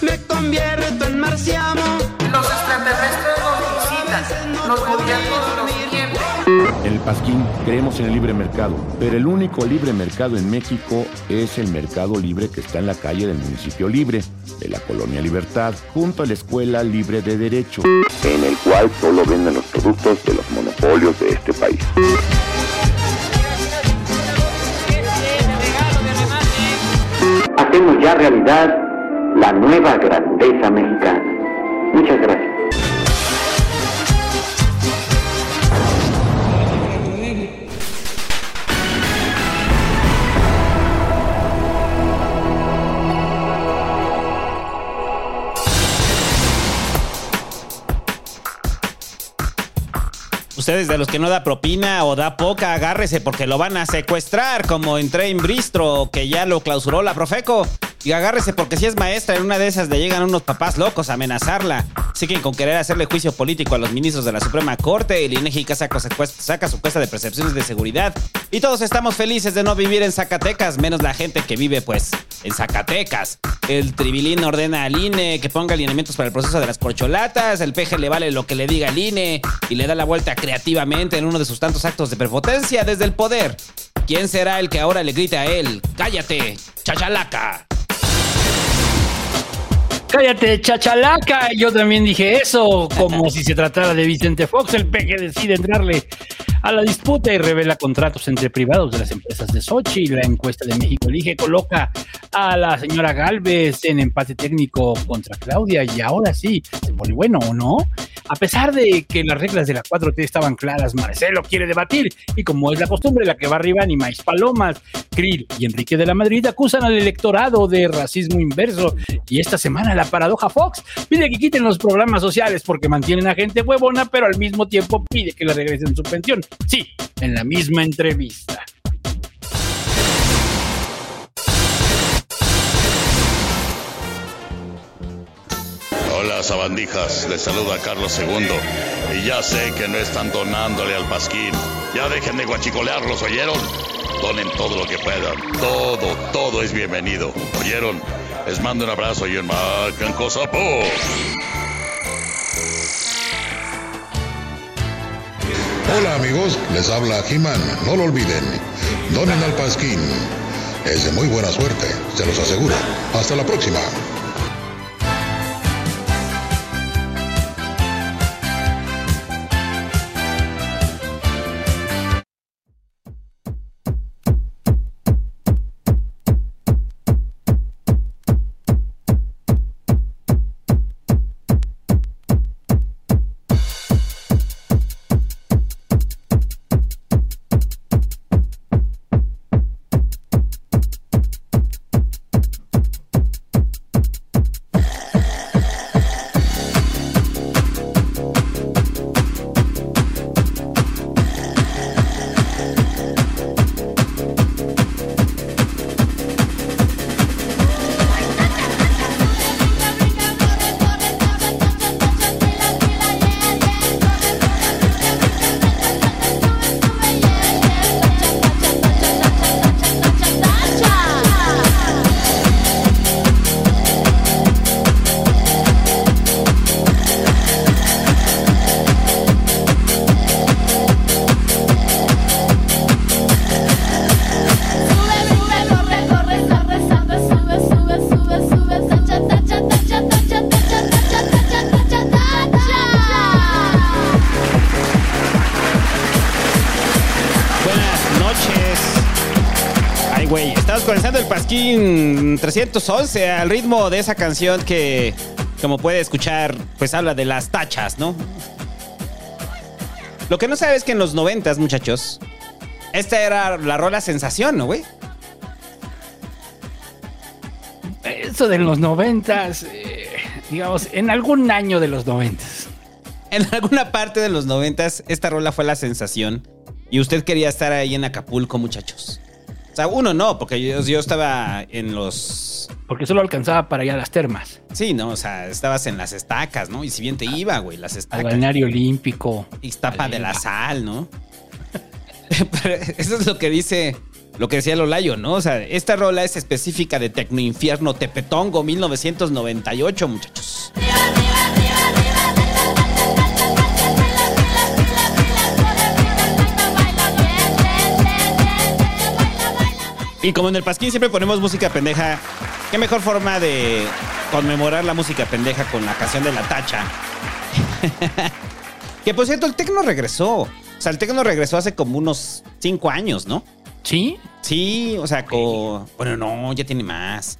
Me convierto en marciano. Los extraterrestres nos visitan, los gobiernos los mienten. En el Pasquín creemos en el libre mercado, pero el único libre mercado en México es el mercado libre que está en la calle del municipio libre, de la colonia Libertad, junto a la Escuela Libre de Derecho. En el cual solo venden los productos de los monopolios de este país. hacemos ya realidad la nueva grandeza mexicana. Muchas gracias. Ustedes de los que no da propina o da poca, agárrese porque lo van a secuestrar, como en Train Bristro, que ya lo clausuró la Profeco. Y agárrese porque si es maestra, en una de esas le llegan unos papás locos a amenazarla. Siguen con querer hacerle juicio político a los ministros de la Suprema Corte. El INEGI saca, saca su cuesta de percepciones de seguridad. Y todos estamos felices de no vivir en Zacatecas, menos la gente que vive, pues, en Zacatecas. El Tribilín ordena al INE que ponga alineamientos para el proceso de las corcholatas. El peje le vale lo que le diga al INE y le da la vuelta creativamente en uno de sus tantos actos de prepotencia desde el poder. ¿Quién será el que ahora le grita a él? ¡Cállate, chachalaca! Cállate, chachalaca. Yo también dije eso, como si se tratara de Vicente Fox. El peje decide entrarle a la disputa y revela contratos entre privados de las empresas de Sochi. La encuesta de México Elige coloca a la señora Galvez en empate técnico contra Claudia y ahora sí, se pone bueno o no. A pesar de que las reglas de la 4T estaban claras, Marcelo quiere debatir y como es la costumbre, la que va arriba ni más palomas, Krill y Enrique de la Madrid acusan al electorado de racismo inverso y esta semana la paradoja Fox pide que quiten los programas sociales porque mantienen a gente huevona, pero al mismo tiempo pide que le regresen su pensión. Sí, en la misma entrevista. Hola, sabandijas. Les saluda Carlos II. Y ya sé que no están donándole al pasquín. Ya dejen de guachicolearlos, ¿oyeron? Donen todo lo que puedan. Todo, todo es bienvenido. ¿Oyeron? Les mando un abrazo y un macanco sapo. Hola amigos, les habla He-Man. No lo olviden. Donen al Pasquín. Es de muy buena suerte, se los aseguro. Hasta la próxima. Pasquín 311 al ritmo de esa canción que, como puede escuchar, pues habla de las tachas, ¿no? Lo que no sabes es que en los noventas, muchachos, esta era la rola sensación, ¿no, güey? Eso de los noventas, eh, digamos, en algún año de los noventas. En alguna parte de los noventas, esta rola fue la sensación. Y usted quería estar ahí en Acapulco, muchachos. O sea, uno no, porque yo, yo estaba en los. Porque solo alcanzaba para ir a las termas. Sí, no, o sea, estabas en las estacas, ¿no? Y si bien te iba, güey, las Al estacas. balneario olímpico. Iztapa de la sal, ¿no? Pero eso es lo que dice, lo que decía Lolayo, ¿no? O sea, esta rola es específica de Tecnoinfierno Tepetongo 1998, muchachos. Y como en el Pasquín siempre ponemos música pendeja, qué mejor forma de conmemorar la música pendeja con la canción de la tacha. que por cierto, el tecno regresó. O sea, el tecno regresó hace como unos cinco años, ¿no? ¿Sí? Sí, o sea, co- bueno, no, ya tiene más.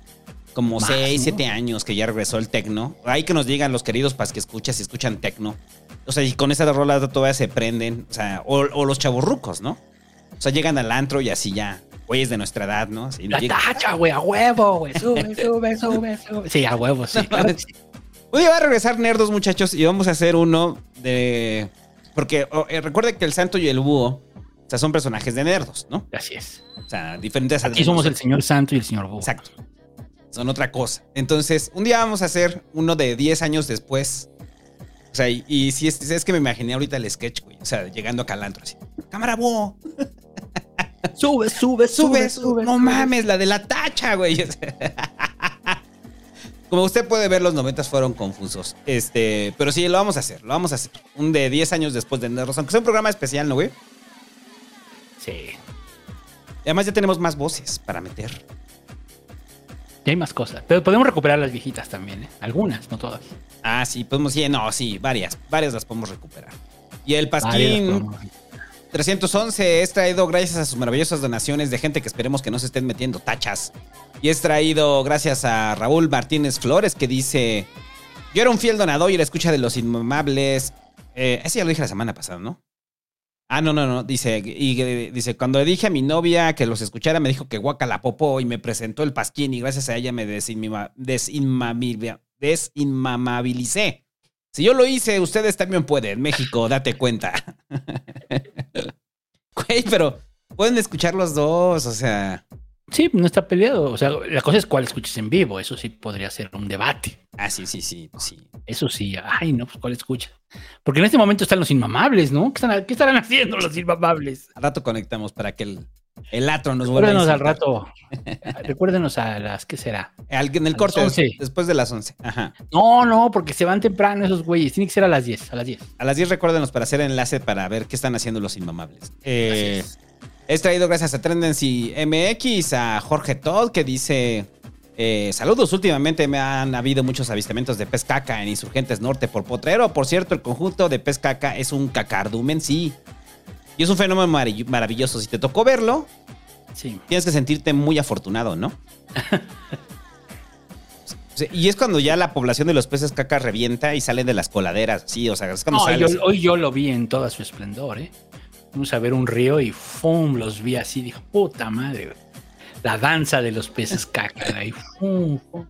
Como Más, seis, ¿no? siete años que ya regresó el tecno. Hay que nos digan los queridos pas que escuchas si escuchan tecno. O sea, y con esa rola todavía se prenden. O sea, o, o los chavorrucos, ¿no? O sea, llegan al antro y así ya. Güeyes de nuestra edad, ¿no? Así, La tacha, güey, a huevo, güey. Sube, sube, sube, sube. Sí, a huevo, sí. claro sí. Día va a regresar Nerdos, muchachos, y vamos a hacer uno de. Porque oh, eh, recuerde que el santo y el búho, o sea, son personajes de Nerdos, ¿no? Así es. O sea, diferentes. Aquí somos el señor santo y el señor búho. Exacto. Son otra cosa. Entonces, un día vamos a hacer uno de 10 años después. O sea, y, y si es, es que me imaginé ahorita el sketch, güey. O sea, llegando acá al antro así. Cámara, búho. Sube, sube, Sube, sube. No mames, la de la tacha, güey. Como usted puede ver, los noventas fueron confusos. Este, pero sí, lo vamos a hacer, lo vamos a hacer. Un de 10 años después de Nerdos, aunque sea un programa especial, ¿no, güey? Sí. Y además ya tenemos más voces para meter. Y hay más cosas. Pero podemos recuperar las viejitas también, ¿eh? Algunas, no todas. Ah, sí, podemos, sí, no, sí, varias, varias las podemos recuperar. Y el Pasquín 311 es traído gracias a sus maravillosas donaciones de gente que esperemos que no se estén metiendo tachas. Y es traído gracias a Raúl Martínez Flores que dice, yo era un fiel donador y la escucha de los inmamables. Eh, ese ya lo dije la semana pasada, ¿no? Ah, no, no, no. Dice, y eh, dice, cuando le dije a mi novia que los escuchara, me dijo que guaca la popó y me presentó el pasquín y gracias a ella me desinmamabilicé. Si yo lo hice, ustedes también pueden. México, date cuenta. Güey, pero pueden escuchar los dos, o sea. Sí, no está peleado. O sea, la cosa es cuál escuches en vivo. Eso sí podría ser un debate. Ah, sí, sí, sí, sí. Eso sí. Ay, no, pues cuál escucha. Porque en este momento están los inmamables, ¿no? ¿Qué, están- qué estarán haciendo los inmamables? Al rato conectamos para que el, el atro nos vuelva a Recuérdenos al rato. Recuérdenos a las, ¿qué será? Al- en el A corte, las 11. después de las 11. Ajá. No, no, porque se van temprano esos güeyes. Tiene que ser a las 10, a las 10. A las 10 recuérdenos para hacer enlace para ver qué están haciendo los inmamables. Eh, es traído gracias a Tendency MX, a Jorge Todd, que dice: eh, Saludos, últimamente me han habido muchos avistamientos de pez caca en Insurgentes Norte por Potrero. Por cierto, el conjunto de pez caca es un cacardumen, sí. Y es un fenómeno marav- maravilloso. Si te tocó verlo, Sí. tienes que sentirte muy afortunado, ¿no? Y es cuando ya la población de los peces caca revienta y salen de las coladeras, sí, o sea, es cuando No, sales. yo- hoy yo lo vi en toda su esplendor, ¿eh? Fuimos a ver un río y ¡fum! Los vi así. Dijo, puta madre. La danza de los peces caca. Ahí, ¡fum! ¡fum!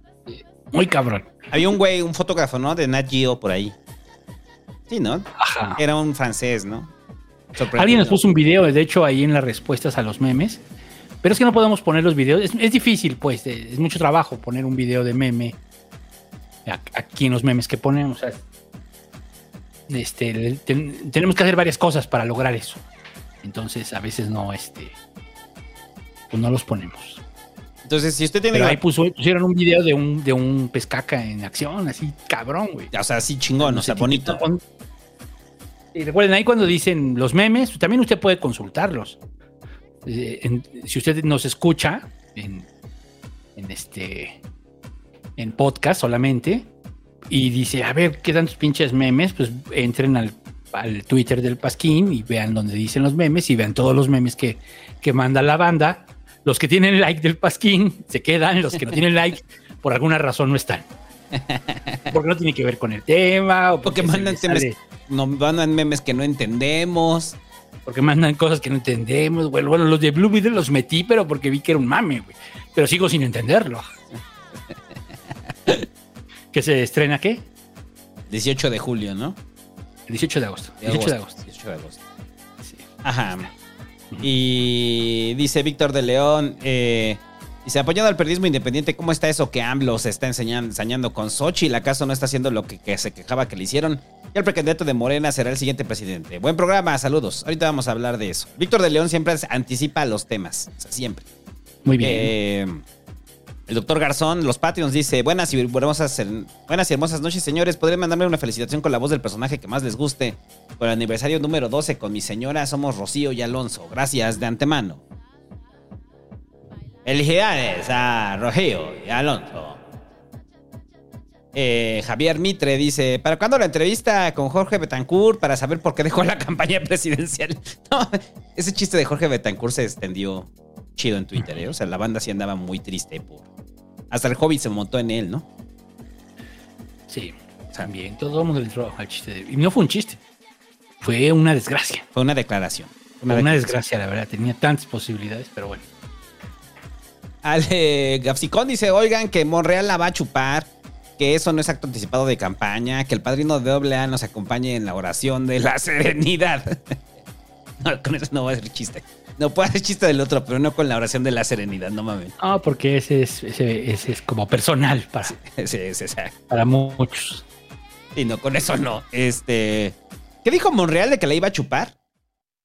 Muy cabrón. Había un güey, un fotógrafo, ¿no? De Nat Geo por ahí. Sí, ¿no? Ajá. Era un francés, ¿no? Alguien nos puso un video, de hecho, ahí en las respuestas a los memes. Pero es que no podemos poner los videos. Es, es difícil, pues. eh, Es mucho trabajo poner un video de meme aquí en los memes que ponemos. este, ten- tenemos que hacer varias cosas para lograr eso. Entonces, a veces no, este, pues no los ponemos. Entonces, si usted tiene. Pero ahí puso- pusieron un video de un, de un pescaca en acción, así cabrón, güey. O sea, sí chingón, o sea, bonito. Y recuerden, ahí cuando dicen los memes, también usted puede consultarlos. Eh, si usted nos escucha en, en este en podcast solamente y dice, a ver, ¿qué tantos pinches memes? Pues entren al, al Twitter del Pasquín y vean donde dicen los memes y vean todos los memes que, que manda la banda. Los que tienen like del Pasquín se quedan, los que no tienen like por alguna razón no están. Porque no tiene que ver con el tema o Porque mandan sale- no, mandan memes que no entendemos. porque mandan cosas que no entendemos, güey. Bueno, los de Blue Beetle los metí, pero porque vi que era un mame, güey. Pero sigo sin entenderlo. ¿Que se estrena qué? 18 de julio, ¿no? El 18 de agosto. De 18 de agosto. 18 de agosto. Ajá. Y dice Víctor de León, eh, dice, apoyando al periodismo independiente, ¿cómo está eso que AMLO se está enseñando, ensañando con Xochitl? ¿Acaso no está haciendo lo que, que se quejaba que le hicieron? Y el precandidato de Morena será el siguiente presidente. Buen programa, saludos. Ahorita vamos a hablar de eso. Víctor de León siempre anticipa los temas, o sea, siempre. Muy bien. Eh, el doctor Garzón, los Patreons, dice: Buenas y hermosas, buenas y hermosas noches, señores. ¿Podrían mandarme una felicitación con la voz del personaje que más les guste? Por el aniversario número 12 con mi señora, somos Rocío y Alonso. Gracias de antemano. Felicidades a Rocío y Alonso. Eh, Javier Mitre dice: ¿Para cuándo la entrevista con Jorge Betancourt para saber por qué dejó la campaña presidencial? No, ese chiste de Jorge Betancourt se extendió chido en Twitter, ¿eh? O sea, la banda sí andaba muy triste por. Hasta el Hobbit se montó en él, ¿no? Sí, también. Todo el mundo entró al chiste. de- Y no fue un chiste. Fue una desgracia. Fue una declaración. Fue una desgracia, la verdad. Tenía tantas posibilidades, pero bueno. Ale Gapsicón dice, oigan, que Monreal la va a chupar, que eso no es acto anticipado de campaña, que el padrino de doble A nos acompañe en la oración de la serenidad. no, con eso no voy a hacer chiste. No puedo hacer chiste del otro, pero no con la oración de la serenidad, no mames. Ah, porque ese es, ese, ese es como personal para, Sí, sí. para muchos. Y no, con eso no. Este. ¿Qué dijo Monreal de que la iba a chupar?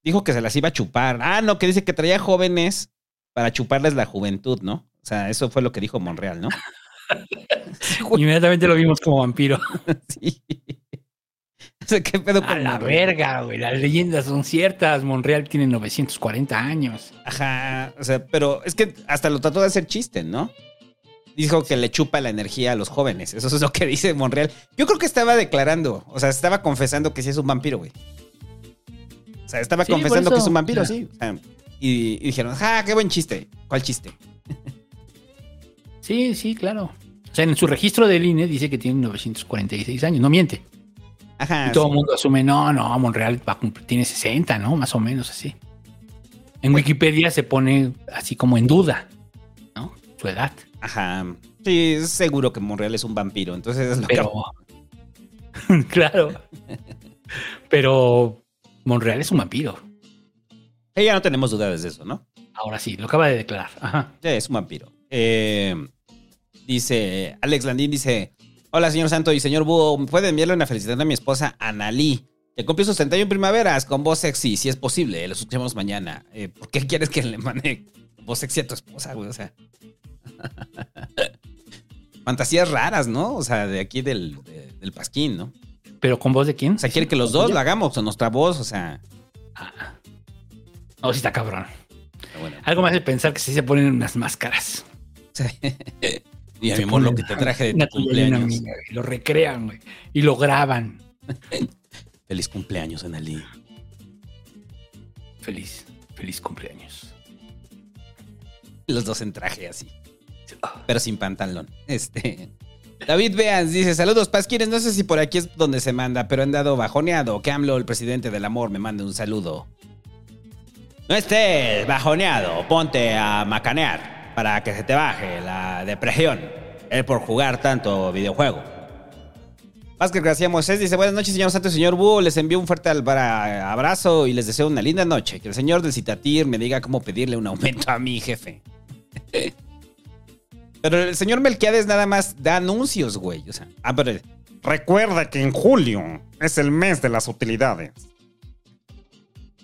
Dijo que se las iba a chupar. Ah, no, que dice que traía jóvenes para chuparles la juventud, ¿no? O sea, eso fue lo que dijo Monreal, ¿no? Inmediatamente lo vimos como vampiro. Sí. O sea, ¿qué pedo A la Monreal? verga, güey. Las leyendas son ciertas. Monreal tiene 940 años. Ajá. O sea, pero es que hasta lo trató de hacer chiste, ¿no? Dijo que le chupa la energía a los jóvenes. Eso es lo que dice Monreal. Yo creo que estaba declarando, o sea, estaba confesando que sí es un vampiro, güey. O sea, estaba Sí, confesando que es un vampiro, sí. O sea, y, y dijeron, ¡ah, qué buen chiste! ¿Cuál chiste? Sí, sí, claro. O sea, en su registro del INE dice que tiene 946 años. No miente. Ajá. Y todo el sí. mundo asume, no, no, Monreal va a cumplir- tiene 60, ¿no? Más o menos así. En Wikipedia se pone así como en duda, ¿no? Su edad. Ajá. Sí, es seguro que Monreal es un vampiro. Entonces es lo que. Pero. claro. Pero Monreal es un vampiro. Ya no tenemos dudas de eso, ¿no? Ahora sí, lo acaba de declarar. Ajá. Sí, es un vampiro. Eh, dice, Alex Landín dice, hola señor Santo y señor Búho, ¿puede enviarle una felicitación a mi esposa Analí? Que cumplió sus 31 primaveras con voz sexy, si es posible. Los escuchamos mañana. Eh, ¿Por qué quieres que le mande voz sexy a tu esposa, güey? O sea... Fantasías raras, ¿no? O sea, de aquí del, de- del Pasquín, ¿no? ¿Pero con voz de quién? O sea, quiere que los dos lo hagamos, o nuestra voz, o sea... No, sí está cabrón. pero bueno. Algo más de pensar que sí se ponen unas máscaras. y a mi amor, lo que te traje de tu cumpleaños. lo recrean, güey. Y lo graban. Feliz cumpleaños, Analí. Feliz, feliz cumpleaños. Los dos en traje así. Pero sin pantalón. Este. David Beans dice: Saludos, Pasquines. No sé si por aquí es donde se manda, pero han dado bajoneado. Que AMLO, el presidente del amor, me mande un saludo. No estés bajoneado. Ponte a macanear para que se te baje la depresión. Es por jugar tanto videojuego. Vázquez García Moisés dice: Buenas noches, señor Santo y señor Búho. Les envío un fuerte abrazo y les deseo una linda noche. Que el señor del Citatir me diga cómo pedirle un aumento a mi jefe. Pero el señor Melquiades nada más da anuncios, güey. O sea, ah, pero Recuerda que en julio es el mes de las utilidades.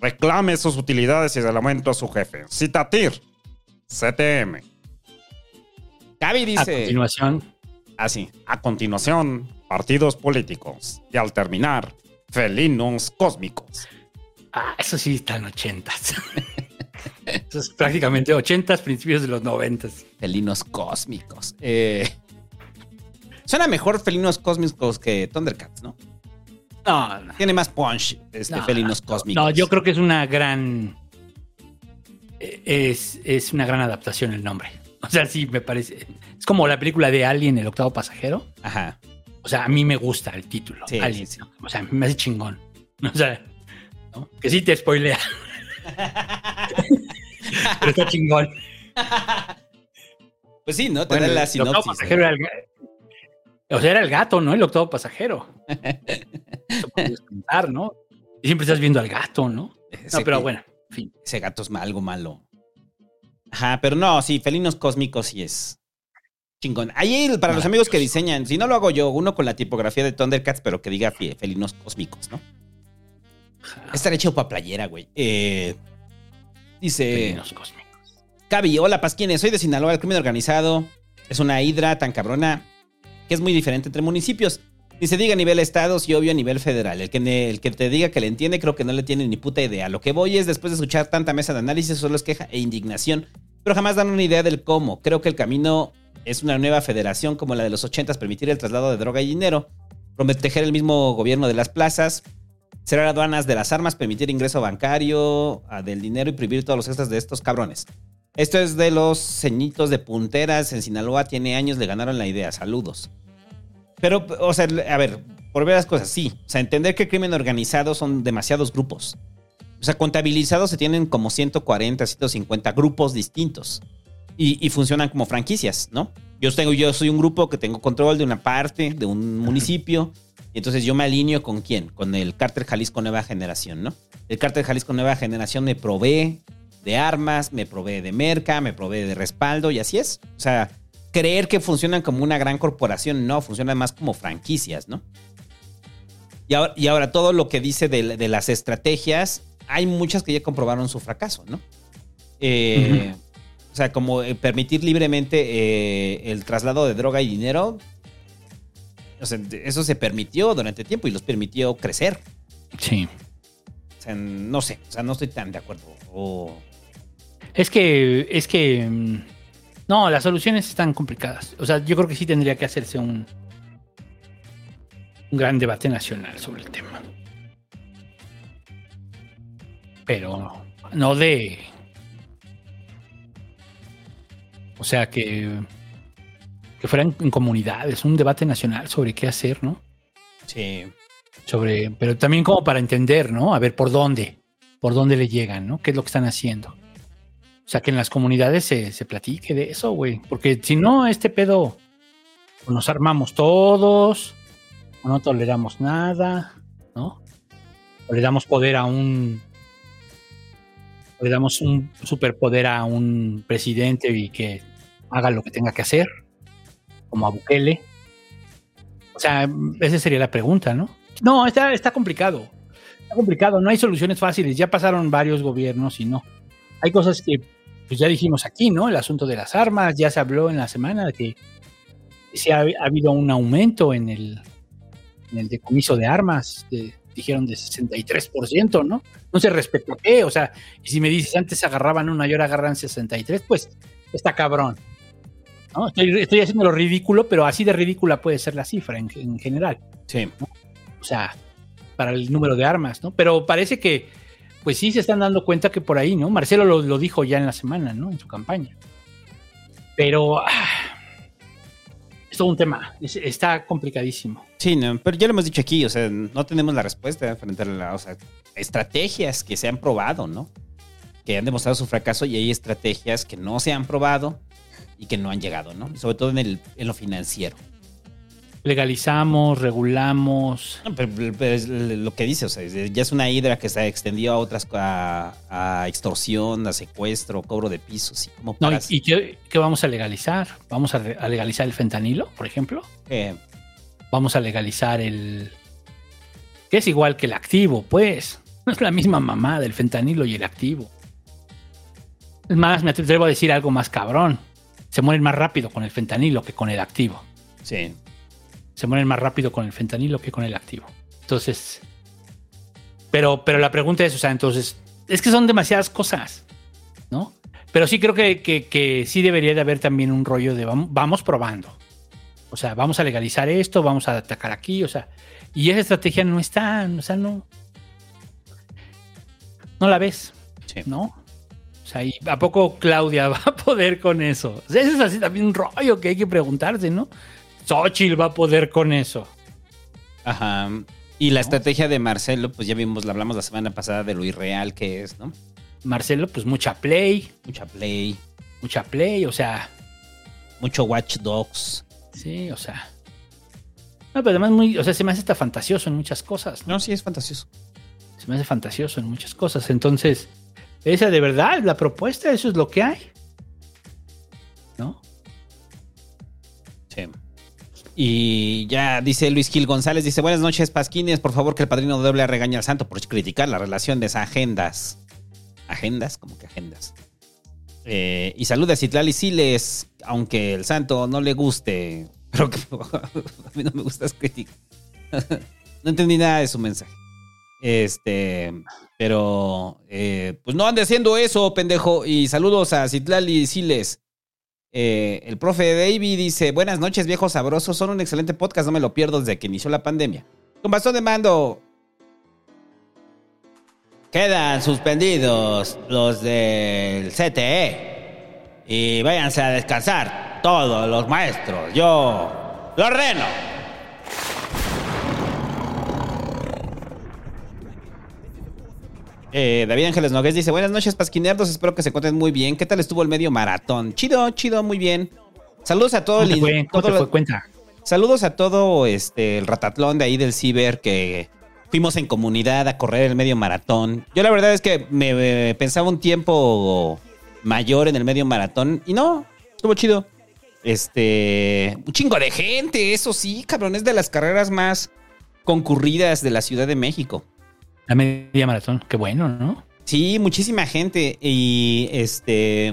Reclame sus utilidades y el aumento a su jefe. Citatir. CTM. Gaby A dice. continuación, Así. A continuación, partidos políticos. Y al terminar, felinos cósmicos. ah, eso sí están ochentas. Eso es prácticamente ochentas, principios de los noventas. Felinos cósmicos. Eh, suena mejor felinos cósmicos que Thundercats, ¿no? No, no. Tiene más punch este, No, felinos cósmicos. No, yo creo que es una gran. eh, Es, es una gran adaptación el nombre. O sea, sí, me parece. Es como la película de Alien, el octavo pasajero. Ajá. O sea, a mí me gusta el título. Sí, Alien. sí. O sea, me hace chingón. O sea, ¿no? que sí te spoilea. Pero está chingón. Pues sí, ¿no? Te Bueno, da la el octavo sinopsis. pasajero era el, O sea, era el gato, ¿no? El octavo pasajero. Eso podrías pensar, ¿no? Y siempre estás viendo al gato, ¿no? No, Ese pero que- bueno, en fin. Ese gato es algo malo. Ajá, pero no, sí, felinos cósmicos sí es chingón. Ahí, para los amigos que diseñan, si no lo hago yo, uno con la tipografía de Thundercats, pero que diga fe- felinos cósmicos, ¿no? Estar hecho para playera, güey. Eh, dice. Felinos cósmicos. Cavi, hola Pasquines, soy de Sinaloa, el crimen organizado. Es una hidra tan cabrona que es muy diferente entre municipios. Ni se diga a nivel estados y obvio a nivel federal. El que, el que te diga que le entiende creo que no le tiene ni puta idea. Lo que voy es, después de escuchar tanta mesa de análisis, solo es queja e indignación, pero jamás dan una idea del cómo. Creo que el camino es una nueva federación como la de los 80, permitir el traslado de droga y dinero, proteger el mismo gobierno de las plazas, cerrar aduanas de las armas, permitir ingreso bancario ah, del dinero y prohibir todos los extras de estos cabrones. Esto es de los ceñitos de punteras en Sinaloa. Tiene años, le ganaron la idea. Saludos. Pero, o sea, a ver, por ver las cosas, sí. O sea, entender que el crimen organizado son demasiados grupos. O sea, contabilizados se tienen como 140, 150 grupos distintos. Y, y funcionan como franquicias, ¿no? Yo, tengo, yo soy un grupo que tengo control de una parte, de un municipio. Y entonces yo me alineo con quién? Con el Cártel Jalisco Nueva Generación, ¿no? El Cártel Jalisco Nueva Generación me provee de armas, me provee de merca, me provee de respaldo y así es. O sea, creer que funcionan como una gran corporación, no, funcionan más como franquicias, ¿no? Y ahora, y ahora todo lo que dice de, de las estrategias, hay muchas que ya comprobaron su fracaso, ¿no? Eh, O sea, como eh, permitir libremente eh, el traslado de droga y dinero. O sea, eso se permitió durante tiempo y los permitió crecer. Sí. O sea, no sé, o sea, no estoy tan de acuerdo. O- Es que, es que. mm, No, las soluciones están complicadas. O sea, yo creo que sí tendría que hacerse un. Un gran debate nacional sobre el tema. Pero no de. O sea, que. Que fueran en comunidades, un debate nacional sobre qué hacer, ¿no? Sí. sobre, pero también como para entender, ¿no? A ver por dónde, por dónde le llegan, ¿no? ¿Qué es lo que están haciendo? O sea, que en las comunidades se, se platique de eso, güey. Porque si no, este pedo, o nos armamos todos, no toleramos nada, ¿no? O le damos poder a un. o le damos un superpoder a un presidente y que haga lo que tenga que hacer, como a Bukele. O sea, esa sería la pregunta, ¿no? No, está, está complicado. Está complicado, no hay soluciones fáciles. Ya pasaron varios gobiernos y no. Hay cosas que, pues ya dijimos aquí, ¿no? El asunto de las armas, ya se habló en la semana de que sí ha, ha habido un aumento en el, en el decomiso de armas, de- dijeron de 63%, ¿no? No se respetó qué, o sea, y si me dices antes agarraban una y ahora agarran 63, pues está cabrón. ¿no? Estoy, estoy haciendo lo ridículo, pero así de ridícula puede ser la cifra en, en general. Sí. O sea, para el número de armas, ¿no? Pero parece que, pues sí se están dando cuenta que por ahí, ¿no? Marcelo lo, lo dijo ya en la semana, ¿no? En su campaña. Pero ah, es todo un tema, es- está complicadísimo. Sí, no, pero ya lo hemos dicho aquí, o sea, no tenemos la respuesta frente a la, o sea, estrategias que se han probado, ¿no? Que han demostrado su fracaso y hay estrategias que no se han probado y que no han llegado, ¿no? Sobre todo en, el, en lo financiero. Legalizamos, regulamos. No, pero, pero es lo que dice, o sea, ya es una hidra que se ha extendido a otras, a, a extorsión, a secuestro, cobro de pisos y cómo No, ¿Y, qué, qué vamos a legalizar? ¿Vamos a, legalizar el fentanilo, por ejemplo? Eh, Vamos a legalizar el... que es igual que el activo, pues. No es la misma mamá del fentanilo y el activo. Es más, me atrevo a decir algo más cabrón. Se mueren más rápido con el fentanilo que con el activo. sí. Se mueren más rápido con el fentanilo que con el activo. Entonces... Pero, pero la pregunta es, o sea, entonces... Es que son demasiadas cosas, ¿no? Pero sí creo que, que- que sí debería de haber también un rollo de vam- vamos probando. O sea, vamos a legalizar esto, vamos a atacar aquí, o sea, y esa estrategia no está, o sea, no. No la ves, Sí. ¿no? O sea, ¿y a poco Claudia va a poder con eso? O sea, ese es así también un rollo que hay que preguntarse, ¿no? Xochitl va a poder con eso. Ajá. Y la estrategia de Marcelo, pues ya vimos, la hablamos la semana pasada de lo irreal que es, ¿no? Marcelo, pues mucha play, Mucha play, mucha play, o sea, mucho Watch Dogs. sí, o sea. No, pero además muy, o sea, se me hace hasta fantasioso en muchas cosas. ¿no? No, sí, es fantasioso. Se me hace fantasioso en muchas cosas. Entonces, esa de verdad, la propuesta, eso es lo que hay. ¿No? Sí. Y ya dice Luis Gil González, dice, buenas noches, Pasquines, por favor que el padrino doble regañe al santo por criticar la relación de esas agendas. ¿Agendas? como que agendas? Eh, y saluda a Citlali Siles, aunque el santo no le guste, pero que a mí no me gusta crítica. no entendí nada de su mensaje. Este, pero eh, pues no ande haciendo eso, pendejo. Y saludos a Citlali Siles. Eh, el profe David dice: Buenas noches, viejos sabrosos. Son un excelente podcast, no me lo pierdo desde que inició la pandemia. Con bastón de mando. Quedan suspendidos los del CTE. Y váyanse a descansar todos los maestros. Yo lo ordeno. Eh, David Ángeles Nogués dice: Buenas noches, Pasquinerdos. Espero que se encuentren muy bien. ¿Qué tal estuvo el medio maratón? Chido, chido, muy bien. Saludos a todo ¿Cómo el. fue? ¿Cómo todo fue? Cuenta. Saludos a todo este el ratatlón de ahí del ciber que fuimos en comunidad a correr el medio maratón. Yo la verdad es que me, me pensaba un tiempo mayor en el medio maratón y no, estuvo chido. Este, un chingo de gente, eso sí, cabrón, es de las carreras más concurridas de la Ciudad de México. La media maratón. Qué bueno, ¿no? Sí, muchísima gente. Y este.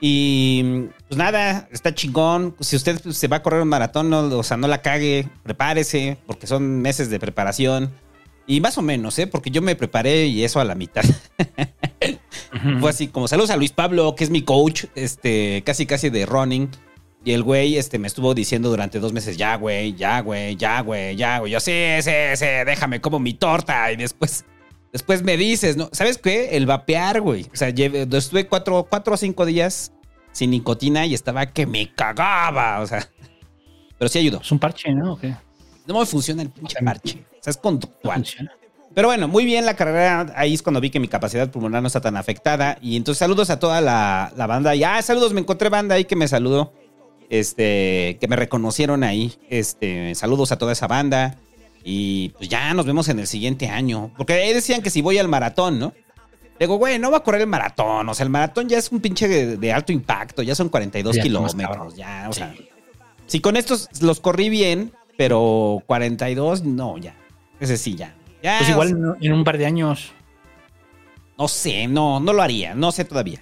Y pues nada, está chingón. Si usted se va a correr un maratón, no, o sea, no la cague, prepárese, porque son meses de preparación. Y más o menos, ¿eh? Porque yo me preparé y eso a la mitad. Fue así como saludos a Luis Pablo, que es mi coach, este, casi casi de running. Y el güey este, me estuvo diciendo durante dos meses, ya, güey, ya, güey, ya, güey, ya, güey. Yo, sí, sí, sí, déjame como mi torta. Y después, después me dices, ¿no? ¿Sabes qué? El vapear, güey. O sea, estuve cuatro, cuatro o cinco días sin nicotina y estaba que me cagaba. O sea, pero sí ayudó. Es un parche, ¿no? ¿O qué? No me funciona el pinche parche. O sea, es conductual. Pero bueno, muy bien la carrera. Ahí es cuando vi que mi capacidad pulmonar no está tan afectada. Y entonces saludos a toda la, la banda. Y ah, saludos, me encontré banda ahí que me saludó. Este, que me reconocieron ahí. Este, saludos a toda esa banda. Y pues ya nos vemos en el siguiente año. Porque ahí decían que si voy al maratón, ¿no? Digo, güey, no va a correr el maratón. O sea, el maratón ya es un pinche de, de alto impacto. Ya son 42 Ya, más kilómetros. Ya, o sea. Si con estos los corrí bien, pero 42, no, ya. Ese sí, ya. Ya, Pues o igual en un par de años. no sé, no, no lo haría, no sé todavía.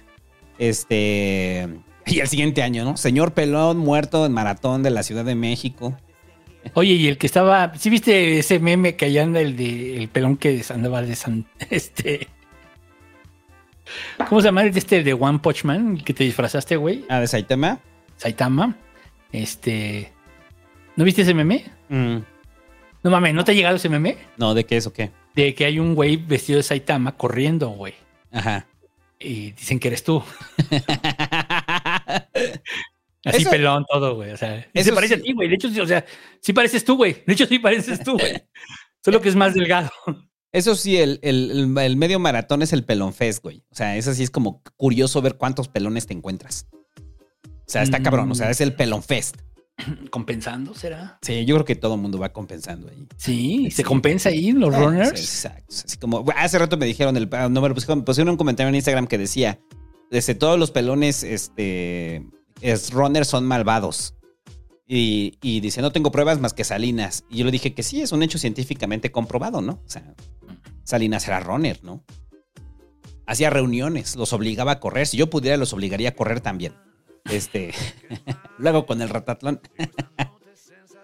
Este. Y el siguiente año, ¿no? Señor Pelón muerto en maratón de la Ciudad de México. Oye, y el que estaba. ¿Sí viste ese meme que allá anda el de el pelón que andaba de San. Este. ¿Cómo se llama? Este de One Punch Man, el que te disfrazaste, güey. Ah, de Saitama. Saitama. Este. ¿No viste ese meme? Mm, No mames, ¿no te ha llegado ese meme? no, ¿de qué es o qué? De que hay un güey vestido de Saitama corriendo, güey. Ajá. Y dicen que eres tú. Así Eso- pelón todo, güey. O sea, y se parece sí. a ti, güey. De hecho, sí, o sea, sí pareces tú, güey. De hecho, sí pareces tú, güey. Solo que es más delgado. Eso sí, el, el- el- medio maratón es el pelón fest, güey. O sea, eso sí es como curioso ver cuántos pelones te encuentras. O sea, está Mm. cabrón. O sea, es el pelón fest. ¿Compensando será? Sí, yo creo que todo el mundo va compensando ahí. Sí, se compensa ahí los runners. exacto. Así como hace rato me dijeron, el, ah, no me lo pusieron, pusieron un comentario en Instagram que decía, desde todos los pelones, este, es, runners son malvados. Y, y dice, no tengo pruebas más que Salinas. Y yo le dije que sí, es un hecho científicamente comprobado, ¿no? O sea, Salinas era runner, ¿no? Hacía reuniones, los obligaba a correr. Si yo pudiera, los obligaría a correr también. Este, luego con el ratatlón.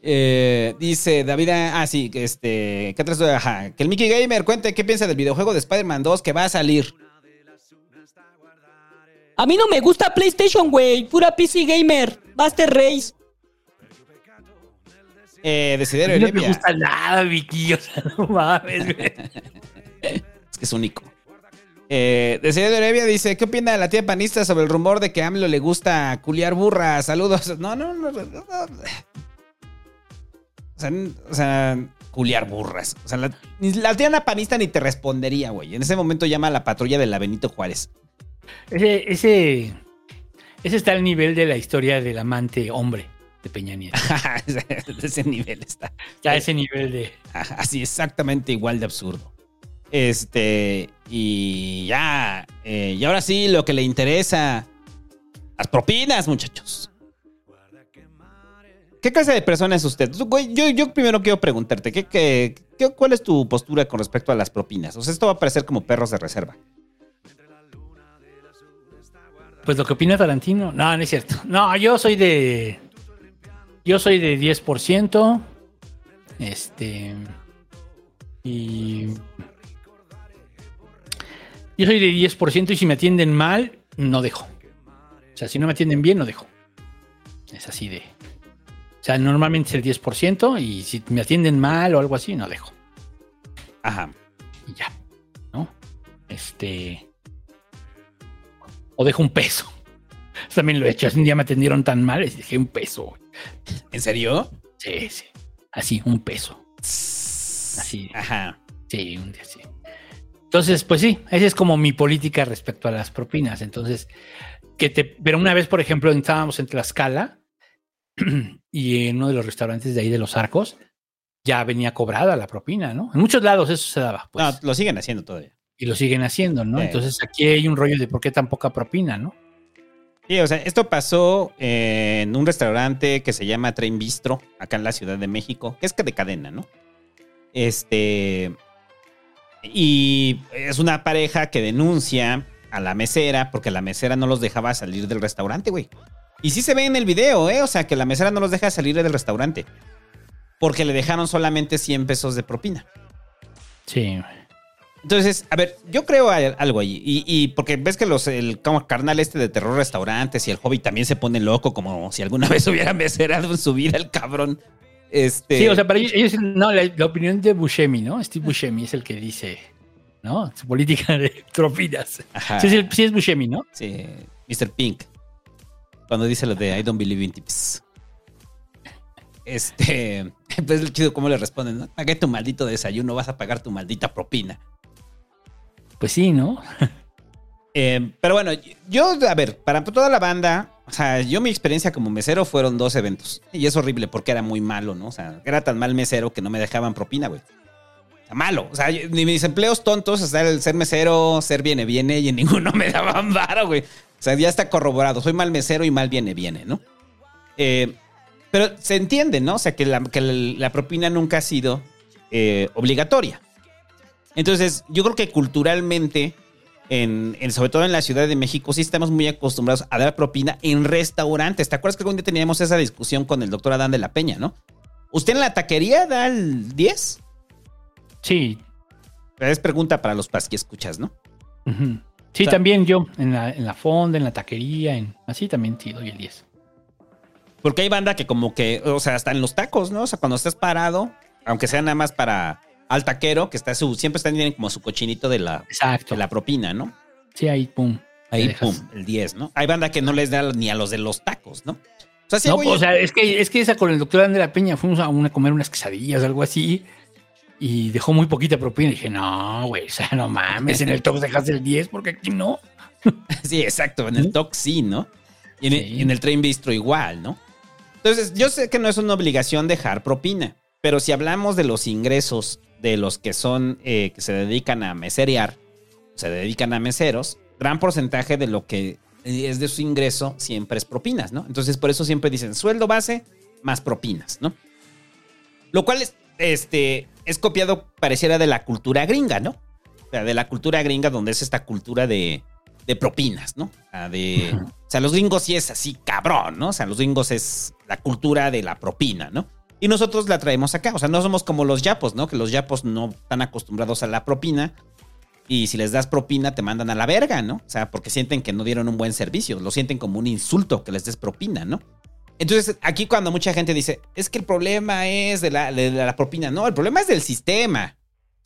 Eh, dice David, ah, sí, este, ¿qué traes? Ajá, que el Mickey Gamer cuente qué piensa del videojuego de Spider-Man 2 que va a salir. A mí no me gusta PlayStation, güey. Pura PC gamer. Master Race. Eh, Desiderio no me gusta nada, Vicky. O sea, no mames, güey. Es que es único. Eh, Desiderio Heredia dice, ¿qué opina la tía panista sobre el rumor de que a AMLO le gusta culiar burras? Saludos. No, no, no. no, no. O sea, n- o sea, culiar burras. O sea, la tía panista ni te respondería, güey. En ese momento llama a la patrulla de la Benito Juárez. Ese, ese, ese está al nivel de la historia del amante hombre. de Peña Nieto. ese nivel está. Ya ese nivel de. Así, exactamente igual de absurdo. Este, y ya, eh, y ahora sí, lo que le interesa, las propinas, muchachos. ¿Qué clase de persona es usted? Yo, yo primero quiero preguntarte, ¿qué, qué, qué- cuál es tu postura con respecto a las propinas? O sea, esto va a parecer como perros de reserva. Pues lo que opina Tarantino. No, no es cierto. No, yo soy de. Yo soy de 10%. Este. Y. Yo soy de 10% y si me atienden mal, no dejo. O sea, si no me atienden bien, no dejo. Es así de. O sea, normalmente es el 10% y si me atienden mal o algo así, no dejo. Ajá. Y ya. ¿No? Este. O dejo un peso. También lo he hecho. Un día me atendieron tan mal y dejé un peso. ¿En serio? Sí, sí. Así, un peso. Así. Ajá. Sí, un día sí. Entonces, pues sí, esa es como mi política respecto a las propinas. Entonces, que te. Pero una vez, por ejemplo, estábamos en Tlaxcala y en uno de los restaurantes de ahí de los arcos ya venía cobrada la propina, ¿no? En muchos lados eso se daba. Pues, No, lo siguen haciendo todavía. Y lo siguen haciendo, ¿no? Sí. Entonces aquí hay un rollo de por qué tan poca propina, ¿no? Sí, o sea, esto pasó eh, en un restaurante que se llama Train Bistro, acá en la Ciudad de México, que es que de cadena, ¿no? Este. Y es una pareja que denuncia a la mesera porque la mesera no los dejaba salir del restaurante, güey. Y sí se ve en el video, ¿eh? O sea, que la mesera no los deja salir del restaurante. Porque le dejaron solamente 100 pesos de propina. Sí. Entonces, a ver, yo creo algo ahí. Y, y porque ves que los, el como carnal este de terror restaurantes y el hobby también se pone loco, como si alguna vez hubiera meserado en su vida el cabrón. Este. Sí, o sea, para ellos, ellos- no, la, la opinión de Buscemi, ¿no? Steve Buscemi es el que dice, ¿no? Su política de propinas. Ajá. Sí, es, el- sí es Buscemi, ¿no? Sí, Mr. Pink. Cuando dice lo de I don't believe in tips. Este. Pues es chido cómo le responden, ¿no? Pagué tu maldito desayuno, vas a pagar tu maldita propina. Pues sí, ¿no? Eh, pero bueno, yo, a ver, para toda la banda, o sea, yo mi experiencia como mesero fueron dos eventos. Y es horrible porque era muy malo, ¿no? O sea, era tan mal mesero que no me dejaban propina, güey. Malo. O sea, ni mis empleos tontos, o el ser mesero, ser viene, viene, y en ninguno me daban varo, güey. O sea, ya está corroborado. Soy mal mesero y mal viene, viene, ¿no? Eh, pero se entiende, ¿no? O sea, que la propina nunca ha sido eh, obligatoria. Entonces, yo creo que culturalmente, en, en- sobre todo en la Ciudad de México, sí estamos muy acostumbrados a dar propina en restaurantes. ¿Te acuerdas que algún día teníamos esa discusión con el doctor Adán de la Peña, no? ¿Usted en la taquería da el 10? Sí. Es pregunta para los pas que escuchas, ¿no? Sí, O sea- también yo, en la, en la fonda, en la taquería, en, así también sí doy el 10. Porque hay banda que como que, o sea, hasta en los tacos, ¿no? O sea, cuando estás parado, aunque sea nada más para al taquero, que está su, siempre están como su cochinito de la, Exacto. de la propina, ¿no? Sí, ahí, pum. Ahí, pum, el 10, ¿no? Hay banda que no les da ni a los de los tacos, ¿no? O sea, sí, no, güey, o sea, es que, es que esa con el doctor André la Peña fuimos a, una, a comer unas quesadillas, algo así, y dejó muy poquita propina. Y dije, no, güey, o sea, no mames, en el top dejas el 10 porque aquí no. Sí, exacto. En el TOC sí, ¿no? Y en, Sí. en el Train Bistro igual, ¿no? Entonces, yo sé que no es una obligación dejar propina, pero si hablamos de los ingresos de los que son, eh, que se dedican a meserear, se dedican a meseros, gran porcentaje de lo que es de su ingreso siempre es propinas, ¿no? Entonces, por eso siempre dicen sueldo base más propinas, ¿no? Lo cual es, este, es copiado, pareciera, de la cultura gringa, ¿no? O sea, de la cultura gringa donde es esta cultura de, de propinas, ¿no? O sea, de, o sea, los gringos sí es así cabrón, ¿no? O sea, los gringos es la cultura de la propina, ¿no? Y nosotros la traemos acá. O sea, no somos como los yapos, ¿no? Que los yapos no están acostumbrados a la propina. Y si les das propina, te mandan a la verga, ¿no? O sea, porque sienten que no dieron un buen servicio. Lo sienten como un insulto que les des propina, ¿no? Entonces, aquí cuando mucha gente dice, es que el problema es de la, de la propina. No, el problema es del sistema.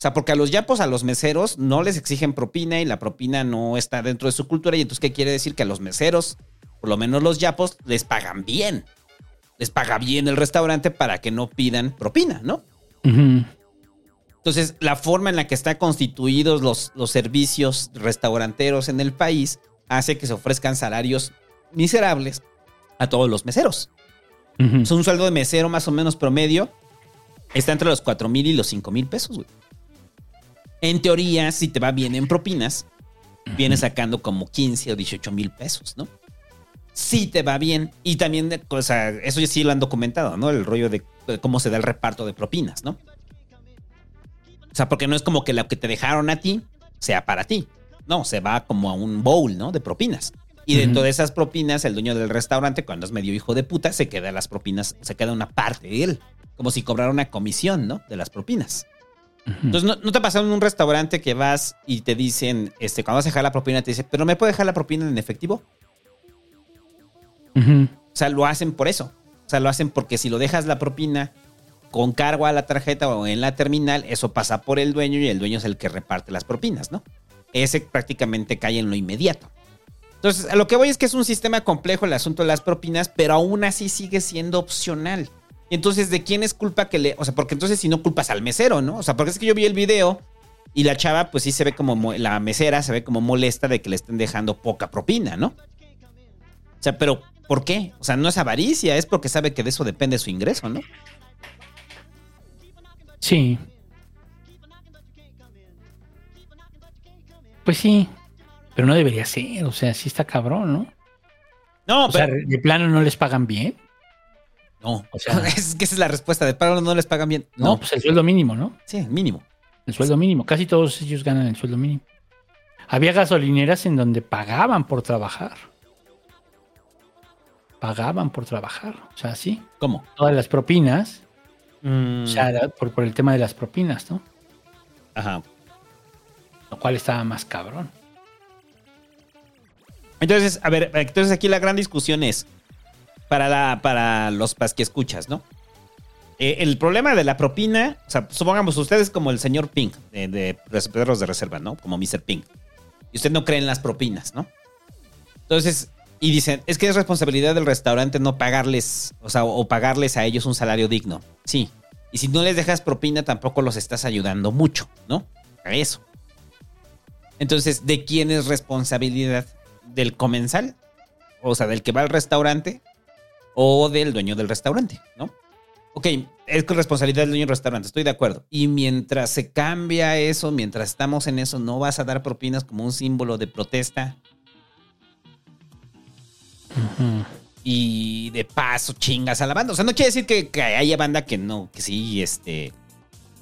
O sea, porque a los yapos, a los meseros, no les exigen propina y la propina no está dentro de su cultura. Y entonces, ¿qué quiere decir? Que a los meseros, por lo menos los yapos, les pagan bien. Les paga bien el restaurante para que no pidan propina, ¿no? Entonces, la forma en la que están constituidos los, los servicios restauranteros en el país hace que se ofrezcan salarios miserables a todos los meseros. Sea, un sueldo de mesero más o menos promedio está entre los 4 mil y los 5 mil pesos, güey. En teoría, si te va bien en propinas, vienes sacando como 15 o 18 mil pesos, ¿no? Si te va bien. Y también, o sea, eso ya sí lo han documentado, ¿no? El rollo de, cómo se da el reparto de propinas, ¿no? O sea, porque no es como que lo que te dejaron a ti sea para ti. No, se va como a un bowl, ¿no? De propinas. Y dentro de esas propinas, el dueño del restaurante, cuando es medio hijo de puta, se queda las propinas, se queda una parte de él. Como si cobrara una comisión, ¿no? De las propinas. Entonces, ¿no, no te ha pasado en un restaurante que vas y te dicen, este, cuando vas a dejar la propina, te dicen, pero ¿me puede dejar la propina en efectivo? O sea, lo hacen por eso. O sea, lo hacen porque si lo dejas la propina con cargo a la tarjeta o en la terminal, eso pasa por el dueño y el dueño es el que reparte las propinas, ¿no? Ese prácticamente cae en lo inmediato. Entonces, a lo que voy es que es un sistema complejo el asunto de las propinas, pero aún así sigue siendo opcional. Entonces, ¿de quién es culpa que le.? O sea, porque entonces si no culpas al mesero, ¿no? O sea, porque es que yo vi el video y la chava, pues sí se ve como. mo- La mesera se ve como molesta de que le estén dejando poca propina, ¿no? O sea, pero ¿por qué? O sea, no es avaricia, es porque sabe que de eso depende su ingreso, ¿no? Sí. Pues sí. Pero no debería ser. O sea, sí está cabrón, ¿no? No, O sea, de plano no les pagan bien. No, O sea- es que esa es la respuesta. De pago no les pagan bien. No, No, pues el sueldo mínimo, ¿no? sí, el mínimo. El sueldo mínimo. Casi todos ellos ganan el sueldo mínimo. Había gasolineras en donde pagaban por trabajar. Pagaban por trabajar. O sea, sí. ¿Cómo? Todas las propinas. Mm, O sea, era por, por el tema de las propinas, ¿no? Ajá. Lo cual estaba más cabrón. Entonces, a ver, entonces aquí la gran discusión es para, la, para los pas que escuchas, ¿no? Eh, el problema de la propina, o sea, supongamos ustedes como el señor Pink de, de Perros de Reserva, ¿no? Como Mr. Pink. Y usted no cree en las propinas, ¿no? Entonces, y dicen, es que es responsabilidad del restaurante no pagarles, o sea, o pagarles a ellos un salario digno. Sí. Y si no les dejas propina, tampoco los estás ayudando mucho, ¿no? A eso. Entonces, ¿de quién es responsabilidad? ¿Del comensal? O sea, del que va al restaurante o del dueño del restaurante, ¿no? Ok, es responsabilidad del dueño del restaurante, estoy de acuerdo. Y mientras se cambia eso, mientras estamos en eso, ¿no vas a dar propinas como un símbolo de protesta? Y de paso chingas a la banda. O sea, no quiere decir que, que haya banda que no, que sí, este,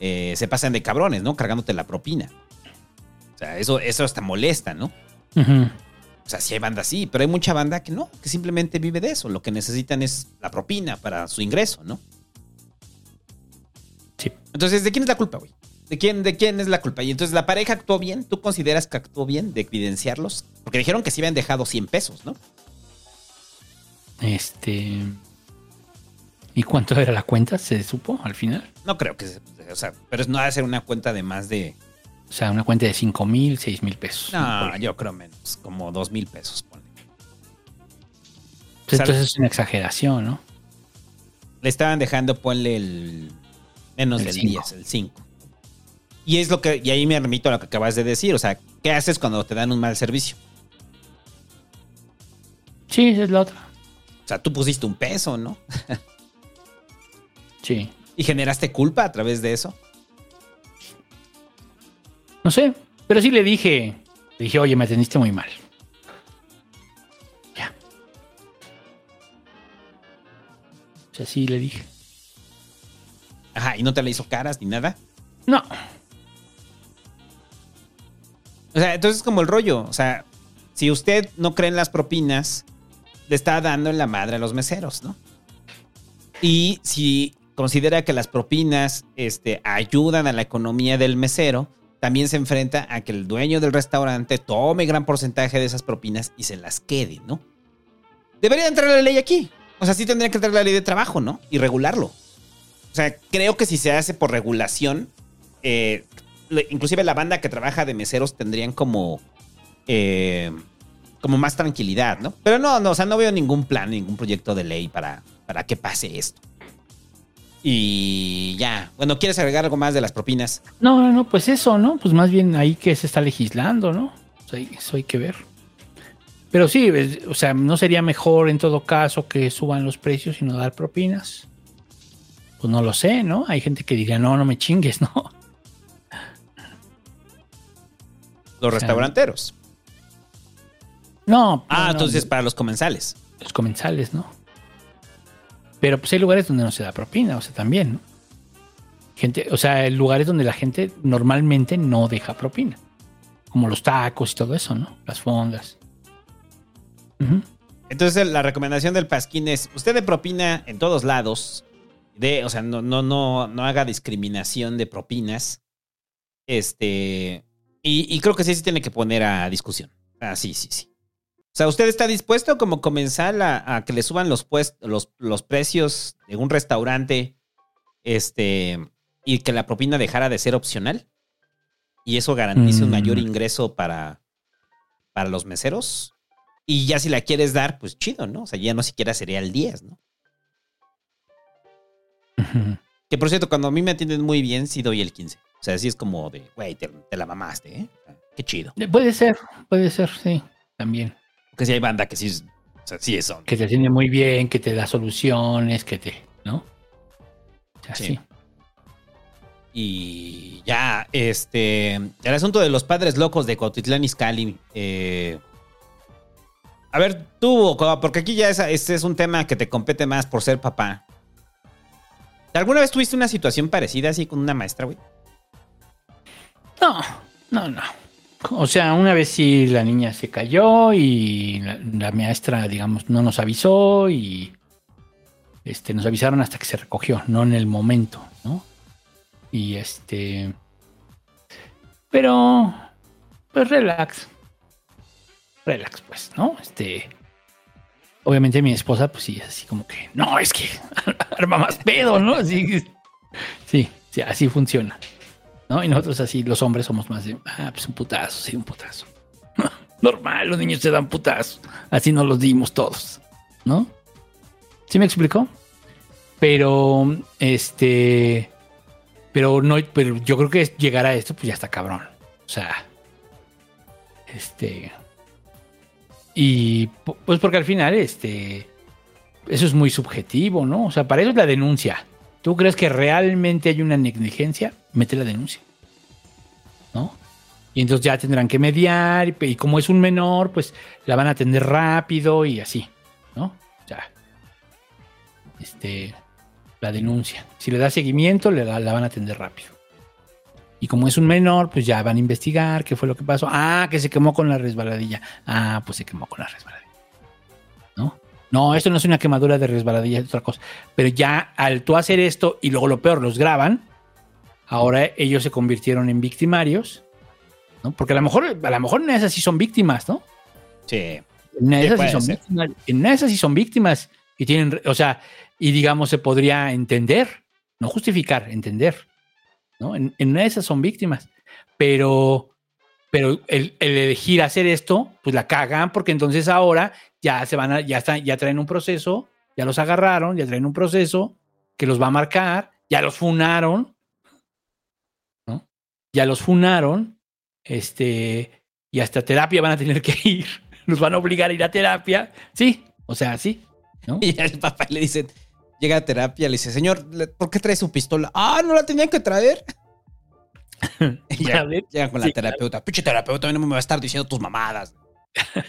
eh, se pasan de cabrones, ¿no? Cargándote la propina. O sea, eso, eso hasta molesta, ¿no? O sea, sí hay banda así, pero hay mucha banda que no, que simplemente vive de eso. Lo que necesitan es la propina para su ingreso, ¿no? Sí. Entonces, ¿de quién es la culpa, güey? ¿De quién, ¿De quién es la culpa? Y entonces, ¿la pareja actuó bien? ¿Tú consideras que actuó bien de evidenciarlos? Porque dijeron que sí habían dejado 100 pesos, ¿no? Este. ¿Y cuánto era la cuenta? ¿Se supo al final? No creo que... se- O sea, pero no ha de ser una cuenta de más de... O sea, una cuenta de 5 mil, 6 mil pesos. No, yo creo menos. Como 2 mil pesos, ponle. Pues entonces es una exageración, ¿no? Le estaban dejando, ponle el... Menos El del cinco. 10, el 5. Y es lo que... Y ahí me remito a lo que acabas de decir. O sea, ¿qué haces cuando te dan un mal servicio? Sí, esa es la otra. O sea, tú pusiste un peso, ¿no? Sí. Y generaste culpa a través de eso. No sé, pero sí le dije. Le dije, oye, me atendiste muy mal. Ya. O sea, sí le dije. Ajá, y no te le hizo caras ni nada. No. O sea, entonces es como el rollo. O sea, si usted no cree en las propinas, le está dando en la madre a los meseros, ¿no? Y si considera que las propinas este, ayudan a la economía del mesero, también se enfrenta a que el dueño del restaurante tome gran porcentaje de esas propinas y se las quede, ¿no? Debería entrar la ley aquí. O sea, sí tendría que entrar la ley de trabajo, ¿no? Y regularlo. O sea, creo que si se hace por regulación, eh, inclusive la banda que trabaja de meseros tendrían como, eh, como más tranquilidad, ¿no? Pero no, no, o sea, no veo ningún plan, ningún proyecto de ley para, para que pase esto. Y ya, bueno, ¿quieres agregar algo más de las propinas? No, no, no, pues eso, ¿no? Pues más bien ahí que se está legislando, ¿no? Sea, eso hay que ver. Pero sí, o sea, ¿no sería mejor en todo caso que suban los precios y no dar propinas? Pues no lo sé, ¿no? Hay gente que diga, no, no me chingues, ¿no? Los sea, restauranteros. No. Ah, no, no, entonces para los comensales. Los comensales, ¿no? Pero pues hay lugares donde no se da propina, o sea, también, ¿no? Gente, o sea, lugares donde la gente normalmente no deja propina. Como los tacos y todo eso, ¿no? Las fondas. Entonces la recomendación del Pasquín es, usted de propina en todos lados, de, o sea, no, no, no, no haga discriminación de propinas. Este, y, y creo que sí se tiene que poner a discusión. Ah, sí, sí, sí. O sea, ¿usted está dispuesto como comensal a, a que le suban los, los, los precios de un restaurante este, y que la propina dejara de ser opcional? Y eso garantice un Mm. mayor ingreso para, para los meseros. Y ya si la quieres dar, pues chido, ¿no? O sea, ya no siquiera sería el 10, ¿no? Que por cierto, cuando a mí me atienden muy bien, sí doy el 15. O sea, sí es como de, güey, te, te la mamaste, ¿eh? Qué chido. Eh, Puede ser, puede ser, sí, también. Porque si hay banda que sí, es- o sea, sí son. Que te atiende muy bien, que te da soluciones, que te, ¿no? O sea, Sí. sí. Y ya, este, el asunto de los padres locos de Cotitlán Izcalli. eh, a ver, tú, porque aquí ya esa- este es un tema que te compete más por ser papá. ¿Alguna vez tuviste una situación parecida así con una maestra, güey? No, no, no. O sea, una vez sí la niña se cayó y la, maestra, digamos, no nos avisó y este, nos avisaron hasta que se recogió, no en el momento, ¿no? Y este. Pero, pues relax. Relax, pues, ¿no? Este. Obviamente mi esposa, pues sí, es así como que, no, es que arma más pedo, ¿no? Así sí, sí, así funciona. ¿No? Y nosotros así, los hombres somos más de, ah, pues un putazo, sí, un putazo. Normal, los niños se dan putazos. Así nos los dimos todos, ¿no? ¿Sí me explicó? Pero, este, pero no, pero yo creo que llegar a esto, pues ya está cabrón. O sea, este, y pu- pues porque al final, este, eso es muy subjetivo, ¿no? O sea, para eso es la denuncia. ¿Tú crees que realmente hay una negligencia? Mete la denuncia. ¿No? Y entonces ya tendrán que mediar y, como es un menor, pues la van a atender rápido y así, ¿no? Sea, este, la denuncia. Si le da seguimiento, le la van a atender rápido. Y como es un menor, pues ya van a investigar qué fue lo que pasó. Ah, que se quemó con la resbaladilla. Ah, pues se quemó con la resbaladilla. ¿No? Esto no es una quemadura de resbaladilla, es otra cosa. Pero ya al tú hacer esto y luego lo peor, los graban, ahora ellos se convirtieron en victimarios, ¿no? Porque a lo mejor, a lo mejor en esas sí son víctimas, ¿no? Sí. En esas sí son ser. víctimas. En esas sí son víctimas y tienen, o sea, y digamos se podría entender, no justificar, entender, ¿no? En, en esas son víctimas, pero, pero el, el elegir hacer esto, pues la cagan porque entonces ahora ya se van a, ya están, ya traen un proceso, ya los agarraron, ya traen un proceso que los va a marcar, ya los funaron, ¿no? Ya los funaron, este, y hasta terapia van a tener que ir, los van a obligar a ir a terapia, sí, o sea, sí, ¿no? Y al papá le dice, llega a terapia, le dice, señor, ¿por qué trae su pistola? Ah, no la tenían que traer. A ver, llega con la sí, terapeuta, pinche terapeuta, no me va a estar diciendo tus mamadas.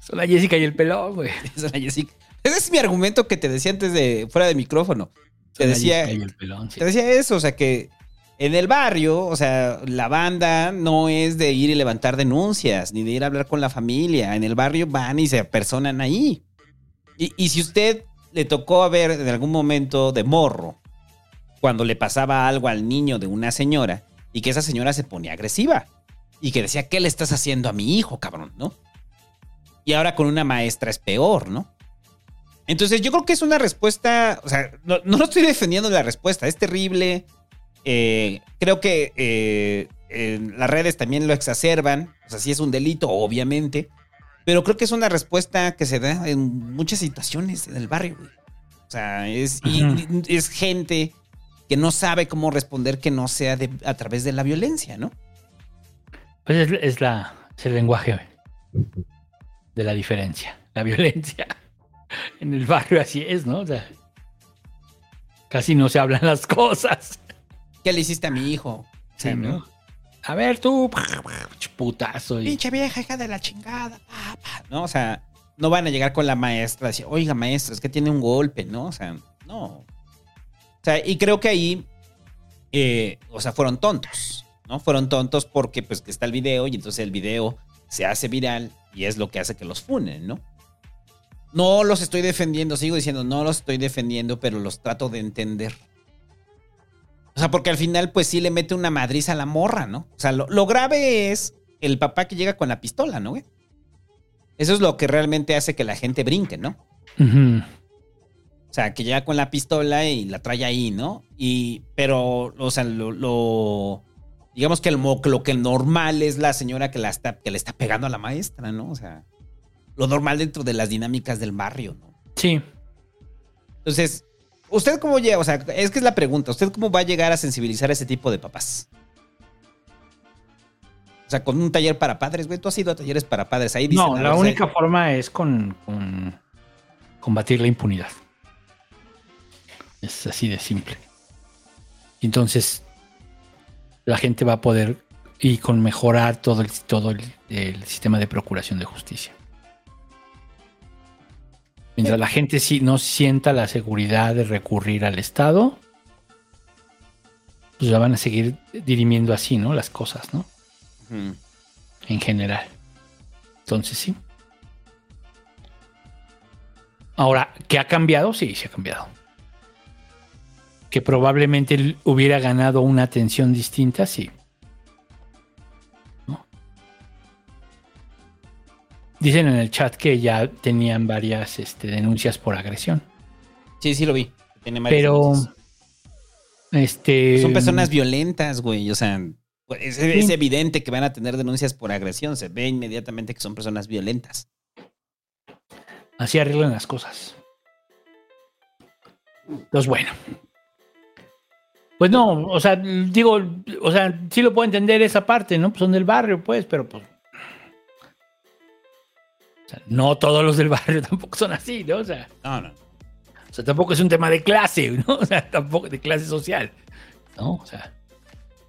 Son la Jessica y el pelón, güey. Es la Jessica. Ese es mi argumento que te decía antes de fuera de micrófono. Te Son decía, Jessica y el pelón, sí. te decía eso, o sea que en el barrio, o sea, la banda no es de ir y levantar denuncias, ni de ir a hablar con la familia. En el barrio van y se apersonan ahí. Y, y si usted le tocó a ver en algún momento de morro, cuando le pasaba algo al niño de una señora, y que esa señora se ponía agresiva, y que decía, ¿qué le estás haciendo a mi hijo, cabrón? ¿No? Y ahora con una maestra es peor, ¿no? Entonces yo creo que es una respuesta, o sea, no, no estoy defendiendo la respuesta, es terrible. Eh, creo que eh, las redes también lo exacerban, o sea, sí es un delito, obviamente, pero creo que es una respuesta que se da en muchas situaciones en el barrio. güey. O sea, y es gente que no sabe cómo responder que no sea de- a través de la violencia, ¿no? Pues es, es la, es el lenguaje, de la diferencia, la violencia. En el barrio así es, ¿no? O sea, casi no se hablan las cosas. ¿Qué le hiciste a mi hijo? Sí, ¿no? A ver, tú, putazo. y- Pinche vieja, hija de la chingada. ¿No? O sea, no van a llegar con la maestra decir, oiga, maestra, es que tiene un golpe, ¿no? O sea, no. O sea, y creo que ahí, eh, o sea, fueron tontos, ¿no? Fueron tontos porque, pues, está el video y entonces el video se hace viral y es lo que hace que los funen, ¿no? No los estoy defendiendo, sigo diciendo, no los estoy defendiendo, pero los trato de entender. O sea, porque al final, pues sí le mete una madriz a la morra, ¿no? O sea, lo, lo grave es el papá que llega con la pistola, ¿no? Eso es lo que realmente hace que la gente brinque, ¿no? Ujú. O sea, que llega con la pistola y la trae ahí, ¿no? Y, pero, o sea, lo, lo- digamos que el, lo que normal es la señora que, la está, que le está pegando a la maestra, ¿no? O sea, lo normal dentro de las dinámicas del barrio, ¿no? Sí. Entonces, ¿usted cómo llega? O sea, es que es la pregunta. ¿Usted cómo va a llegar a sensibilizar a ese tipo de papás? O sea, con un taller para padres, güey. Tú has ido a talleres para padres. Ahí dicen. No, la única forma es con, con combatir la impunidad. Es así de simple. Entonces, la gente va a poder y con mejorar todo el, todo el, el sistema de procuración de justicia. Mientras la gente sí no sienta la seguridad de recurrir al Estado, pues ya van a seguir dirimiendo así, ¿no? Las cosas, ¿no? En general. Entonces sí. Ahora, ¿qué ha cambiado? Sí, se ha cambiado. Que probablemente hubiera ganado una atención distinta, sí. ¿No? Dicen en el chat que ya tenían varias este, denuncias por agresión. Sí, sí lo vi. Tiene Pero denuncias. este Son personas violentas, güey. O sea, pues, es, Sí. es evidente que van a tener denuncias por agresión. Se ve inmediatamente que son personas violentas. Así arreglan las cosas. Entonces, bueno. Pues no, o sea, digo, o sea, sí lo puedo entender esa parte, ¿no? Pues son del barrio, pues, pero pues. O sea, no todos los del barrio tampoco son así, ¿no? O sea, No, no. o sea, tampoco es un tema de clase, ¿no? O sea, tampoco de clase social, ¿no? O sea,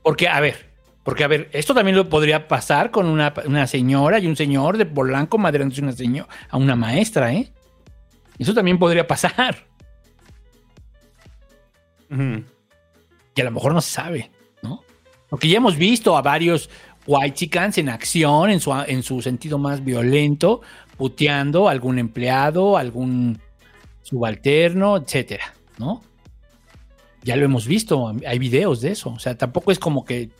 porque, a ver, porque, a ver, esto también lo podría pasar con una, una señora y un señor de Polanco madreándose una señora, a una maestra, ¿eh? Eso también podría pasar. Que a lo mejor no se sabe, ¿no? Porque ya hemos visto a varios white chickens en acción, en su, en su sentido más violento, puteando a algún empleado, algún subalterno, etcétera, ¿no? Ya lo hemos visto, hay videos de eso. O sea, tampoco es como que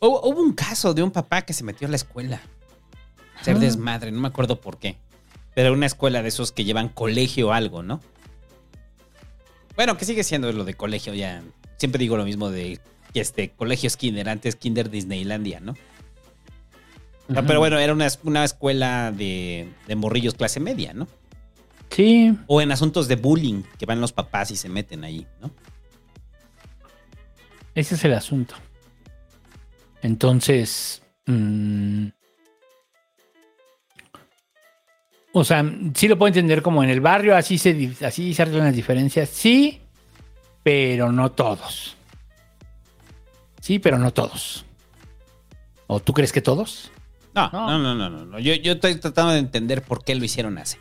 Hubo, un caso de un papá que se metió a la escuela. Ser Ah. desmadre, no me acuerdo por qué. Pero una escuela de esos que llevan colegio o algo, ¿no? Bueno, que sigue siendo lo de colegio ya. Siempre digo lo mismo de este colegio es kinder, antes kinder Disneylandia, ¿no? Ah, Pero bueno, era una, una escuela de, de morrillos clase media, ¿no? Sí. O en asuntos de bullying, que van los papás y se meten ahí, ¿no? Ese es el asunto. Entonces, mm, o sea, sí lo puedo entender como en el barrio, así se, así se arreglan las diferencias, sí, pero no todos. Sí, pero no todos. ¿O tú crees que todos? No, no, no, no, no. no. Yo, yo estoy tratando de entender por qué lo hicieron así.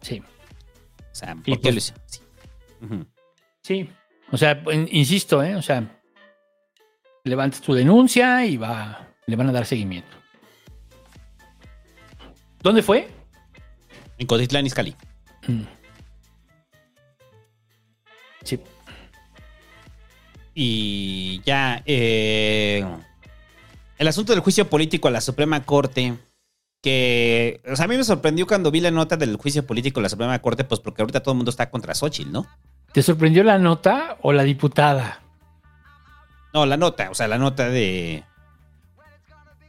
Sí. O sea, ¿por Y qué pues- lo hicieron así? Sí. O sea, insisto, ¿eh? O sea, levantas tu denuncia y va, le van a dar seguimiento. ¿Dónde fue? En Cotitlán, Izcalli. Mm. Sí. Y ya, eh, el asunto del juicio político a la Suprema Corte, que, o sea, a mí me sorprendió cuando vi la nota del juicio político a la Suprema Corte, pues porque ahorita todo el mundo está contra Xochitl, ¿no? ¿Te sorprendió la nota o la diputada? No, la nota, o sea, la nota de...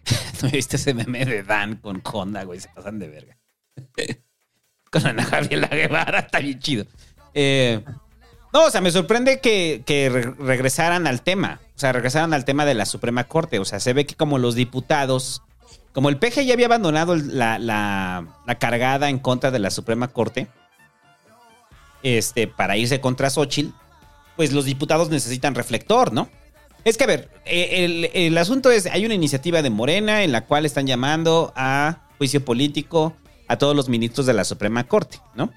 ¿No viste ese meme de Dan con Honda, güey? Se pasan de verga. con Ana Gabriela Guevara, está bien chido. Eh, no, o sea, me sorprende que, que re- regresaran al tema. O sea, regresaran al tema de la Suprema Corte. O sea, se ve que como los diputados como el PG ya había abandonado la, la- la cargada en contra de la Suprema Corte, este, para irse contra Xochitl, pues los diputados necesitan reflector, ¿no? Es que, a ver, eh, el, el asunto es, hay una iniciativa de Morena en la cual están llamando a juicio político a todos los ministros de la Suprema Corte, ¿no?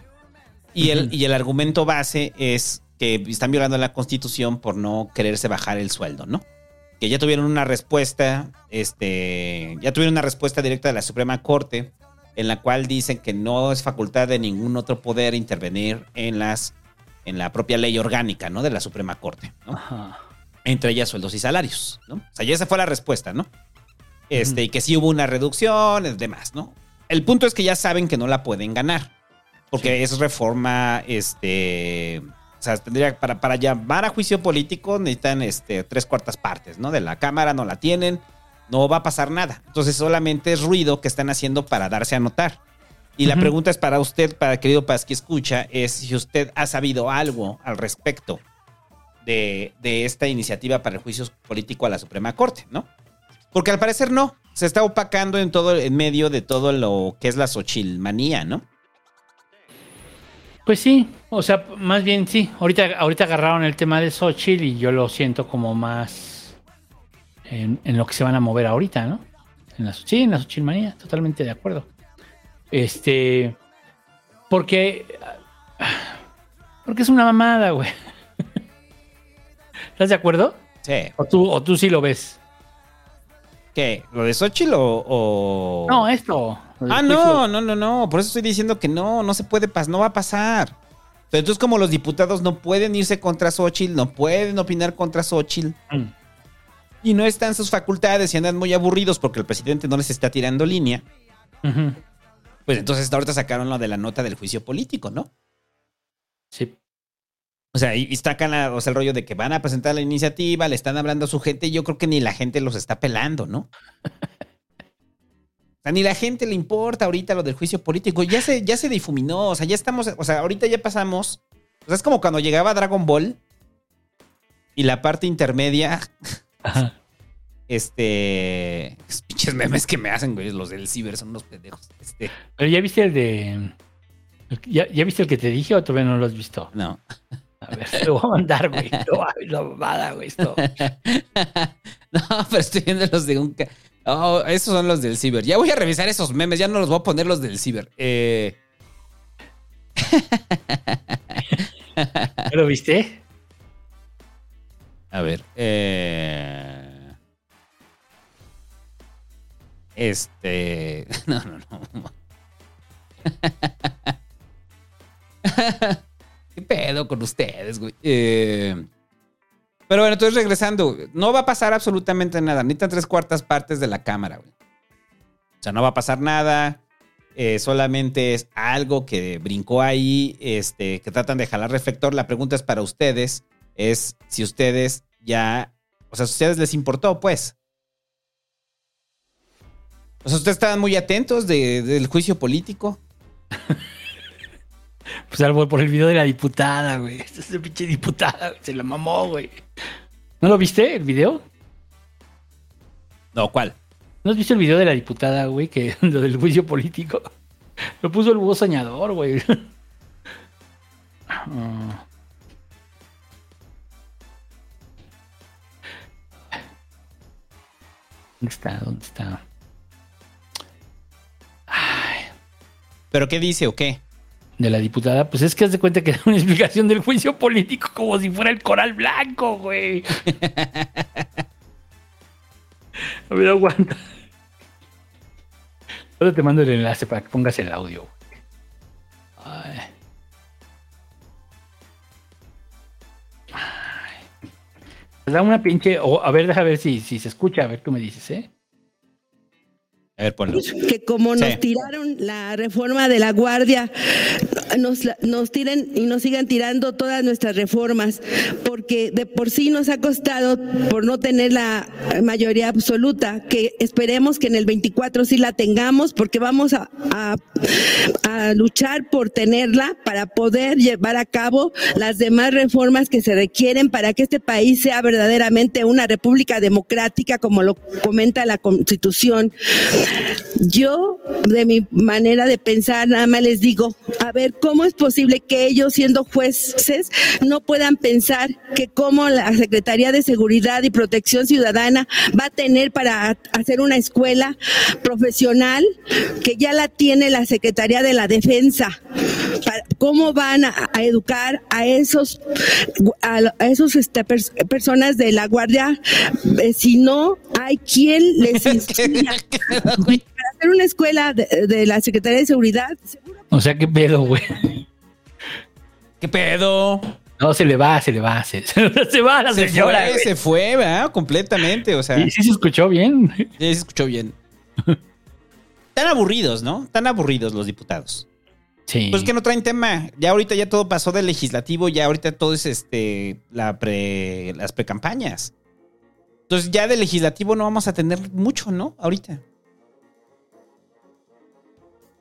Y, el, y el argumento base es que están violando la Constitución por no quererse bajar el sueldo, ¿no? Que ya tuvieron una respuesta, este, ya tuvieron una respuesta directa de la Suprema Corte en la cual dicen que no es facultad de ningún otro poder intervenir en las, en la propia ley orgánica, ¿no? De la Suprema Corte, ¿no? Entre ellas sueldos y salarios, ¿no? O sea, ya esa fue la respuesta, ¿no? Este, y que sí hubo una reducción, es demás, ¿no? El punto es que ya saben que no la pueden ganar. Porque es reforma, este. O sea, tendría, para, para llamar a juicio político necesitan este, tres cuartas partes, ¿no? De la Cámara no la tienen, no va a pasar nada. Entonces solamente es ruido que están haciendo para darse a notar. Y la pregunta es para usted, para querido Paz que escucha, es si usted ha sabido algo al respecto de, de esta iniciativa para el juicio político a la Suprema Corte, ¿no? Porque al parecer no. Se está opacando en todo, en medio de todo lo que es la Xochilmanía, ¿no? Pues sí, o sea, más bien sí. Ahorita, ahorita agarraron el tema de Xochitl y yo lo siento como más en, en lo que se van a mover ahorita, ¿no? En la, sí, en la Xochilmanía, totalmente de acuerdo. Este, porque, porque es una mamada, güey. ¿Estás de acuerdo? Sí. ¿O tú, o tú sí lo ves? ¿Qué? ¿Lo de Xochitl o...? o- No, esto. Ah, no, no, no, no. Por eso estoy diciendo que no, no se puede pasar, no va a pasar. Pero entonces como los diputados no pueden irse contra Xochitl, no pueden opinar contra Xochitl. Mm. Y no están sus facultades y andan muy aburridos porque el presidente no les está tirando línea. Pues entonces ahorita sacaron lo de la nota del juicio político, ¿no? Sí. O sea, y, la- o sea, el rollo de que van a presentar la iniciativa, le están hablando a su gente, y yo creo que ni la gente los está pelando, ¿no? O sea, ni la gente le importa ahorita lo del juicio político. Ya se, ya se difuminó. O sea, ya estamos. O sea, ahorita ya pasamos. O sea, es como cuando llegaba Dragon Ball y la parte intermedia. Este. Esos pinches memes que me hacen, güey. Los del ciber son unos pendejos. Este. Pero ya viste el de. ¿Ya, ya viste el que te dije o todavía no lo has visto? No. A ver, te lo voy a mandar, güey. No, la mamada, güey. Esto. No, pero estoy viendo los de un. Oh, esos son los del ciber. Ya voy a revisar esos memes. Ya no los voy a poner los del ciber. Eh. ¿Ya lo viste? A ver. eh, Este. No, no, no. ¿Qué pedo con ustedes, güey? Eh, Pero bueno, entonces regresando, no va a pasar absolutamente nada. Necesitan tres cuartas partes de la cámara, güey. O sea, no va a pasar nada. eh, solamente es algo que brincó ahí, este, que tratan de jalar reflector. La pregunta es para ustedes, es si ustedes ya, o sea, si ustedes les importó, pues. O sea, ustedes estaban muy atentos de- del juicio político. Pues algo por el video de la diputada, güey. Esta es la pinche diputada, güey. Se la mamó, güey. ¿No lo viste el video? No, ¿cuál? ¿No has visto el video de la diputada, güey? Que lo del juicio político. Lo puso el búho soñador, güey. Ah. ¿Dónde está? ¿Dónde está? ¿Pero qué dice o qué? De la diputada, pues es que haz de cuenta que da una explicación del juicio político como si fuera el coral blanco, güey. A ver, aguanta. Ahora te mando el enlace para que pongas el audio. Ay. Ay. Da una pinche. o- a ver, deja ver si, si se escucha. A ver, tú me dices, ¿eh? A ver, ponlo. que como nos tiraron la reforma de la guardia, nos, nos tiren y nos sigan tirando todas nuestras reformas, porque de por sí nos ha costado por no tener la mayoría absoluta, que esperemos que en el 24 sí la tengamos, porque vamos a- a luchar por tenerla para poder llevar a cabo las demás reformas que se requieren para que este país sea verdaderamente una república democrática, como lo comenta la Constitución. Yo, de mi manera de pensar, nada más les digo, a ver, ¿cómo es posible que ellos, siendo jueces, no puedan pensar que como la Secretaría de Seguridad y Protección Ciudadana va a tener para hacer una escuela profesional que ya la tiene la Secretaría de la Defensa? ¿Cómo van a, a educar a esos, a, a esos este, pers- personas de la Guardia eh, si no hay quien les instruya? Para hacer una escuela de, de la Secretaría de Seguridad, O sea, qué pedo, güey. ¿Qué pedo? No, se le va, se le va, se, se va la Se señora. fue, se fue, ¿verdad? Completamente, o sea. Sí, sí se escuchó bien. Sí, se escuchó bien. Tan aburridos, ¿no? Tan aburridos los diputados. Sí. Pues que no traen tema. Ya ahorita ya todo pasó del legislativo, ya ahorita todo es este la pre, las precampañas. Entonces ya del legislativo no vamos a tener mucho, ¿no? Ahorita.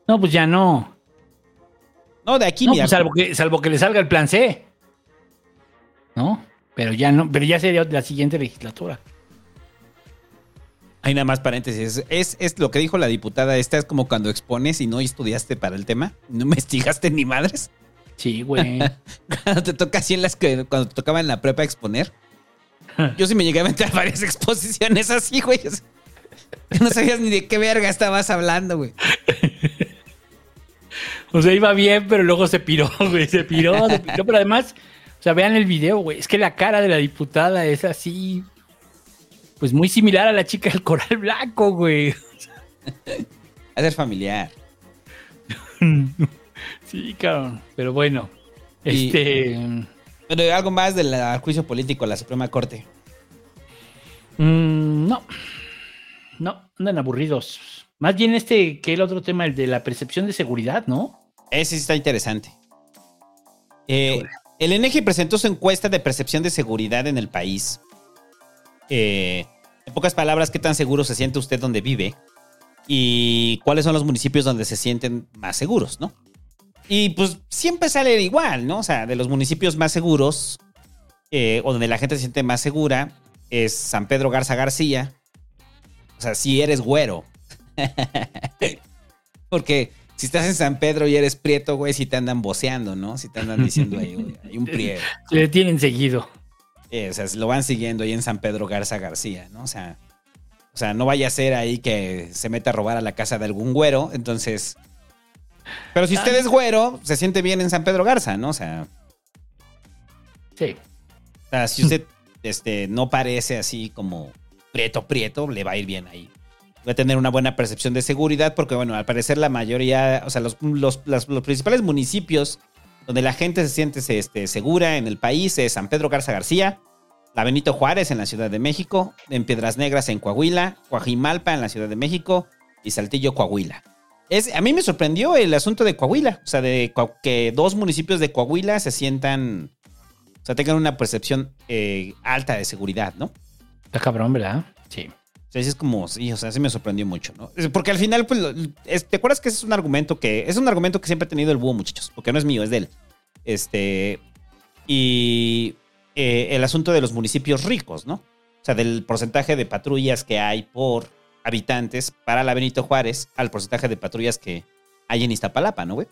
No, pues ya no. No, de aquí, No, mira. pues salvo que, salvo que le salga el plan C. ¿No? Pero ya no, pero ya sería la siguiente legislatura. Hay nada más paréntesis. Es, es lo que dijo la diputada. Esta es como cuando expones y no estudiaste para el tema. No investigaste ni madres. Sí, güey. cuando te toca así en las que cuando te tocaba en la prepa exponer. Yo sí me llegué a aventar varias exposiciones así, güey. No sabías ni de qué verga estabas hablando, güey. O sea, iba bien, pero luego se piró, güey. Se piró, se piró. Pero además, o sea, vean el video, güey. Es que la cara de la diputada es así. Pues muy similar a la chica del coral blanco, güey. A ser familiar. Sí, cabrón. Pero bueno. Y- Este. Pero algo más del juicio político a la Suprema Corte. mm, no. No, andan aburridos. Más bien este que el otro tema, el de la percepción de seguridad, ¿no? Ese sí está interesante. Eh, el INEGI presentó su encuesta de percepción de seguridad en el país. Eh, en pocas palabras, ¿qué tan seguro se siente usted donde vive? Y cuáles son los municipios donde se sienten más seguros, ¿no? Y pues siempre sale igual, ¿no? O sea, de los municipios más seguros, eh, o donde la gente se siente más segura, es San Pedro Garza García. O sea, si eres güero. Porque si estás en San Pedro y eres prieto, güey, si te andan voceando, ¿no? Si te andan diciendo ahí, güey, hay un prieto. Le tienen seguido. O sea, lo van siguiendo ahí en San Pedro Garza García, ¿no? O sea, o sea, no vaya a ser ahí que se meta a robar a la casa de algún güero, entonces. Pero si usted es güero, se siente bien en San Pedro Garza, ¿no? O sea, Sí. o sea, si usted este, no parece así como prieto, prieto, le va a ir bien ahí. Va a tener una buena percepción de seguridad porque, bueno, al parecer la mayoría, o sea, los, los- las- los principales municipios donde la gente se siente este, segura en el país es San Pedro Garza García, la Benito Juárez en la Ciudad de México, en Piedras Negras en Coahuila, Coajimalpa en la Ciudad de México y Saltillo, Coahuila. Es, a mí me sorprendió el asunto de Coahuila, o sea, de que dos municipios de Coahuila se sientan, o sea, tengan una percepción eh, alta de seguridad, ¿no? Está cabrón, ¿verdad? Sí. O sea, sí es como, sí, o sea, sí me sorprendió mucho, ¿no? Porque al final, pues, ¿te acuerdas que ese es un argumento que, es un argumento que siempre ha tenido el búho, muchachos? Porque no es mío, es de él. Este, y eh, el asunto de los municipios ricos, ¿no? O sea, del porcentaje de patrullas que hay por habitantes para la Benito Juárez al porcentaje de patrullas que hay en Iztapalapa, ¿no, güey?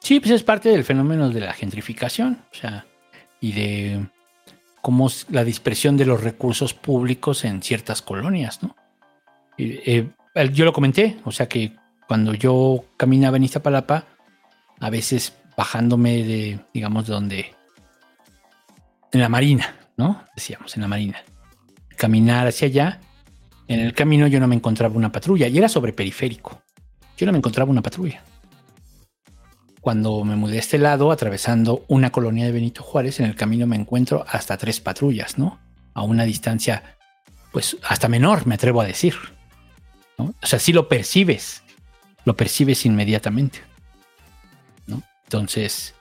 Sí, pues es parte del fenómeno de la gentrificación, o sea, y de cómo la dispersión de los recursos públicos en ciertas colonias, ¿no? Eh, yo lo comenté, o sea que cuando yo caminaba en Iztapalapa, a veces bajándome de, digamos, de donde, en la marina, ¿no? Decíamos, en la marina. Caminar hacia allá, en el camino yo no me encontraba una patrulla, y era sobre periférico. Yo no me encontraba una patrulla cuando me mudé a este lado, atravesando una colonia de Benito Juárez, en el camino me encuentro hasta tres patrullas, ¿no? A una distancia, pues hasta menor, me atrevo a decir. ¿No? O sea, sí lo percibes, lo percibes inmediatamente. Entonces,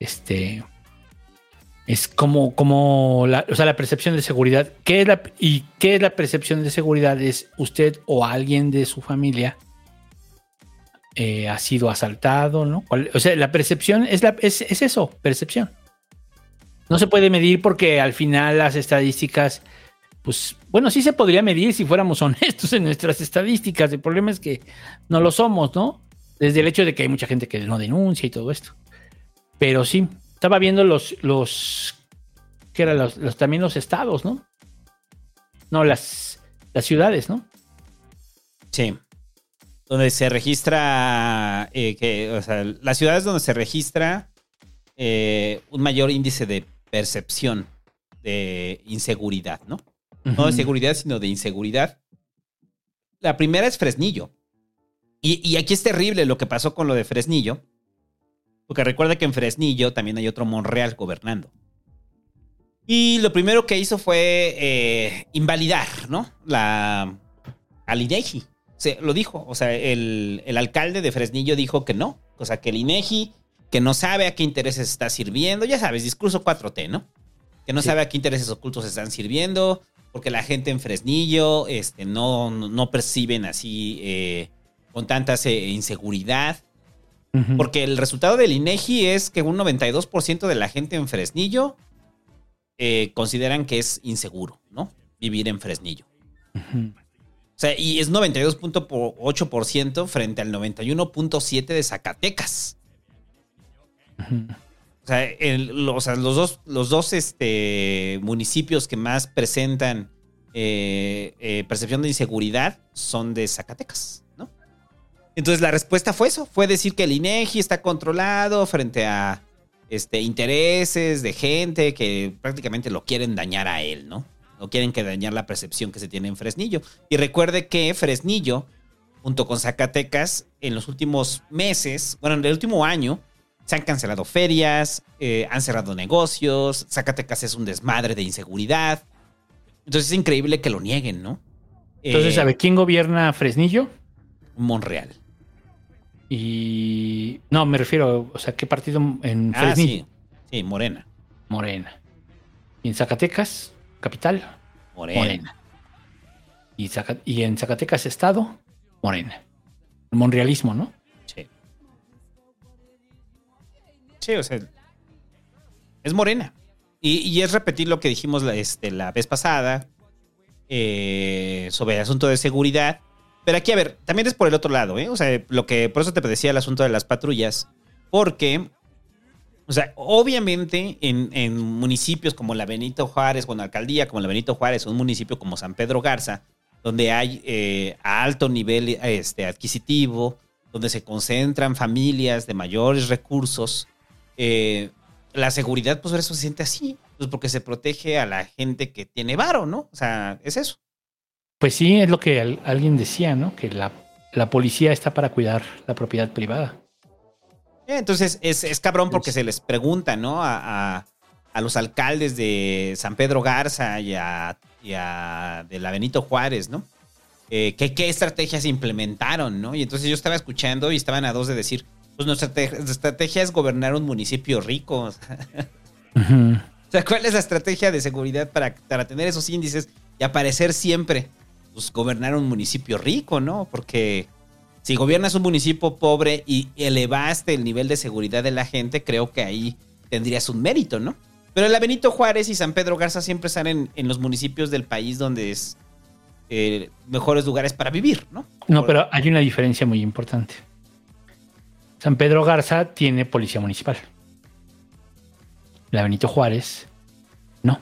este es como, como la, o sea, la percepción de seguridad. ¿Qué es la, ¿Y qué es la percepción de seguridad? Es usted o alguien de su familia eh, ha sido asaltado, ¿no? ¿Cuál- O sea, la percepción es, la, es, es eso, percepción. No se puede medir porque al final las estadísticas, pues, bueno, sí se podría medir si fuéramos honestos en nuestras estadísticas. El problema es que no lo somos, ¿no? Desde el hecho de que hay mucha gente que no denuncia y todo esto. Pero sí, estaba viendo los, los, que eran los, también los estados, ¿no? No, las, las ciudades, ¿no? Sí. Donde se registra, eh, que, o sea, las ciudades donde se registra eh, un mayor índice de percepción de inseguridad, ¿no? No de seguridad, sino de inseguridad. La primera es Fresnillo. Y, y aquí es terrible lo que pasó con lo de Fresnillo. Porque recuerda que en Fresnillo también hay otro Monreal gobernando. Y lo primero que hizo fue eh, invalidar, ¿no? La, al INEGI. Se, lo dijo. O sea, el, el alcalde de Fresnillo dijo que no. O sea, que el INEGI, que no sabe a qué intereses está sirviendo. Ya sabes, discurso 4T, ¿no? Que no Sí. sabe a qué intereses ocultos están sirviendo. Porque la gente en Fresnillo este, no, no, perciben así eh, con tanta eh, inseguridad. Porque el resultado del INEGI es que un 92% de la gente en Fresnillo eh, consideran que es inseguro, ¿no? Vivir en Fresnillo. O sea, y es 92.8% frente al 91.7% de Zacatecas. O sea, los dos este, municipios que más presentan eh, eh, percepción de inseguridad son de Zacatecas, ¿no? Entonces la respuesta fue eso, fue decir que el INEGI está controlado frente a este, intereses de gente que prácticamente lo quieren dañar a él, ¿no? No quieren que dañar la percepción que se tiene en Fresnillo. Y recuerde que Fresnillo, junto con Zacatecas, en los últimos meses, bueno, en el último año, se han cancelado ferias, eh, han cerrado negocios, Zacatecas es un desmadre de inseguridad. Entonces es increíble que lo nieguen, ¿no? Entonces, Eh, ¿sabe quién gobierna Fresnillo? Monreal. Y. No, me refiero, o sea, ¿qué partido en Ah, Fresnillo? sí. Sí, Morena. Morena. Y en Zacatecas, capital, Morena. Morena. Y, Zaca- y en Zacatecas, estado, Morena. El monrealismo, ¿no? O sea, es morena. Y, es repetir lo que dijimos la, este, vez pasada eh, sobre el asunto de seguridad. Pero aquí, a ver, también es por el otro lado, ¿eh? O sea, lo que, por eso te decía el asunto de las patrullas. Porque, o sea, obviamente en, municipios como la Benito Juárez, bueno, alcaldía como la Benito Juárez, un municipio como San Pedro Garza, donde hay eh, alto nivel este, adquisitivo, donde se concentran familias de mayores recursos, eh, la seguridad, pues por eso se siente así, pues porque se protege a la gente que tiene varo, ¿no? O sea, es eso. Pues sí, es lo que al- alguien decía, ¿no? Que la, la policía está para cuidar la propiedad privada. Eh, Entonces es, es cabrón porque se les pregunta, ¿no? A, a- a los alcaldes de San Pedro Garza y a, y a- de la Benito Juárez, ¿no? Eh, ¿qué, qué estrategias implementaron, ¿no? Y entonces yo estaba escuchando y estaban a dos de decir, pues nuestra te- estrategia es gobernar un municipio rico. O sea, ¿cuál es la estrategia de seguridad para, para tener esos índices y aparecer siempre? Pues gobernar un municipio rico, ¿no? Porque si gobiernas un municipio pobre y elevaste el nivel de seguridad de la gente, creo que ahí tendrías un mérito, ¿no? Pero la Benito Juárez y San Pedro Garza siempre están en, en los municipios del país donde es eh, mejores lugares para vivir, ¿no? No, pero hay una diferencia muy importante. San Pedro Garza tiene policía municipal. La Benito Juárez, no.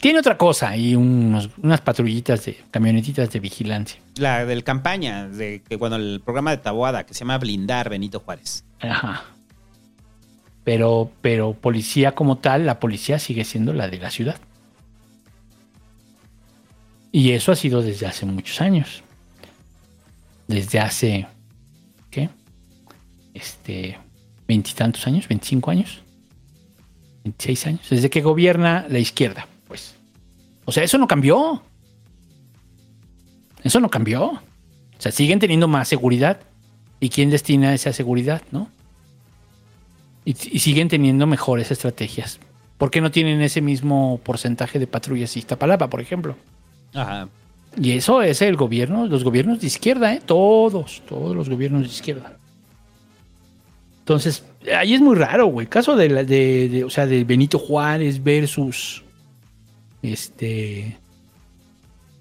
Tiene otra cosa y unos- unas patrullitas de camionetitas de vigilancia. La del campaña, de que cuando el programa de Taboada, que se llama Blindar Benito Juárez. Ajá. Pero, pero policía como tal, la policía sigue siendo la de la ciudad. Y eso ha sido desde hace muchos años. Desde hace. Este, veintitantos años, veinticinco años, veintiséis años, desde que gobierna la izquierda, pues. O sea, eso no cambió. Eso no cambió. O sea, siguen teniendo más seguridad. ¿Y quién destina esa seguridad, no? Y, y siguen teniendo mejores estrategias. ¿Por qué no tienen ese mismo porcentaje de patrullas Iztapalapa, por ejemplo? Ajá. Y eso es el gobierno, los gobiernos de izquierda, ¿eh? Todos, todos los gobiernos de izquierda. Entonces, ahí es muy raro, güey. El caso de, la- de, o sea, de Benito Juárez versus este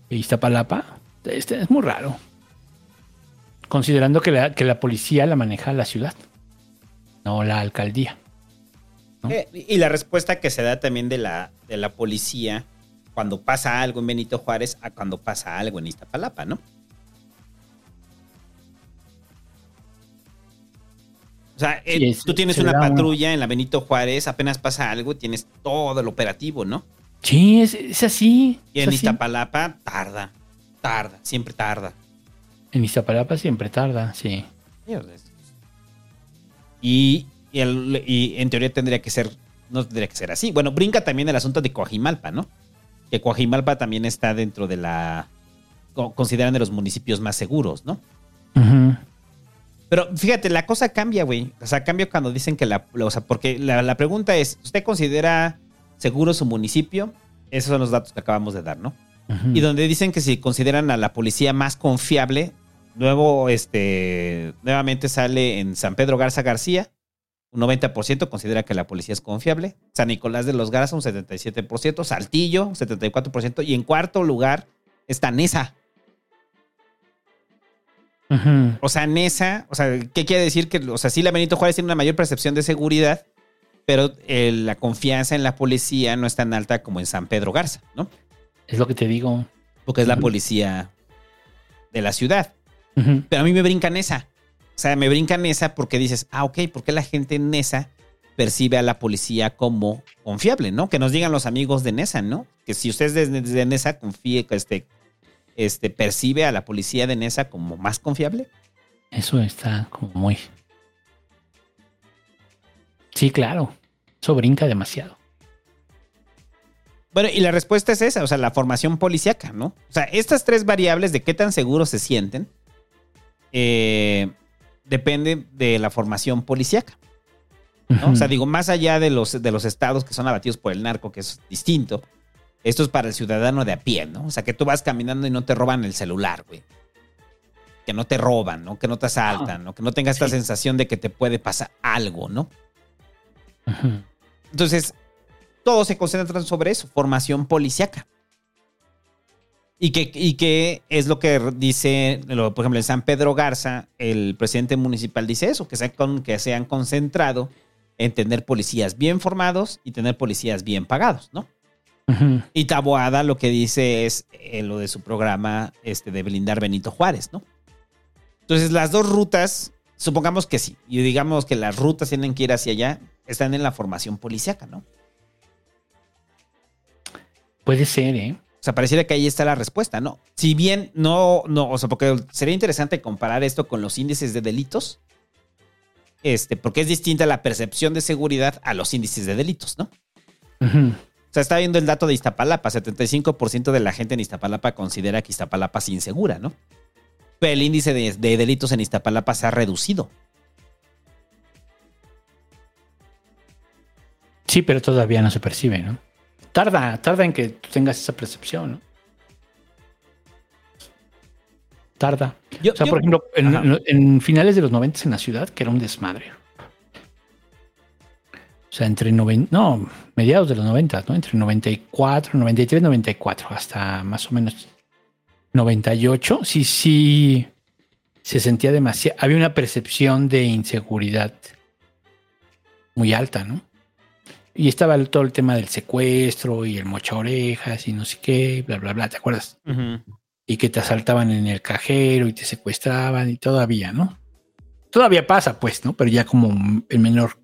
Iztapalapa, este es muy raro. Considerando que la, que la policía la maneja la ciudad, no la alcaldía. Eh, y la respuesta que se da también de la, de la policía cuando pasa algo en Benito Juárez a cuando pasa algo en Iztapalapa, ¿no? O sea, eh, Sí, es- tú tienes una patrulla en la Benito Juárez, apenas pasa algo tienes todo el operativo, ¿no? Sí, es, es así. Y en así. Iztapalapa tarda, tarda, siempre tarda. En Iztapalapa siempre tarda, sí. Y, y el- y en teoría tendría que ser, no tendría que ser así. Bueno, brinca también el asunto de Coajimalpa, ¿no? Que Coajimalpa también está dentro de la, co- consideran de los municipios más seguros, ¿no? Pero fíjate, la cosa cambia, güey. O sea, cambia cuando dicen que la, o sea, porque la, la pregunta es, ¿usted considera seguro su municipio? Esos son los datos que acabamos de dar, ¿no? Y donde dicen que si consideran a la policía más confiable, nuevo, este, nuevamente sale en San Pedro Garza García, un 90% considera que la policía es confiable. San Nicolás de los Garza, un 77%. Saltillo, un 74%. Y en cuarto lugar está Nesa. O sea, Nesa, o sea, ¿qué quiere decir? Que, o sea, sí, la Benito Juárez tiene una mayor percepción de seguridad, pero eh, la confianza en la policía no es tan alta como en San Pedro Garza, ¿no? Es lo que te digo. Porque es la policía de la ciudad. Pero a mí me brinca Nesa. O sea, me brinca Nesa porque dices, ah, ok, ¿por qué la gente en Nesa percibe a la policía como confiable, ¿no? Que nos digan los amigos de Nesa, ¿no? Que si ustedes desde, desde Nesa confíe, que este, este, percibe a la policía de Nesa como más confiable. Eso está como muy. Sí, claro. Eso brinca demasiado. Bueno, y la respuesta es esa, o sea, la formación policíaca, ¿no? O sea, estas tres variables de qué tan seguros se sienten, eh, depende de la formación policíaca. ¿no? O sea, digo, más allá de los, de los estados que son abatidos por el narco, que es distinto, esto es para el ciudadano de a pie, ¿no? O sea, que tú vas caminando y no te roban el celular, güey. Que no te roban, ¿no? Que no te asaltan, ¿no? Que no tengas esta sensación de que te puede pasar algo, ¿no? Entonces, todos se concentran sobre eso, formación policiaca. Y que, y que es lo que dice, lo- por ejemplo, en San Pedro Garza, el presidente municipal dice eso, que se, han con- que se han concentrado en tener policías bien formados y tener policías bien pagados, ¿no? Y Taboada lo que dice es eh, lo de su programa este, de blindar Benito Juárez, ¿no? Entonces, las dos rutas, supongamos que sí, y digamos que las rutas tienen que ir hacia allá, están en la formación policíaca, ¿no? Puede ser, ¿eh? O sea, pareciera que ahí está la respuesta, ¿no? Si bien no, no, o sea, porque sería interesante comparar esto con los índices de delitos, este, porque es distinta la percepción de seguridad a los índices de delitos, ¿no? O sea, está viendo el dato de Iztapalapa, 75% de la gente en Iztapalapa considera que Iztapalapa es insegura, ¿no? El índice de, de delitos en Iztapalapa se ha reducido. Sí, pero todavía no se percibe, ¿no? Tarda, tarda en que tú tengas esa percepción, ¿no? Tarda. o sea, yo- por ejemplo, en, en- en finales de los 90 en la ciudad, que era un desmadre. O sea, entre 90, no, mediados de los 90, ¿no? Entre 94, 93, 94, hasta más o menos 98, sí, sí, se sentía demasiado, había una percepción de inseguridad muy alta, ¿no? Y estaba el- todo el tema del secuestro y el mocha orejas y no sé qué, bla, bla, bla, ¿te acuerdas? Y que te asaltaban en el cajero y te secuestraban y todavía, ¿no? Todavía pasa, pues, ¿no? Pero ya como en menor.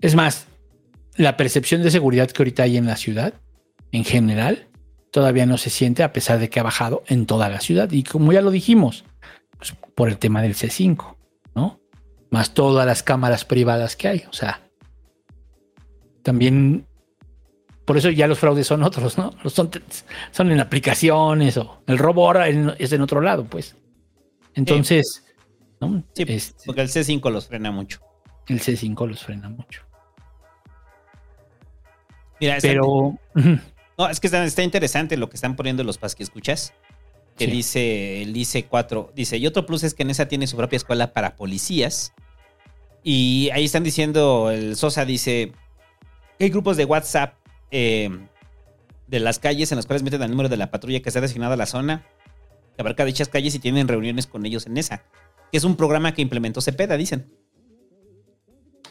Es más, la percepción de seguridad que ahorita hay en la ciudad, en general, todavía no se siente a pesar de que ha bajado en toda la ciudad. Y como ya lo dijimos, pues, por el tema del C5, ¿no? Más todas las cámaras privadas que hay. O sea, también por eso ya los fraudes son otros, ¿no? Los Son, son en aplicaciones o el robo ahora es en otro lado, pues. Entonces, ¿no? Sí, porque el C5 los frena mucho. El C5 los frena mucho. Mira, está- Pero. No, es que está, está interesante lo que están poniendo los pas que escuchas. Que Sí. dice el ICE 4. Dice, y otro plus es que Nesa tiene su propia escuela para policías. Y ahí están diciendo, el Sosa dice, que hay grupos de WhatsApp eh, de las calles en las cuales meten el número de la patrulla que está designada a la zona, que abarca dichas calles y tienen reuniones con ellos en esa. Que es un programa que implementó Cepeda, dicen.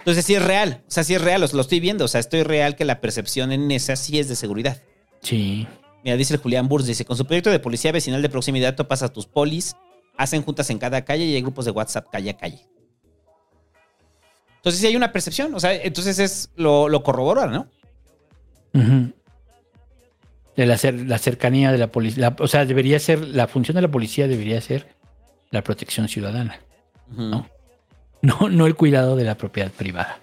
Entonces sí es real, o sea, sí es real, os lo estoy viendo, o sea, estoy real que la percepción en esa sí es de seguridad. Sí. Mira, dice el Julián Burs, dice, con su proyecto de policía vecinal de proximidad topas a tus polis, hacen juntas en cada calle y hay grupos de WhatsApp calle a calle. Entonces sí hay una percepción, o sea, entonces es lo, lo corrobora, ¿no? Ujú. De la, cer- la cercanía de la policía. O sea, debería ser. La función de la policía debería ser la protección ciudadana. ¿no? No, no el cuidado de la propiedad privada.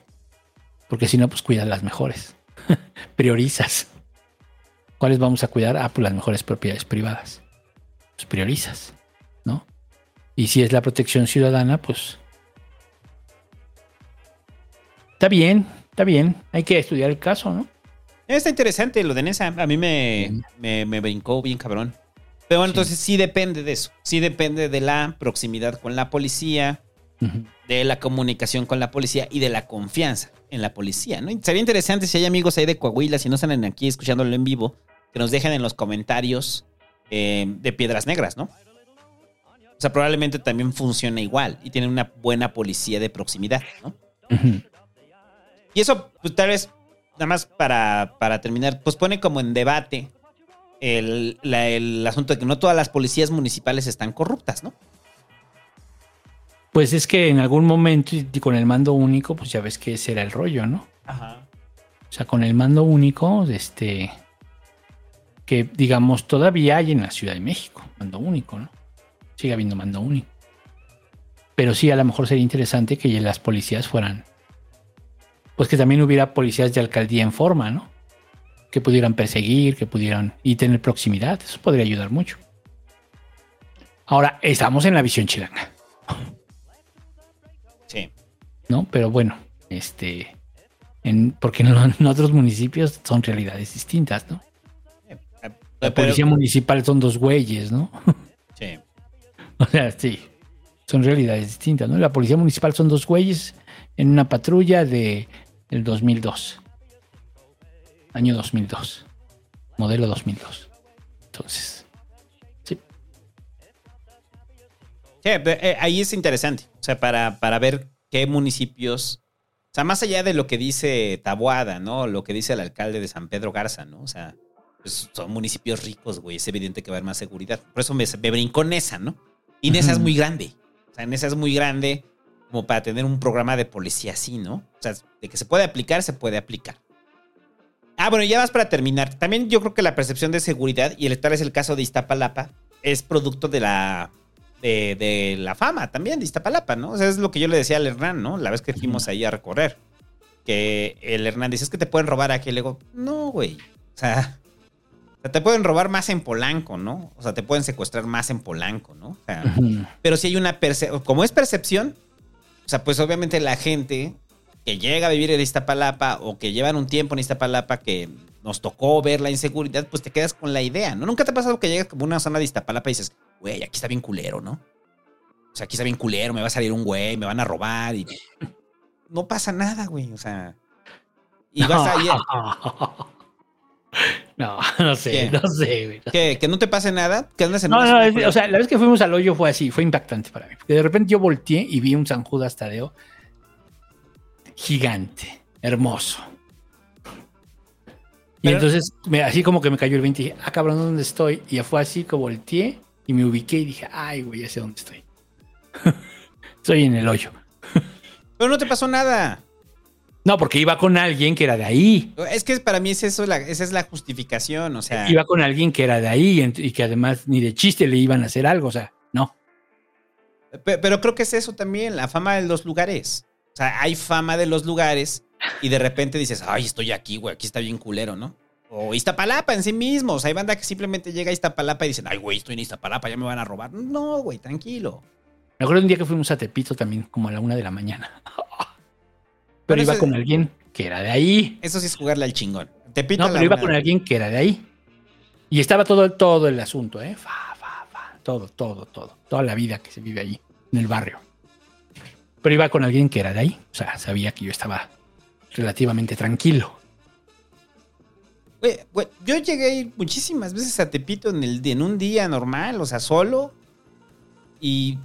Porque si no, pues cuidas las mejores. Priorizas. ¿Cuáles vamos a cuidar? Ah, pues las mejores propiedades privadas. Pues priorizas, ¿no? Y si es la protección ciudadana, pues. Está bien, está bien. Hay que estudiar el caso, ¿no? Está interesante lo de Nesa, a mí me, me, me brincó bien cabrón. Pero bueno, entonces sí depende de eso, sí depende de la proximidad con la policía, de la comunicación con la policía y de la confianza en la policía, ¿no? Sería interesante si hay amigos ahí de Coahuila, si no están aquí escuchándolo en vivo, que nos dejen en los comentarios eh, de Piedras Negras, ¿no? O sea, probablemente también funciona igual y tiene una buena policía de proximidad, ¿no? Y eso, pues tal vez, nada más para, para terminar, pues pone como en debate el, la- el asunto de que no todas las policías municipales están corruptas, ¿no? Pues es que en algún momento, y con el mando único, pues ya ves que ese era el rollo, ¿no? Ajá. O sea, con el mando único, este, que digamos todavía hay en la Ciudad de México, mando único, ¿no? Sigue habiendo mando único. Pero sí, a lo mejor sería interesante que las policías fueran, pues que también hubiera policías de alcaldía en forma, ¿no? Que pudieran perseguir, que pudieran y tener proximidad. Eso podría ayudar mucho. Ahora, estamos en la visión chilanga. ¿No? Pero bueno, este, en, porque en, otros municipios son realidades distintas, ¿no? La Pero- policía municipal son dos güeyes, ¿no? Sí. O sea, sí. Son realidades distintas, ¿no? La policía municipal son dos güeyes en una patrulla de el 2002. Año 2002. Modelo 2002. Entonces, Sí, pe- eh, ahí es interesante. O sea, para, para ver qué municipios. O sea, más allá de lo que dice Taboada, ¿no? Lo que dice el alcalde de San Pedro Garza, ¿no? O sea, pues, son municipios ricos, güey. Es evidente que va a haber más seguridad. Por eso me, me brincó Nesa, ¿no? Y Nesa es muy grande. O sea, Nesa es muy grande como para tener un programa de policía así, ¿no? O sea, de que se puede aplicar, se puede aplicar. Ah, bueno, ya vas para terminar. También yo creo que la percepción de seguridad, y el tal es el caso de Iztapalapa, es producto de la de, de la fama también de Iztapalapa, ¿no? O sea, es lo que yo le decía al Hernán, ¿no? La vez que fuimos ahí a recorrer. Que el Hernán dice, es que te pueden robar aquí. Le digo, no, güey. O sea, o sea, te pueden robar más en Polanco, ¿no? O sea, te pueden secuestrar más en Polanco, ¿no? O sea, pero si hay una percepción, como es percepción, o sea, pues obviamente la gente que llega a vivir en Iztapalapa o que llevan un tiempo en Iztapalapa que nos tocó ver la inseguridad, pues te quedas con la idea, ¿no? Nunca te ha pasado que llegas como una zona de Iztapalapa y dices, güey, aquí está bien culero, ¿no? O sea, aquí está bien culero, me va a salir un güey, me van a robar y... No pasa nada, güey, o sea... Y vas ahí... No, no sé, ¿Qué? no sé, güey. ¿Que, que no te pase nada, que andas en No, no, es- o sea, la vez que fuimos al hoyo fue así, fue impactante para mí. Porque de repente yo volteé y vi un San Judas Tadeo gigante, hermoso. Y Pero- entonces, me- así como que me cayó el 20 y dije, ah, cabrón, ¿dónde estoy? Y fue así que volteé y me ubiqué y dije, ay, güey, ya sé dónde estoy. estoy en el hoyo. Pero no te pasó nada. No, porque iba con alguien que era de ahí. Es que para mí es eso, la- esa es la justificación, o sea... Iba con alguien que era de ahí y que además ni de chiste le iban a hacer algo. O sea, no. Pe- Pero creo que es eso también, la fama de los lugares. O sea, hay fama de los lugares y de repente dices, ay, estoy aquí, güey, aquí está bien culero, ¿no? O Iztapalapa en sí mismo. O sea, hay banda que simplemente llega a Iztapalapa y dicen, ay, güey, estoy en Iztapalapa, ya me van a robar. No, güey, tranquilo. Me acuerdo un día que fuimos a Tepito también, como a la una de la mañana. Pero, Pero iba eso- con alguien que era de ahí. Eso sí es jugarle al chingón. Tepito No, pero iba con alguien que era de ahí. Y estaba todo, todo el asunto, ¿eh? Fa, fa, fa. Todo, todo, todo. Toda la vida que se vive allí, en el barrio. Pero iba con alguien que era de ahí. O sea, sabía que yo estaba relativamente tranquilo. Güey, güey, yo llegué a ir muchísimas veces a Tepito en, el, en un día normal, o sea, solo. Y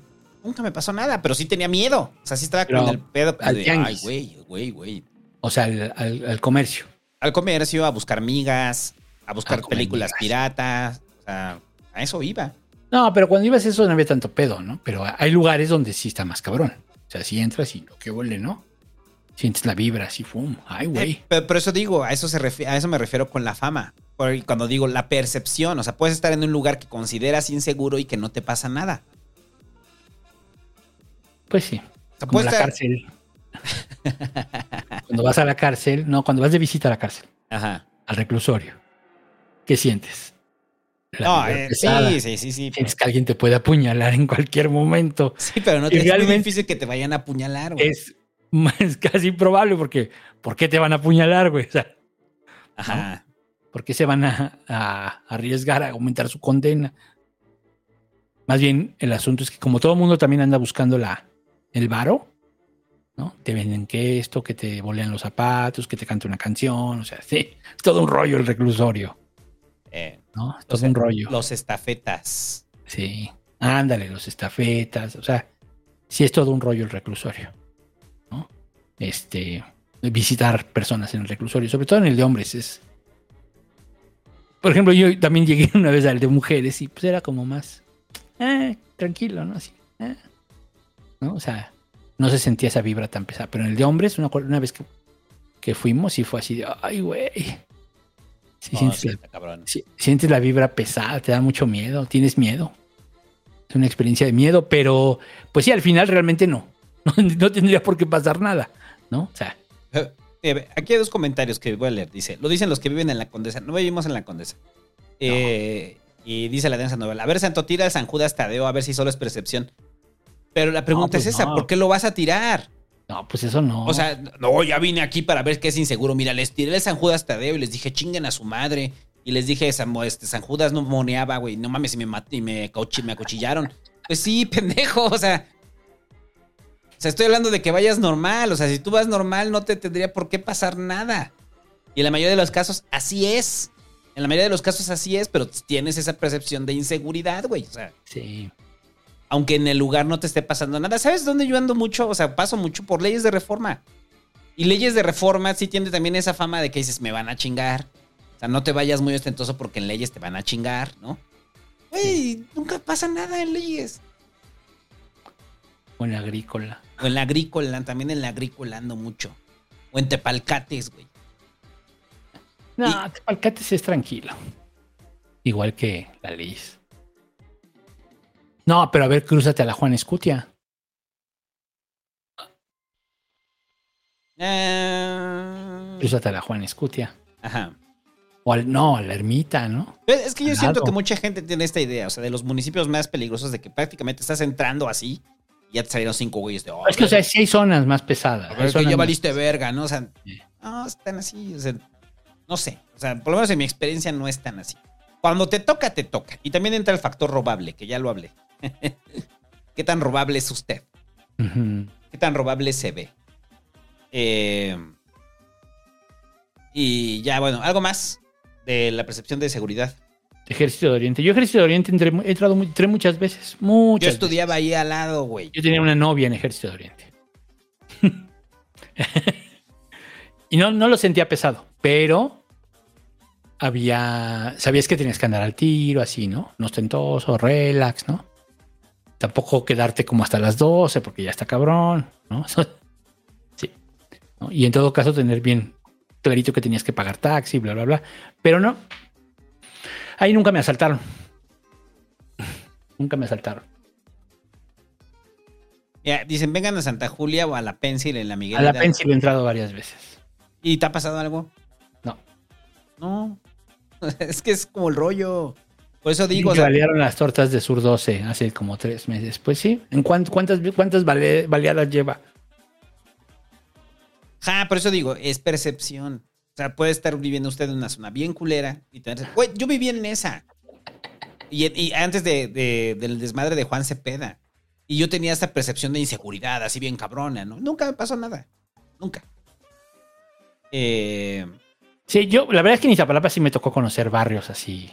nunca me pasó nada, pero sí tenía miedo. O sea, sí estaba Pero con el pedo al de, ay, güey, güey, güey. O sea, al, al- al comercio. Al comercio, a buscar migas, a buscar películas migas. piratas. O sea, a eso iba. No, pero cuando ibas a eso no había tanto pedo, ¿no? Pero hay lugares donde sí está más cabrón. O sea, si entras y lo que huele, ¿no? Sientes la vibra así, ¡fum! ¡Ay, güey! Eh, pero, pero eso digo, a eso, se a eso me refiero con la fama. Porque cuando digo la percepción, o sea, puedes estar en un lugar que consideras inseguro y que no te pasa nada. Pues sí. sea, Como la estar- cárcel. cuando vas a la cárcel, no, cuando vas de visita a la cárcel, Ajá. al reclusorio, ¿qué sientes? La No, eh, sí, sí, sí, sí. Sientes que alguien te puede apuñalar en cualquier momento. Sí, pero no te es muy difícil que te vayan a apuñalar, güey. es, es casi probable porque ¿por qué te van a apuñalar, güey? O sea, Ajá. ¿por qué se van a, a arriesgar a aumentar su condena? Más bien, el asunto es que como todo el mundo también anda buscando la, el varo, ¿no? Te venden que esto, que te bolean los zapatos, que te canta una canción, o sea, sí, es todo un rollo el reclusorio, Eh, ¿no? Es los, todo un rollo. los estafetas. Sí, ándale, los estafetas, o sea, sí es todo un rollo el reclusorio. Este, visitar personas en el reclusorio, sobre todo en el de hombres, es... Por ejemplo, yo también llegué una vez al de mujeres y pues era como más, eh, tranquilo, ¿no? Así, eh, ¿no? O sea, no se sentía esa vibra tan pesada, pero en el de hombres, una, una vez que, que fuimos y fue así de, ay, güey. Sí, No, sientes sí, la- está cabrón. si- sientes la vibra pesada, te da mucho miedo, tienes miedo. Es una experiencia de miedo, pero pues sí, al final realmente no. No, no tendría por qué pasar nada, ¿no? O sea, Eh, aquí hay dos comentarios que voy a leer. Dice, lo dicen los que viven en la Condesa. No vivimos en la Condesa. Eh, y dice la densa novela. A ver, Santo, tira a San Judas Tadeo a ver si solo es percepción. Pero la pregunta pues es esa, no. ¿por qué lo vas a tirar? no, pues eso no. O sea, no, ya vine aquí para ver qué es inseguro. Mira, les tiré el San Judas Tadeo y les dije, chinguen a su madre. Y les dije, San, este, San Judas no moneaba, güey. No mames, y me, y me, cauchi- me acuchillaron. Pues sí, pendejo, o sea. O sea, estoy hablando de que vayas normal. O sea, si tú vas normal, no te tendría por qué pasar nada. Y en la mayoría de los casos, así es. En la mayoría de los casos, así es, pero tienes esa percepción de inseguridad, güey. O sea, sí. aunque en el lugar no te esté pasando nada. ¿Sabes dónde yo ando mucho? O sea, paso mucho por leyes de reforma. Y leyes de reforma sí tiene también esa fama de que dices, me van a chingar. O sea, no te vayas muy ostentoso porque en leyes te van a chingar, ¿no? Güey, nunca pasa nada en leyes. O en la agrícola. O en la agrícola, también en la agrícola ando mucho. O en Tepalcates, güey. No, Tepalcates es tranquilo. Igual que la Liz. No, pero a ver, crúzate a la Juan Escutia. Ah, Crúzate a la Juan Escutia. ajá. O al, no, a la ermita, ¿no? Es que yo Al siento lado. que mucha gente tiene esta idea, o sea, de los municipios más peligrosos, de que prácticamente estás entrando así y ya te salieron cinco güeyes de. "Oh, es que, o sea, sí hay zonas más pesadas. Hay ver, que ya valiste verga, ¿no? O sea, no, están así, o sea, no sé. O sea, por lo menos en mi experiencia no es tan así. Cuando te toca, te toca. Y también entra el factor robable, que ya lo hablé. ¿Qué tan robable es usted? ¿Qué tan robable se ve? Eh, y ya, bueno, algo más de la percepción de seguridad. Ejército de Oriente. Yo Ejército de Oriente entré, he entrado mu- entré muchas veces. Muchas Yo estudiaba ahí al lado, güey. Yo tenía una novia en Ejército de Oriente. y no, no lo sentía pesado, pero había. Sabías que tenías que andar al tiro, así, ¿no? No ostentoso, relax, ¿no? Tampoco quedarte como hasta las 12 porque ya está cabrón, ¿no? sí. ¿no? Y en todo caso, tener bien clarito que tenías que pagar taxi, bla, bla, bla. Pero no. Ahí nunca me asaltaron. nunca me asaltaron. Ya, dicen, vengan a Santa Julia o a la Pencil en la Miguel. A la. Pencil he entrado varias veces. ¿Y te ha pasado algo? No. No. es que es como el rollo. Por eso digo, o sea, balearon las tortas de Sur 12 hace como tres meses. Pues sí. ¿En cuán- cuántas, cuántas bale- baleadas lleva? Ja, por eso digo, es percepción. O sea, puede estar viviendo usted en una zona bien culera y tener. Güey, yo viví en esa. Y, antes de- del desmadre de Juan Cepeda. Y yo tenía esta percepción de inseguridad, así bien cabrona, ¿no? Nunca me pasó nada. Nunca. Eh, Sí, yo, la verdad es que en Iztapalapa sí me tocó conocer barrios así.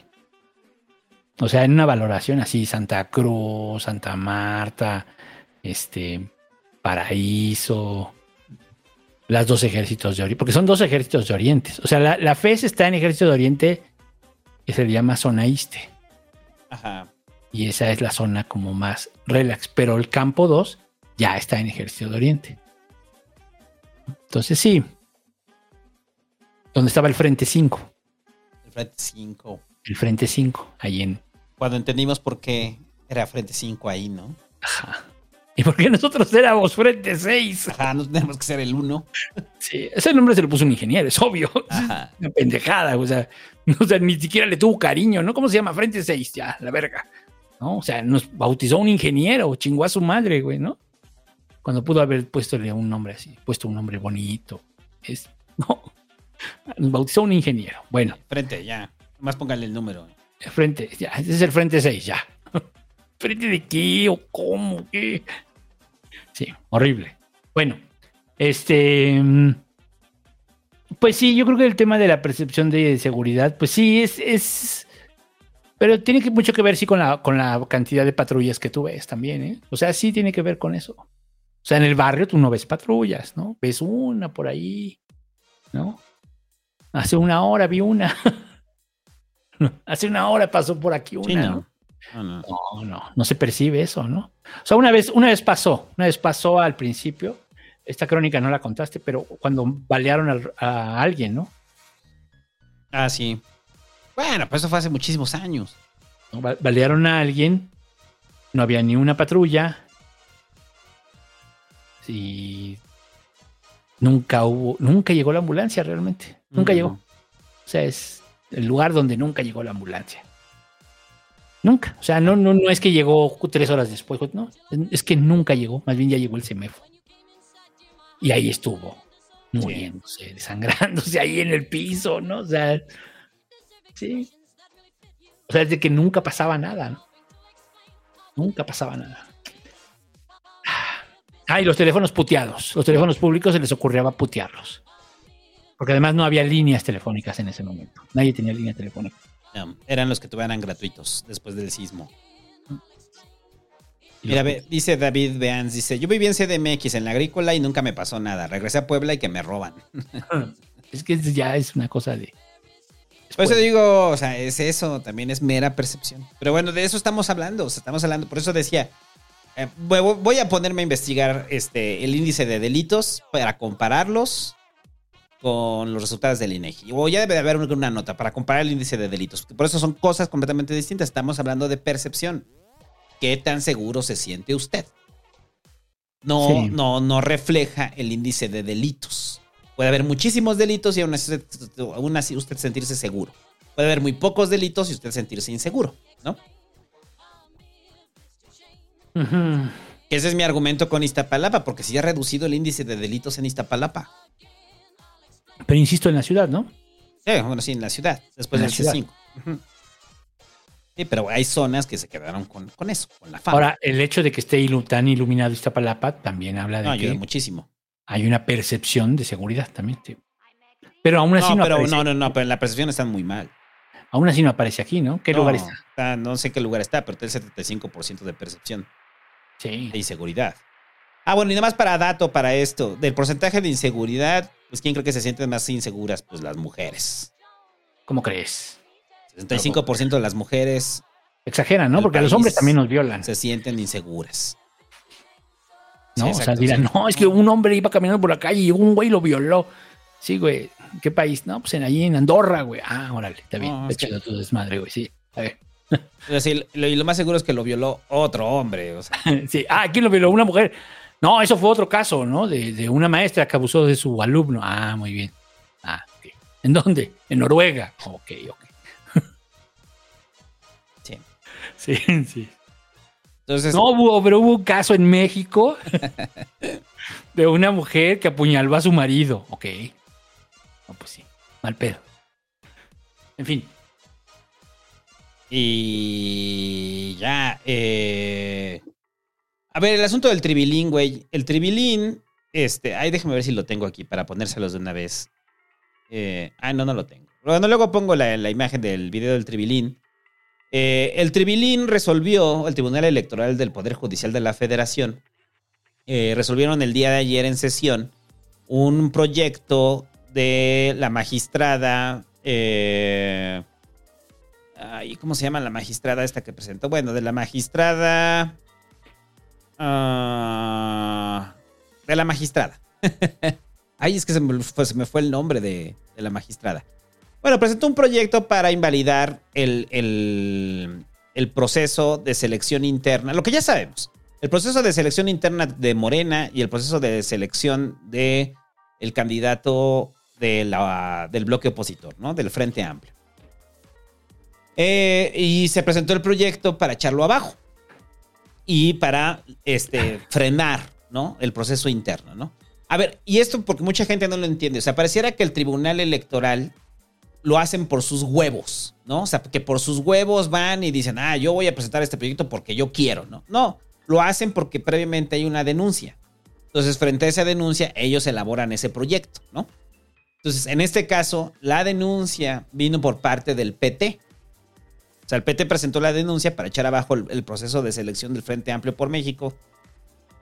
O sea, en una valoración así, Santa Cruz, Santa Marta, este, Paraíso, las dos ejércitos de Oriente, porque son dos ejércitos de Oriente. O sea, la, la FES está en ejército de Oriente, que se le llama zona Iste, ajá. y esa es la zona como más relax, pero el campo 2 ya está en ejército de Oriente. Entonces sí, donde estaba el Frente 5. El Frente 5. El Frente 5, ahí en. Cuando entendimos por qué era Frente 5 ahí, ¿no? Ajá. ¿Y por qué nosotros éramos Frente 6? Ajá, no tenemos que ser el 1. Sí, ese nombre se lo puso un ingeniero, es obvio. Ajá. Una pendejada, o sea, o sea, ni siquiera le tuvo cariño, ¿no? ¿Cómo se llama? Frente 6, ya, la verga. ¿No? O sea, nos bautizó un ingeniero, chingó a su madre, güey, ¿no? Cuando pudo haber puesto un nombre así, puesto un nombre bonito. Es, no, nos bautizó un ingeniero. Bueno, Frente, ya. Más póngale el número. frente, ya, ese es el frente 6, ya. ¿Frente de qué o cómo? ¿Qué? Sí, horrible. Bueno, este. mm, Pues sí, yo creo que el tema de la percepción de seguridad, pues sí, es. es pero tiene que, mucho que ver, sí, con la, con la cantidad de patrullas que tú ves también, ¿eh? O sea, sí tiene que ver con eso. O sea, en el barrio tú no ves patrullas, ¿no? Ves una por ahí, ¿no? Hace una hora vi una. Hace una hora pasó por aquí una, Sí, ¿no? no. No, no. No, no, no se percibe eso, ¿no? O sea, una vez, una vez pasó, una vez pasó al principio. Esta crónica no la contaste, pero cuando balearon al- a, alguien, ¿no? Ah, sí. Bueno, pues eso fue hace muchísimos años. Balearon a alguien, no había ni una patrulla. Y nunca hubo, nunca llegó la ambulancia realmente. Nunca Mm. llegó. O sea, es el lugar donde nunca llegó la ambulancia. Nunca. O sea, no, no, no es que llegó tres horas después, no. Es que nunca llegó. Más bien ya llegó el CEMEFO. Y ahí estuvo, muriéndose, desangrándose ahí en el piso, ¿no? O sea, sí. O sea, es de que nunca pasaba nada, ¿no? Nunca pasaba nada. Ah, y los teléfonos puteados. Los teléfonos públicos se les ocurría putearlos. Porque además no había líneas telefónicas en ese momento. Nadie tenía línea telefónica. Eran los que tuvieran gratuitos después del sismo. Mira, ve, dice David Beans, dice, yo viví en CDMX, en la agrícola y nunca me pasó nada. Regresé a Puebla y que me roban. Es que ya es una cosa de... Por eso digo, o sea, es eso, también es mera percepción. Pero bueno, de eso estamos hablando, o sea, estamos hablando, por eso decía, eh, voy voy a ponerme a investigar este, el índice de delitos para compararlos con los resultados del INEGI. O ya debe de haber una, nota para comparar el índice de delitos. Por eso son cosas completamente distintas. Estamos hablando de percepción. ¿Qué tan seguro se siente usted? No, Sí. no, no refleja el índice de delitos. Puede haber muchísimos delitos y aún así, usted- aún así usted sentirse seguro. Puede haber muy pocos delitos y usted sentirse inseguro, ¿no? Ese es mi argumento con Iztapalapa, porque si ha reducido el índice de delitos en Iztapalapa. Pero insisto, en la ciudad, ¿no? Sí, bueno, sí, en la ciudad, después En del la ciudad. C5. Ujú. Sí, pero hay zonas que se quedaron con, con eso, con la fama. Ahora, el hecho de que esté ilu- tan iluminado Iztapalapa también habla de no, ayuda que muchísimo. hay una percepción de seguridad también. sí. Pero aún así no, No, pero aparece, no, no, no, pero la percepción está muy mal. aún así no aparece aquí, ¿no? ¿Qué No, lugar está? está- No sé qué lugar está, pero tiene el 75% de percepción Sí. de inseguridad. Ah, bueno, y nada más para dato para esto, del porcentaje de inseguridad, pues ¿quién cree que se sienten más inseguras? Pues las mujeres. ¿Cómo crees? 65% de las mujeres Exageran, ¿no? Porque a los hombres también nos violan. Se sienten inseguras. ¿no? Sí, o sea, dirán, sí. no, es que un hombre iba caminando por la calle y un güey lo violó. Sí, güey. ¿En qué país? No, pues en allí en Andorra, güey. Ah, órale, está bien. No, está tu desmadre, güey. Sí. A ver. Lo, y lo más seguro es que lo violó otro hombre. O sea, sí. Ah, ¿quién lo violó? Una mujer. No, eso fue otro caso, ¿no? De, de una maestra que abusó de su alumno. Ah, muy bien. Ah, ok. ¿En dónde? En Noruega. Ok, ok. sí. Sí, sí. Entonces, No hubo, pero hubo un caso en México de una mujer que apuñaló a su marido. Ok. No, pues sí. Mal pedo. En fin. Y ya. eh, A ver, el asunto del tribilín, güey. El tribilín, este, ay, déjame ver si lo tengo aquí para ponérselos de una vez. Eh, ah, no, no lo tengo. Bueno, luego pongo la, la imagen del video del tribilín. Eh, el tribilín resolvió, el Tribunal Electoral del Poder Judicial de la Federación, eh, resolvieron el día de ayer en sesión un proyecto de la magistrada. eh, ay, ¿Cómo se llama la magistrada esta que presentó? Bueno, de la magistrada. Ah, de la magistrada. Ay, es que se me, fue, el nombre de, de la magistrada. Bueno, presentó un proyecto para invalidar el, el- proceso de selección interna, lo que ya sabemos. El proceso de selección interna de Morena y el proceso de selección de candidato de la- del bloque opositor, ¿no? Del Frente Amplio. Eh, y se presentó el proyecto para echarlo abajo y para este, frenar ¿no? el proceso interno. ¿no? A ver, y esto porque mucha gente no lo entiende. O sea, pareciera que el Tribunal Electoral lo hacen por sus huevos, ¿no? O sea, que por sus huevos van y dicen, ah, yo voy a presentar este proyecto porque yo quiero, ¿no? No, lo hacen porque previamente hay una denuncia. Entonces, frente a esa denuncia, ellos elaboran ese proyecto, ¿no? Entonces, en este caso, la denuncia vino por parte del PT. O sea, el PT presentó la denuncia para echar abajo el, el proceso de selección del Frente Amplio por México.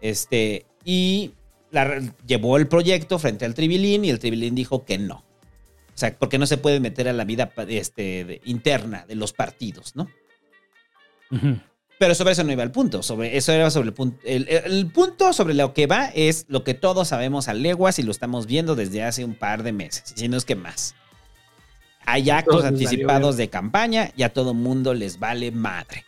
Este, y la- llevó el proyecto frente al Tribilín y el Tribilín dijo que no. O sea, porque no se puede meter a la vida este, de- interna de los partidos, ¿no? Pero sobre eso no iba el punto. Sobre eso era sobre el punto. El punto sobre lo que va es lo que todos sabemos a leguas y lo estamos viendo desde hace un par de meses, si no es que más. Hay actos Todos anticipados de campaña y a todo mundo les vale madre.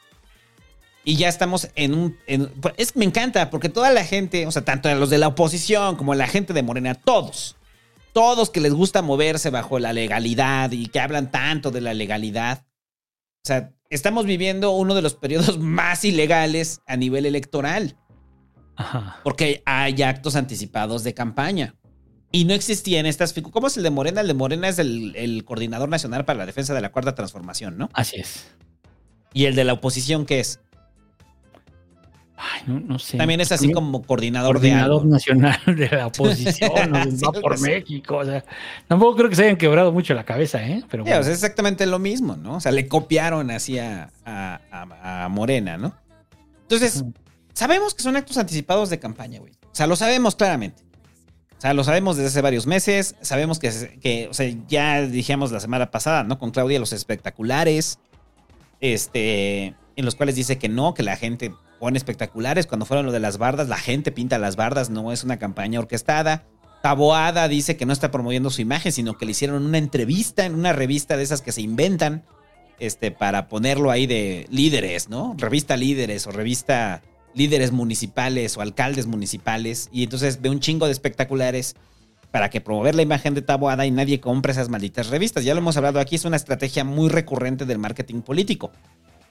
Y ya estamos en un. en- pues, es, me encanta porque toda la gente, o sea, tanto los de la oposición como la gente de Morena, todos, todos que les gusta moverse bajo la legalidad y que hablan tanto de la legalidad. O sea, estamos viviendo uno de los periodos más ilegales a nivel electoral. Porque hay actos anticipados de campaña. Y no existían estas figuras. ¿Cómo es el de Morena? El de Morena es el, el coordinador nacional para la defensa de la cuarta transformación, ¿no? Así es. ¿Y el de la oposición qué es? Ay, no, no sé. También es así como coordinador, Coordinador de nacional de la oposición, o Sí, Va por. México. O sea, tampoco creo que se hayan quebrado mucho la cabeza, ¿eh? Pero Sí, bueno. o sea, es exactamente lo mismo, ¿no? O sea, le copiaron así a, a- a- a Morena, ¿no? Entonces, sabemos que son actos anticipados de campaña, güey. O sea, lo sabemos claramente. O sea, lo sabemos desde hace varios meses. Sabemos que, que, o sea, ya dijimos la semana pasada, ¿no? Con Claudia, los espectaculares. Este, en los cuales dice que no, que la gente pone espectaculares. Cuando fueron lo de las bardas, la gente pinta las bardas, no es una campaña orquestada. Taboada dice que no está promoviendo su imagen, sino que le hicieron una entrevista en una revista de esas que se inventan este, para ponerlo ahí de líderes, ¿no? Revista líderes o revista líderes municipales o alcaldes municipales. Y entonces ve un chingo de espectaculares para que promover la imagen de Taboada y nadie compre esas malditas revistas. Ya lo hemos hablado aquí, es una estrategia muy recurrente del marketing político.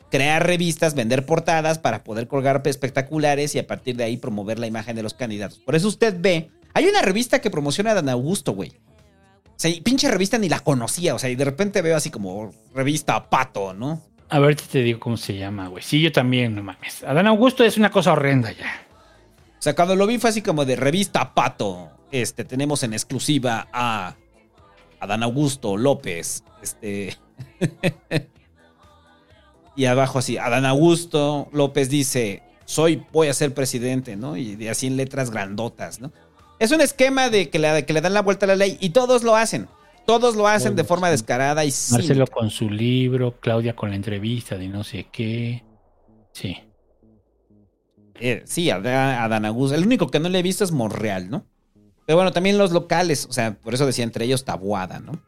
Crear revistas, vender portadas para poder colgar espectaculares y a partir de ahí promover la imagen de los candidatos. Por eso usted ve, hay una revista que promociona a Dan Augusto, güey. O sea, pinche revista ni la conocía, o sea, y de repente veo así como revista Pato, ¿no? A ver te digo cómo se llama, güey. Sí, yo también, no mames. Adán Augusto es una cosa horrenda ya. O sea, cuando lo vi fue así como de revista Pato. Este, tenemos en exclusiva a Adán Augusto López. Este. y abajo así, Adán Augusto López dice: Soy, voy a ser presidente, ¿no? Y de así en letras grandotas, ¿no? Es un esquema de que, que le dan la vuelta a la ley y todos lo hacen. Todos lo hacen de forma descarada y. Marcelo con su libro, Claudia con la entrevista de no sé qué. Sí. Eh, sí, Adán, Augusto. El único que no le he visto es Monreal, ¿no? Pero bueno, también los locales, o sea, por eso decía entre ellos Tabuada, ¿no?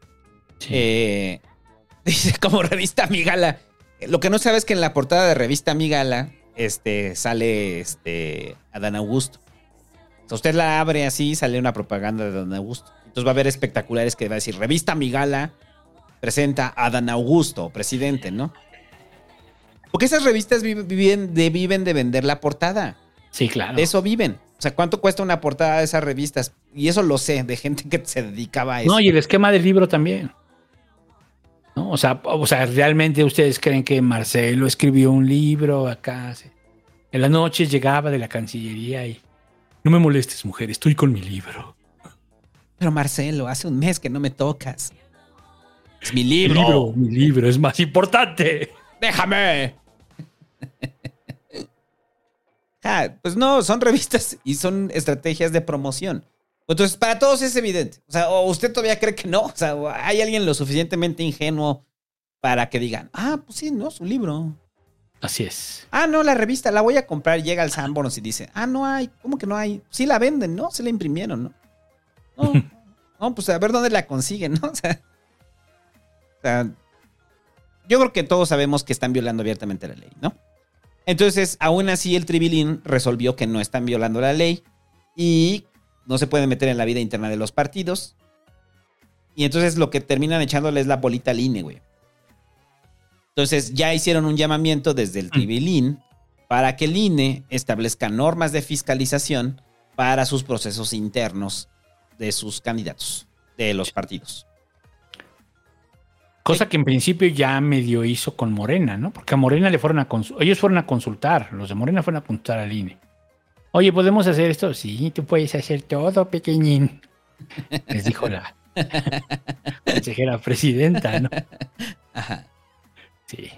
Eh, dice como revista Migala. Lo que no sabes es que en la portada de revista Migala este, sale este, Adán Augusto. O sea, usted la abre así, sale una propaganda de Adán Augusto. Entonces va a haber espectaculares que va a decir revista Migala presenta a Adán Augusto, presidente, ¿no? Porque esas revistas vi- viven de, viven de vender la portada. Sí, claro. De eso viven. O sea, ¿cuánto cuesta una portada de esas revistas? Y eso lo sé, de gente que se dedicaba a eso. No, y el esquema del libro también. ¿No? O, sea, o sea, realmente ustedes creen que Marcelo escribió un libro acá. sí? En las noches llegaba de la Cancillería y no me molestes, mujer, estoy con mi libro. Pero Marcelo, hace un mes que no me tocas. Es mi Mi libro. libro, mi libro es más importante. Déjame. Ah, pues no, son revistas y son estrategias de promoción. Entonces, para todos es evidente. O sea, o usted todavía cree que no. O sea, hay alguien lo suficientemente ingenuo para que digan, ah, pues sí, no, su libro. Así es. Ah, no, la revista la voy a comprar. Llega al Sanborns y dice, ah, no hay. ¿Cómo que no hay? Sí la venden, ¿no? Se la imprimieron, ¿no? No, no pues a ver dónde la consiguen, ¿no? O sea, o sea, yo creo que todos sabemos que están violando abiertamente la ley, ¿no? Entonces, aún así, el Tribilín resolvió que no están violando la ley y no se pueden meter en la vida interna de los partidos. Y entonces lo que terminan echándole es la bolita al INE, güey. Entonces ya hicieron un llamamiento desde el Tribilín para que el INE establezca normas de fiscalización para sus procesos internos de sus candidatos, de los partidos. Cosa que en principio ya medio hizo con Morena, ¿no? Porque a Morena le fueron a consultar, ellos fueron a consultar, los de Morena fueron a consultar al INE. Oye, ¿podemos hacer esto? Sí, tú puedes hacer todo, pequeñín. Les dijo la consejera presidenta, ¿no? Ajá. Sí.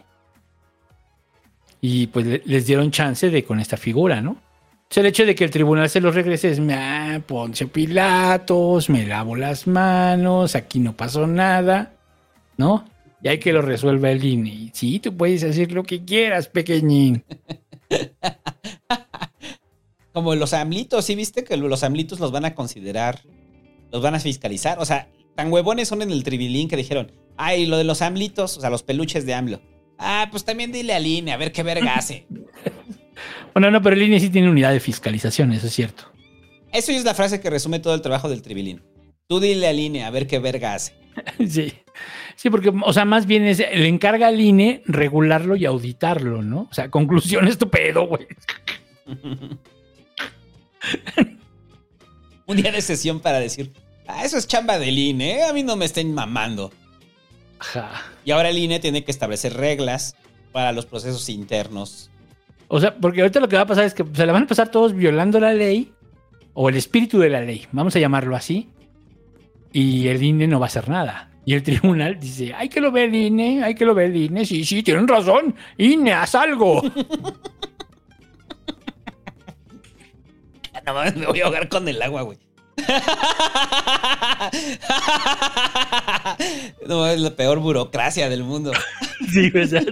Y pues le- les dieron chance de con esta figura, ¿no? O sea, el hecho de que el tribunal se los regrese es, ah, Pilatos, me lavo las manos, aquí no pasó nada, ¿no? Y hay que lo resuelva el INE. Sí, tú puedes hacer lo que quieras, pequeñín. Como los amlitos, ¿sí viste que los amlitos los van a considerar, los van a fiscalizar? O sea, tan huevones son en el tribilín que dijeron, ay, lo de los amlitos, o sea, los peluches de AMLO. Ah, pues también dile al INE, a ver qué verga hace. Bueno, no, pero INE sí tiene unidad de fiscalización, eso es cierto. Eso es la frase que resume todo el trabajo del tribilín. Tú dile al INE, a ver qué verga hace. Sí. Sí, porque, o sea, más bien es, le encarga al INE regularlo y auditarlo, ¿no? O sea, conclusión estupendo, güey. Un día de sesión para decir, ah, eso es chamba del INE, ¿eh? a mí no me estén mamando. Ajá. Y ahora el INE tiene que establecer reglas para los procesos internos. O sea, porque ahorita lo que va a pasar es que se la van a pasar todos violando la ley o el espíritu de la ley, vamos a llamarlo así, y el INE no va a hacer nada. Y el tribunal dice, hay que lo ver el INE, hay que lo ver el INE, sí, sí, tienen razón, INE, haz algo. No mames, me voy a ahogar con el agua, güey. No, es la peor burocracia del mundo. Sí, ¿verdad?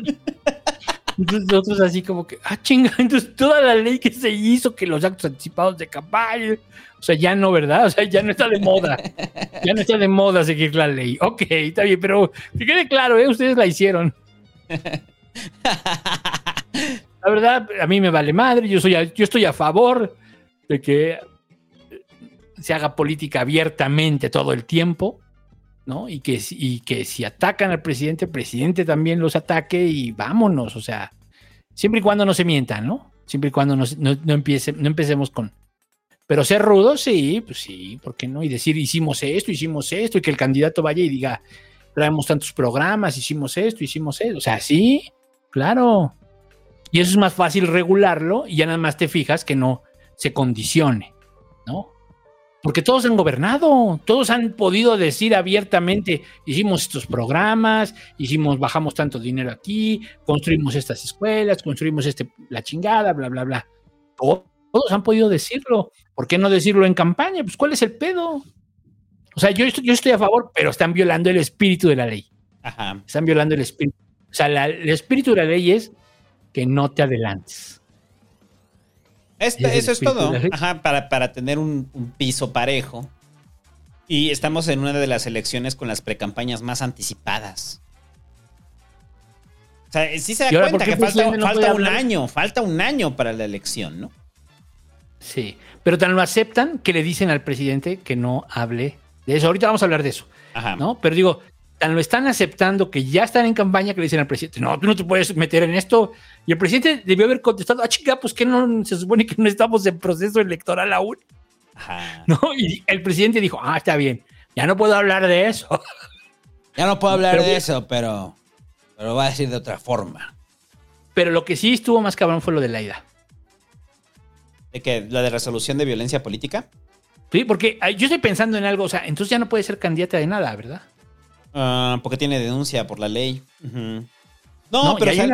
Entonces nosotros así como que, ah, chinga, entonces toda la ley que se hizo, que los actos anticipados de campaña, o sea, ya no, ¿verdad? O sea, ya no está de moda. Ya no está de moda seguir la ley. Ok, está bien, pero que quede claro, ¿eh? Ustedes la hicieron. La verdad, a mí me vale madre, yo, soy a- yo estoy a favor de que se haga política abiertamente todo el tiempo, ¿no? Y que, y que si atacan al presidente, el presidente también los ataque y vámonos, o sea, siempre y cuando no se mientan, ¿no? Siempre y cuando no, no, no empiece- no empecemos con... Pero ser rudos, sí, pues sí, ¿por qué no? Y decir, hicimos esto, hicimos esto, y que el candidato vaya y diga, traemos tantos programas, hicimos esto, hicimos esto, o sea, sí, claro. Y eso es más fácil regularlo y ya nada más te fijas que no se condicione, ¿no? Porque todos han gobernado, todos han podido decir abiertamente, hicimos estos programas, hicimos, bajamos tanto dinero aquí, construimos estas escuelas, construimos este, la chingada, bla, bla, bla. Todos, todos han podido decirlo. ¿Por qué no decirlo en campaña? Pues ¿cuál es el pedo? O sea, yo estoy, yo estoy a favor, pero están violando el espíritu de la ley. Ajá. Están violando el espíritu. O sea, la- el espíritu de la ley es que no te adelantes. Esto- Es el eso es todo. Ajá, para, para tener un, un piso parejo. Y estamos en una de las elecciones con las precampañas más anticipadas. O sea, sí se da ¿Y ahora cuenta que falta, no falta un hablar? año, falta un año para la elección, ¿no? Sí, pero tan lo aceptan que le dicen al presidente que no hable de eso. Ahorita vamos a hablar de eso, Ajá. ¿no? Pero digo, tan lo están aceptando que ya están en campaña que le dicen al presidente, no, tú no te puedes meter en esto. Y el presidente debió haber contestado, ah, chica, pues que no se supone que no estamos en proceso electoral aún. Ajá. ¿No? Y el presidente dijo, ah, está bien, ya no puedo hablar de eso. Ya no puedo hablar Pero- de eso, pero, pero lo voy a decir de otra forma. Pero lo que sí estuvo más cabrón fue lo de la ida. ¿De que ¿La de resolución de violencia política? Sí, porque yo estoy pensando en algo, o sea, entonces ya no puede ser candidata de nada, ¿verdad? Ah, porque tiene denuncia por la ley. No, No, pero, es el-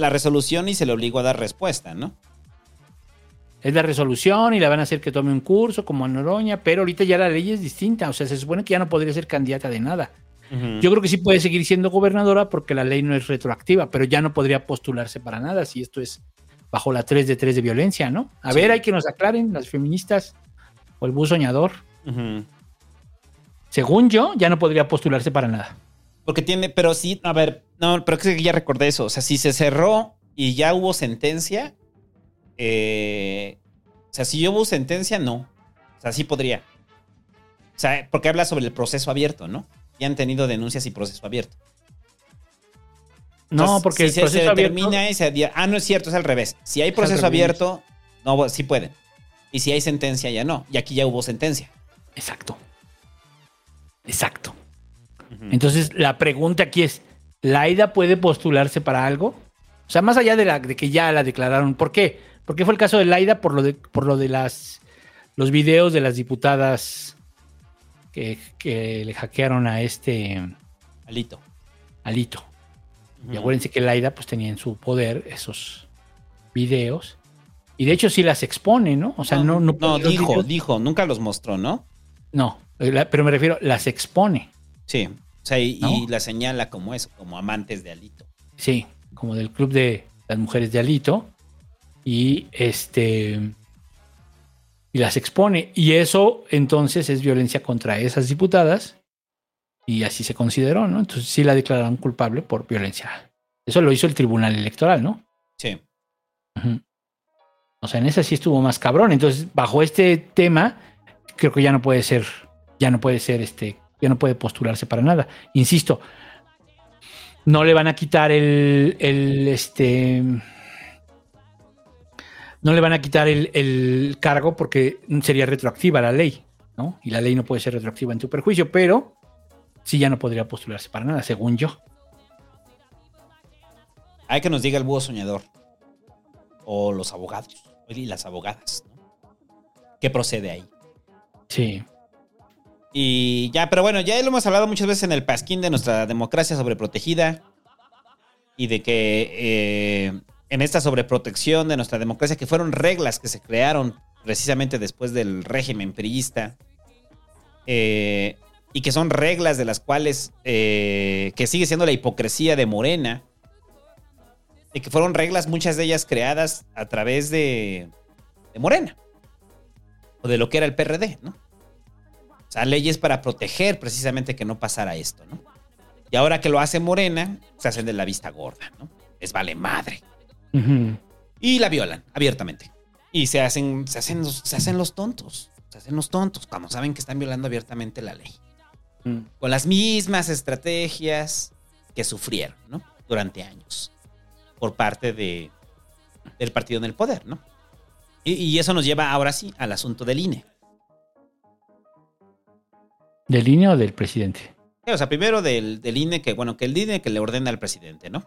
la resolución y se le obligó a dar respuesta, ¿no? Es la resolución y la van a hacer que tome un curso como a Noroña, pero ahorita ya la ley es distinta, o sea, se supone que ya no podría ser candidata de nada. Yo creo que sí puede seguir siendo gobernadora porque la ley no es retroactiva, pero ya no podría postularse para nada si esto es bajo la 3 de 3 de violencia, ¿no? A Sí. ver, hay que nos aclaren las feministas o el bus soñador. Ujú. Según yo, ya no podría postularse para nada. Porque tiene, pero sí, a ver, no, pero que ya recordé eso. O sea, si se cerró y ya hubo sentencia, eh, o sea, si hubo sentencia, no. O sea, sí podría. O sea, porque habla sobre el proceso abierto, ¿no? Ya han tenido denuncias y proceso abierto. No, porque si el se, proceso se abierto- determina y se Ah, no es cierto, es al revés. Si hay proceso abierto, no, sí pueden. Y si hay sentencia, ya no. Y aquí ya hubo sentencia. Exacto. Exacto. Entonces, la pregunta aquí es, ¿Laida puede postularse para algo? O sea, más allá de, la, de que ya la declararon. ¿Por qué? Porque fue el caso de Laida por lo de, por lo de las, los videos de las diputadas que, que le hackearon a este Alito. Alito. Y acuérdense que Laida pues tenía en su poder esos videos. Y de hecho sí las expone, ¿no? O sea, no... No, dijo, videos- dijo, nunca los mostró, ¿no? No, pero me refiero, las expone. Sí. O sea, y, ¿No? y la señala como eso, como amantes de Alito. Sí, como del club de las mujeres de Alito. Y este. Y las expone. Y eso entonces es violencia contra esas diputadas. Y así se consideró, ¿no? Entonces sí la declararon culpable por violencia. Eso lo hizo el Tribunal Electoral, ¿no? Sí. O sea, en esa sí estuvo más cabrón. Entonces, bajo este tema, creo que ya no puede ser, ya no puede ser este, ya no puede postularse para nada. Insisto, no le van a quitar el, el este, no le van a quitar el, el cargo porque sería retroactiva la ley, ¿no? Y la ley no puede ser retroactiva en tu perjuicio, pero sí ya no podría postularse para nada, según yo. Hay que nos diga el búho soñador. O los abogados. Y las abogadas. ¿no? ¿Qué procede ahí? Sí. Y ya, pero bueno, ya lo hemos hablado muchas veces en el pasquín de nuestra democracia sobreprotegida. Y de que eh, en esta sobreprotección de nuestra democracia, que fueron reglas que se crearon precisamente después del régimen priista. eh, y que son reglas de las cuales, eh, que sigue siendo la hipocresía de Morena, de que fueron reglas, muchas de ellas creadas a través de Morena, o de lo que era el PRD, ¿no? O sea, leyes para proteger precisamente que no pasara esto, ¿no? Y ahora que lo hace Morena, se hacen de la vista gorda, ¿no? Les vale madre. Y la violan abiertamente. Y se hacen, se hacen, los, se hacen los tontos. Se hacen los tontos cuando saben que están violando abiertamente la ley. Mm. Con las mismas estrategias que sufrieron, ¿no? Durante años. Por parte de, del partido en el poder, ¿no? Y, y eso nos lleva ahora sí al asunto del INE. ¿Del INE o del presidente? O sea, primero del, del INE, que bueno, que el INE que le ordena al presidente, ¿no?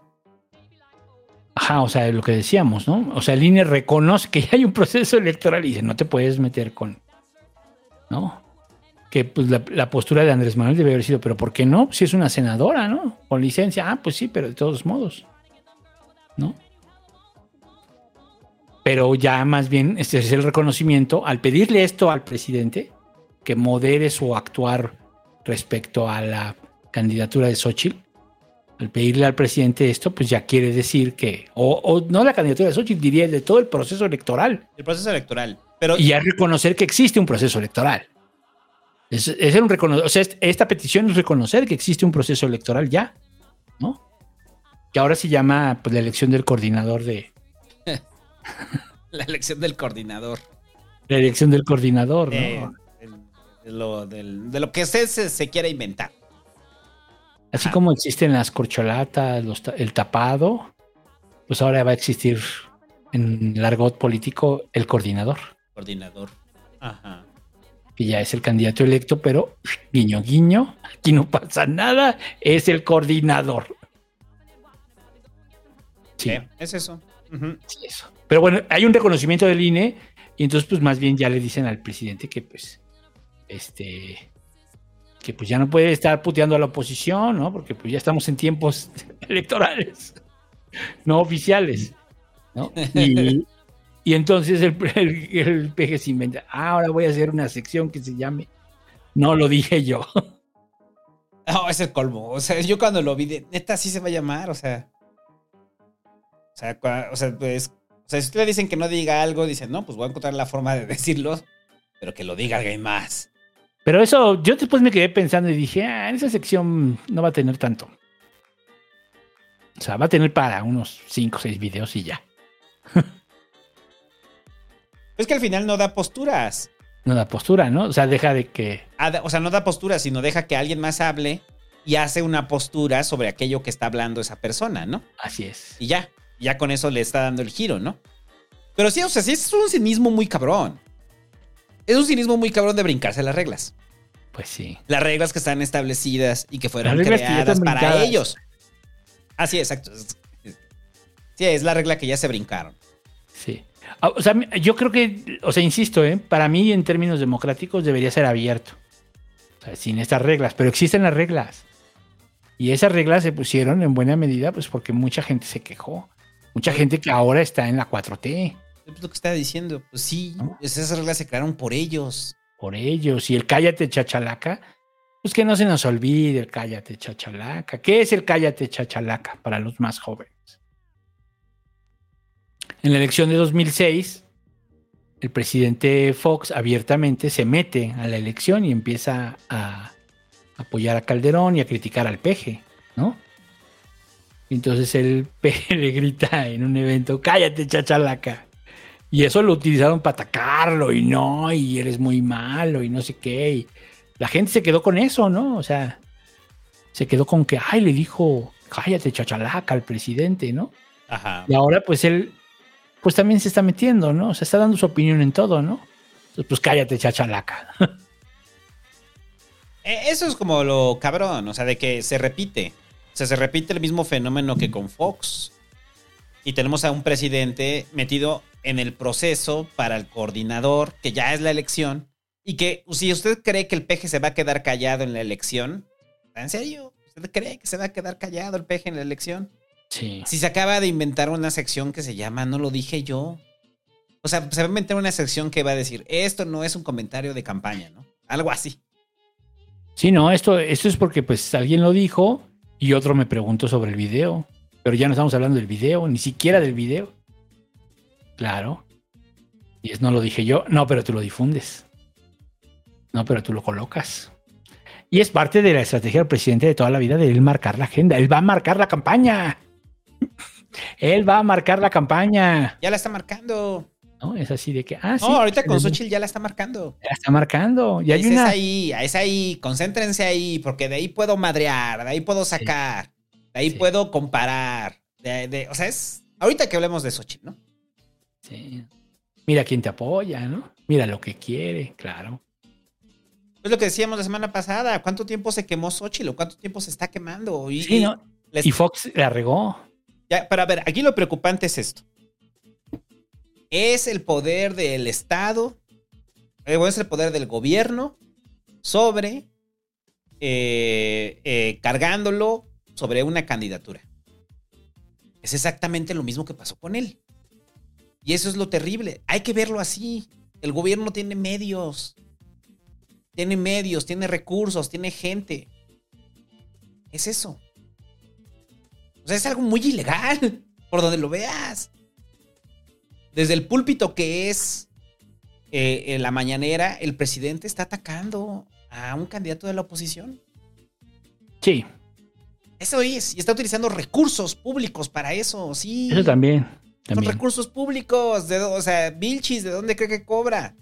Ajá, o sea, lo que decíamos, ¿no? O sea, el INE reconoce que ya hay un proceso electoral y dice, no te puedes meter con, ¿no? Que pues la, la postura de Andrés Manuel debe haber sido, pero ¿por qué no? Si es una senadora, ¿no? Con licencia, ah, pues sí, pero de todos modos, ¿no? Pero ya más bien este es el reconocimiento al pedirle esto al presidente, que modere su actuar respecto a la candidatura de Xochitl, al pedirle al presidente esto, pues ya quiere decir que, o, o no la candidatura de Xochitl, diría de todo el proceso electoral. El proceso electoral. Pero Y ya reconocer que existe un proceso electoral. Es, es un recono- o sea, est- esta petición es reconocer que existe un proceso electoral ya, ¿no? Que ahora se llama pues, la elección del coordinador de. la elección del coordinador. La elección del coordinador, ¿no? Eh, lo, del- de lo que se, se, se quiera inventar. Así como existen las corcholatas, los el tapado, pues ahora va a existir en el argot político el coordinador, Coordinador. Ajá. que ya es el candidato electo, pero guiño, guiño, aquí no pasa nada, es el coordinador. Sí. Es eso. Ujú. Sí, eso. Pero bueno, hay un reconocimiento del INE y entonces pues más bien ya le dicen al presidente que pues este que pues ya no puede estar puteando a la oposición, ¿no? Porque pues ya estamos en tiempos electorales, no oficiales, ¿no? Y, entonces el, el, PG se inventa, "Ah, ahora voy a hacer una sección que se llame No lo dije yo. No, es el colmo. O sea, yo cuando lo vi, de, neta, así se va a llamar, o sea. O sea, pues. O sea, si ustedes dicen que no diga algo, dicen, no, pues voy a encontrar la forma de decirlo, pero que lo diga alguien más. Pero eso, yo después me quedé pensando y dije, ah, en esa sección no va a tener tanto. O sea, va a tener para unos 5 o 6 videos y ya. Es que al final no da posturas. No da postura, ¿no? O sea, deja de que. Ah, O sea, no da posturas, sino deja que alguien más hable y hace una postura sobre aquello que está hablando esa persona, ¿no? Así es. Y ya, ya con eso le está dando el giro, ¿no? Pero sí, o sea, sí es un cinismo muy cabrón. Es un cinismo muy cabrón de brincarse las reglas. Pues sí. Las reglas que están establecidas y que fueron que creadas para brincadas. ellos. Así, exacto. Es- Sí, es la regla que ya se brincaron. Sí. Ah, O sea, yo creo que, o sea, insisto, ¿eh? para mí en términos democráticos debería ser abierto. O sea, sin estas reglas, pero existen las reglas. Y esas reglas se pusieron en buena medida, pues porque mucha gente se quejó. Mucha gente que ahora está en la 4T. Es lo que está diciendo. Pues sí, esas reglas se crearon por ellos. Por ellos. Y el cállate chachalaca, pues que no se nos olvide el cállate chachalaca. ¿Qué es el cállate chachalaca para los más jóvenes? En la elección de 2006, el presidente Fox abiertamente se mete a la elección y empieza a apoyar a Calderón y a criticar al peje, ¿no? Entonces el peje le grita en un evento, cállate chachalaca. Y eso lo utilizaron para atacarlo y no, y eres muy malo y no sé qué. Y la gente se quedó con eso, ¿no? O sea, se quedó con que, ay, le dijo, cállate chachalaca al presidente, ¿no? Ajá. Y ahora pues él, pues también se está metiendo, ¿no? O sea, está dando su opinión en todo, ¿no? Entonces, pues cállate chachalaca. Eh, Eso es como lo cabrón, o sea, de que se repite. O sea, se repite el mismo fenómeno que con Fox. Y tenemos a un presidente metido en el proceso para el coordinador, que ya es la elección. Y que si usted cree que el peje se va a quedar callado en la elección, ¿en serio? ¿Usted cree que se va a quedar callado el peje en la elección? Sí. Si se acaba de inventar una sección que se llama No lo dije yo. O sea, se va a inventar una sección que va a decir, esto no es un comentario de campaña, ¿no? Algo así. Sí, no, esto, esto es porque pues alguien lo dijo y otro me preguntó sobre el video. Pero ya no estamos hablando del video, ni siquiera del video. Claro. Y es no lo dije yo. No, pero tú lo difundes. No, pero tú lo colocas. Y es parte de la estrategia del presidente de toda la vida de él marcar la agenda. Él va a marcar la campaña. Él va a marcar la campaña. Ya la está marcando. ¿No? Es así de que, ah, sí. no, ahorita con ya Xochitl ya la está marcando. está marcando. Y hay es, una. es ahí, es ahí, concéntrense ahí, porque de ahí puedo madrear, de ahí puedo sacar, de ahí puedo comparar. de- de- o sea, es ahorita que hablemos de Xochitl, ¿no? Sí. Mira quién te apoya, ¿no? Mira lo que quiere, claro. Es lo que decíamos la semana pasada. ¿Cuánto tiempo se quemó Xochitl o cuánto tiempo se está quemando? Y, Sí, ¿no? les- Y Fox la regó. Ya, pero a ver, aquí lo preocupante es esto. Es el poder del Estado, eh, es el poder del gobierno sobre, eh, eh, cargándolo sobre una candidatura. Es exactamente lo mismo que pasó con él. Y eso es lo terrible. Hay que verlo así. El gobierno tiene medios. Tiene medios, tiene recursos, tiene gente. Es eso. O sea, es algo muy ilegal, por donde lo veas. Desde el púlpito que es eh, en la mañanera, el presidente está atacando a un candidato de la oposición. Sí, Eso es, y está utilizando recursos públicos para eso, sí. eso también. Son también. recursos públicos, de, o sea, Vilchis, ¿de dónde cree que cobra?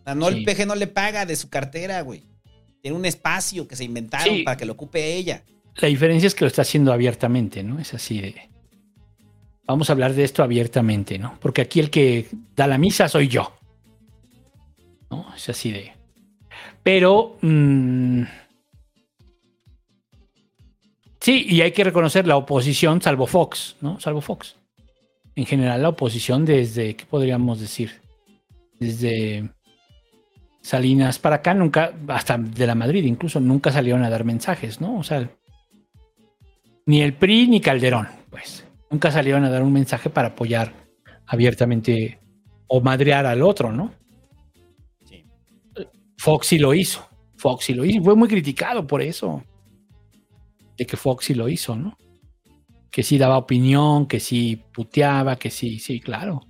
O sea, no, Sí. el PG no le paga de su cartera, güey. Tiene un espacio que se inventaron Sí. para que lo ocupe ella. La diferencia es que lo está haciendo abiertamente, ¿no? Es así de. Vamos a hablar de esto abiertamente, ¿no? Porque aquí el que da la misa soy yo. ¿No? Es así de. Pero. mm, sí, y hay que reconocer la oposición, salvo Fox, ¿no? Salvo Fox. En general, la oposición desde, ¿qué podríamos decir? Desde Salinas para acá, nunca, hasta de la Madrid incluso, nunca salieron a dar mensajes, ¿no? O sea, ni el PRI ni Calderón, pues, nunca salieron a dar un mensaje para apoyar abiertamente o madrear al otro, ¿no? Fox sí lo hizo, Fox sí lo hizo, fue muy criticado por eso, de que Fox lo hizo, ¿no? Que sí daba opinión, que sí puteaba, que sí, sí, claro.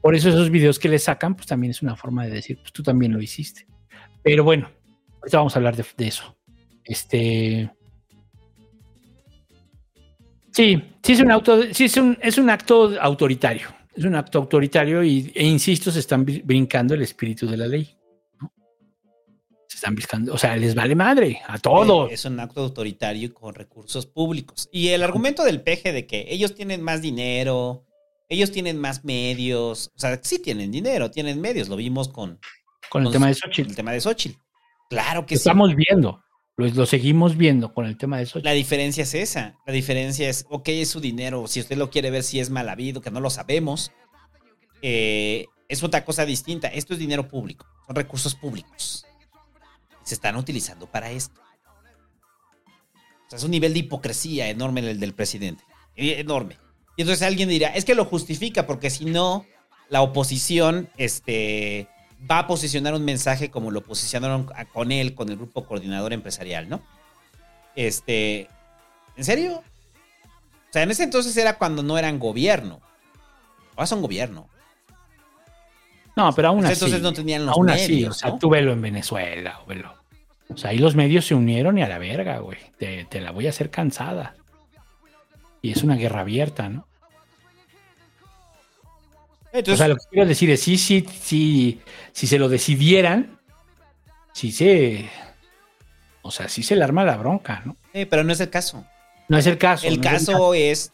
Por eso esos videos que le sacan, pues también es una forma de decir, pues tú también lo hiciste. Pero bueno, ahorita vamos a hablar de, eso. Este. Sí, sí es un auto, sí es un, es un acto autoritario. Es un acto autoritario y, e insisto, se están brin- brincando el espíritu de la ley. Están brincando, o sea, les vale madre a todos. Es un acto autoritario con recursos públicos. Y el argumento del peje de que ellos tienen más dinero, ellos tienen más medios, o sea, sí tienen dinero, tienen medios, lo vimos con, Con el tema de Xochitl. El tema de Xochitl. Claro que Lo sí. estamos viendo, lo, lo seguimos viendo con el tema de Xochitl. La diferencia es esa. La diferencia es, ok, es su dinero. Si usted lo quiere ver si es mal habido, que no lo sabemos, eh, es otra cosa distinta. Esto es dinero público, son recursos públicos. Se están utilizando para esto. O sea, es un nivel de hipocresía enorme el del presidente. Eh, Enorme. Y entonces alguien dirá, es que lo justifica, porque si no, la oposición este, va a posicionar un mensaje como lo posicionaron con él, con el grupo coordinador empresarial, ¿no? Este, ¿en serio? O sea, en ese entonces era cuando no eran gobierno. Ahora son gobierno. No, pero aún Pues así. entonces no tenían los aún así, o sea, tú velo en Venezuela, velo. O sea, ahí los medios se unieron y a la verga, güey. Te, te la voy a hacer cansada. Y es una guerra abierta, ¿no? Entonces, o sea, lo que quiero decir es, sí, sí, sí, si se lo decidieran, sí se... O sea, sí se le arma la bronca, ¿no? eh, pero no es el caso. No es el caso. El no es caso es,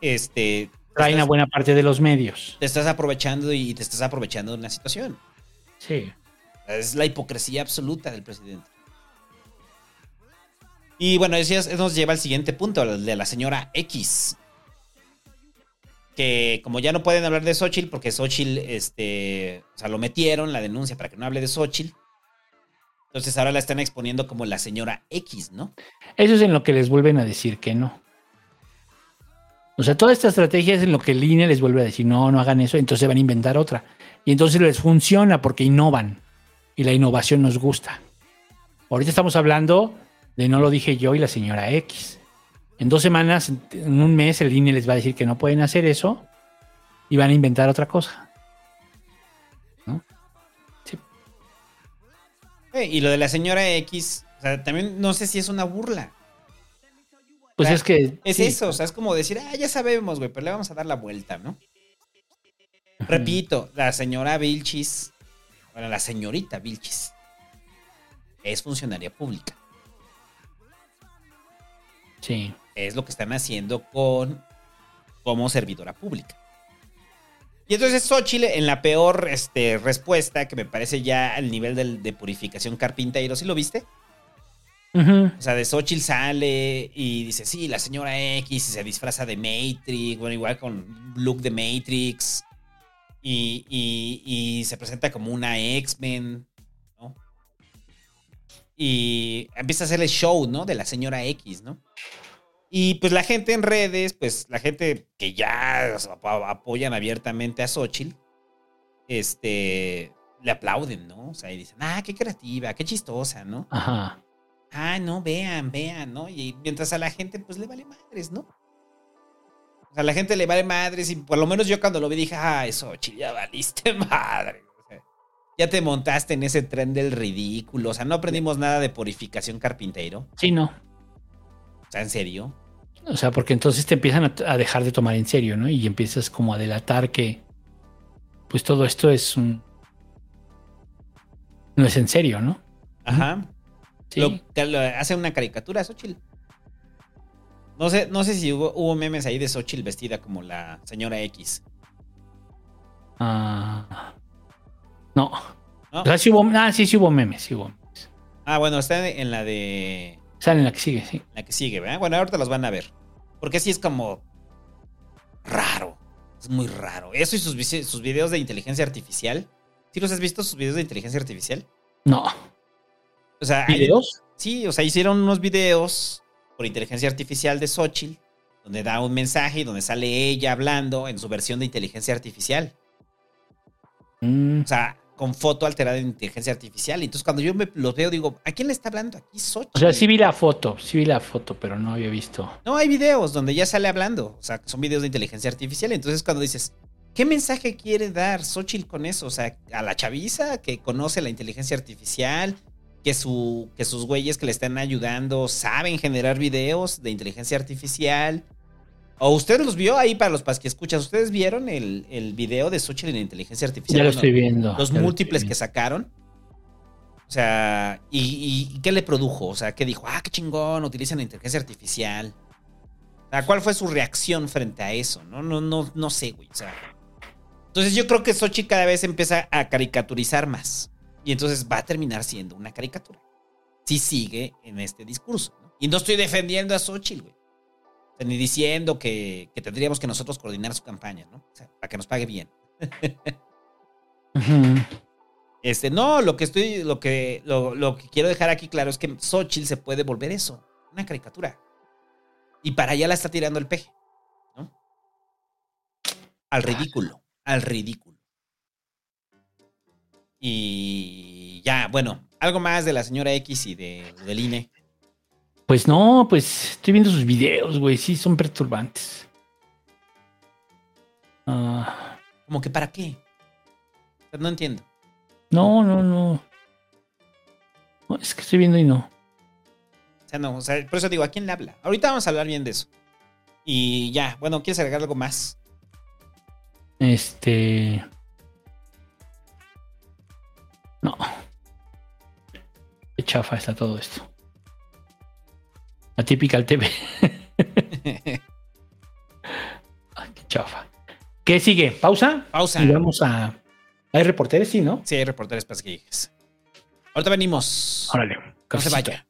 este, Traen a buena parte de los medios. te estás aprovechando y te estás aprovechando de una situación. Sí. Es la hipocresía absoluta del presidente. Y bueno, eso nos lleva al siguiente punto, al de la señora X. Que como ya no pueden hablar de Xochitl, porque Xochitl, este, o sea, lo metieron, la denuncia para que no hable de Xochitl. Entonces ahora la están exponiendo como la señora X, ¿no? Eso es en lo que les vuelven a decir que no. O sea, toda esta estrategia es en lo que el INE les vuelve a decir, no, no hagan eso, entonces van a inventar otra. Y entonces les funciona porque innovan. Y la innovación nos gusta. Ahorita estamos hablando de no lo dije yo y la señora X. En dos semanas, en un mes, el INE les va a decir que no pueden hacer eso y van a inventar otra cosa. Eh, y lo de la señora X, o sea, también no sé si es una burla. Pues O sea, es que. Es sí. eso, o sea, es como decir, ah, ya sabemos, güey, pero le vamos a dar la vuelta, ¿no? Repito, la señora Vilchis, bueno, la señorita Vilchis, es funcionaria pública. Sí. Es lo que están haciendo con como servidora pública. Y entonces Xochitl, en la peor este, respuesta, que me parece ya al nivel del- de purificación carpintero, ¿sí lo viste? O sea, de Xochitl sale y dice, sí, la señora X y se disfraza de Matrix, bueno, igual con look de Matrix. Y, y- y se presenta como una X-Men, ¿no? Y empieza a hacer el show, ¿no? De la señora X, ¿no? Y pues la gente en redes, pues la gente que ya apoyan abiertamente a Xochitl, este, le aplauden, ¿no? O sea, y dicen, ah, qué creativa, qué chistosa, ¿no? Ajá. Ah, no, vean, vean, ¿no? Y mientras a la gente, pues le vale madres, ¿no? O sea, a la gente le vale madres y por lo menos yo cuando lo vi dije, ah, eso, ya valiste madre. O sea, ya te montaste en ese tren del ridículo. O sea, no aprendimos nada de purificación carpintero. Sí, no. O sea, en serio. O sea, porque entonces te empiezan a, a dejar de tomar en serio, ¿no? Y empiezas como a delatar que, pues todo esto es un... No es en serio, ¿no? Ajá. Sí. Lo, hace una caricatura, Xochitl. No sé, no sé si hubo, hubo memes ahí de Xochitl vestida como la señora X. Ah, no. ¿No? O sea, sí hubo, ah, sí, sí hubo memes, sí hubo. Ah, bueno, está en la de. Sale en la que sigue, sí. La que sigue, ¿verdad? Bueno, ahorita los van a ver. Porque sí es como. Raro. Es muy raro. Eso y sus, sus videos de inteligencia artificial. ¿Sí los has visto, sus videos de inteligencia artificial? No. O sea, hay- ¿Videos? sí, o sea, hicieron unos videos por inteligencia artificial de Xochitl, donde da un mensaje y donde sale ella hablando en su versión de inteligencia artificial. Mm, O sea, con foto alterada en inteligencia artificial. Entonces cuando yo me los veo, digo, ¿a quién le está hablando aquí Xochitl? o sea, sí vi la foto, sí vi la foto, pero no había visto. No, hay videos donde ya sale hablando. O sea, son videos de inteligencia artificial. Entonces, cuando dices, ¿qué mensaje quiere dar Xochitl con eso? O sea, a la chaviza que conoce la inteligencia artificial, que, su, que sus güeyes que le están ayudando saben generar videos de inteligencia artificial. ¿O usted los vio ahí para los pas que escuchas? ¿Ustedes vieron el, el video de Xochitl en inteligencia artificial? Ya lo estoy viendo. Los múltiples que sacaron. O sea, ¿y, y- y qué le produjo? O sea, ¿qué dijo? Ah, qué chingón, utilizan la inteligencia artificial. O sea, ¿cuál fue su reacción frente a eso? No, no, no, no sé, güey. O sea. Entonces yo creo que Sochi cada vez empieza a caricaturizar más. Y entonces va a terminar siendo una caricatura. Si sigue en este discurso. ¿no? Y no estoy defendiendo a Xochitl, güey. O sea, ni diciendo que, que tendríamos que nosotros coordinar su campaña, ¿no? O sea, para que nos pague bien. Este, no, lo que estoy, lo que, lo, lo que quiero dejar aquí claro es que Xochitl se puede volver eso, una caricatura. Y para allá la está tirando el peje, ¿no? Al ridículo, al ridículo. Y ya, bueno, algo más de la señora X y de, del. INE. Pues no, pues estoy viendo sus videos, güey. Sí, son perturbantes. Ah, Como que para qué. No entiendo. no, no, no. No, Es que estoy viendo y no. O sea, no, o sea, por eso digo, ¿a quién le habla? Ahorita vamos a hablar bien de eso. Y ya, bueno, ¿quieres agregar algo más? Este. No. Qué chafa está todo esto. La típica al TV. Ay, qué chafa. ¿Qué sigue? ¿Pausa? Pausa. Y vamos a. ¿Hay reporteros? Sí, ¿no? Sí, hay reporteros para que llegues. Ahorita venimos. Órale. No se vaya.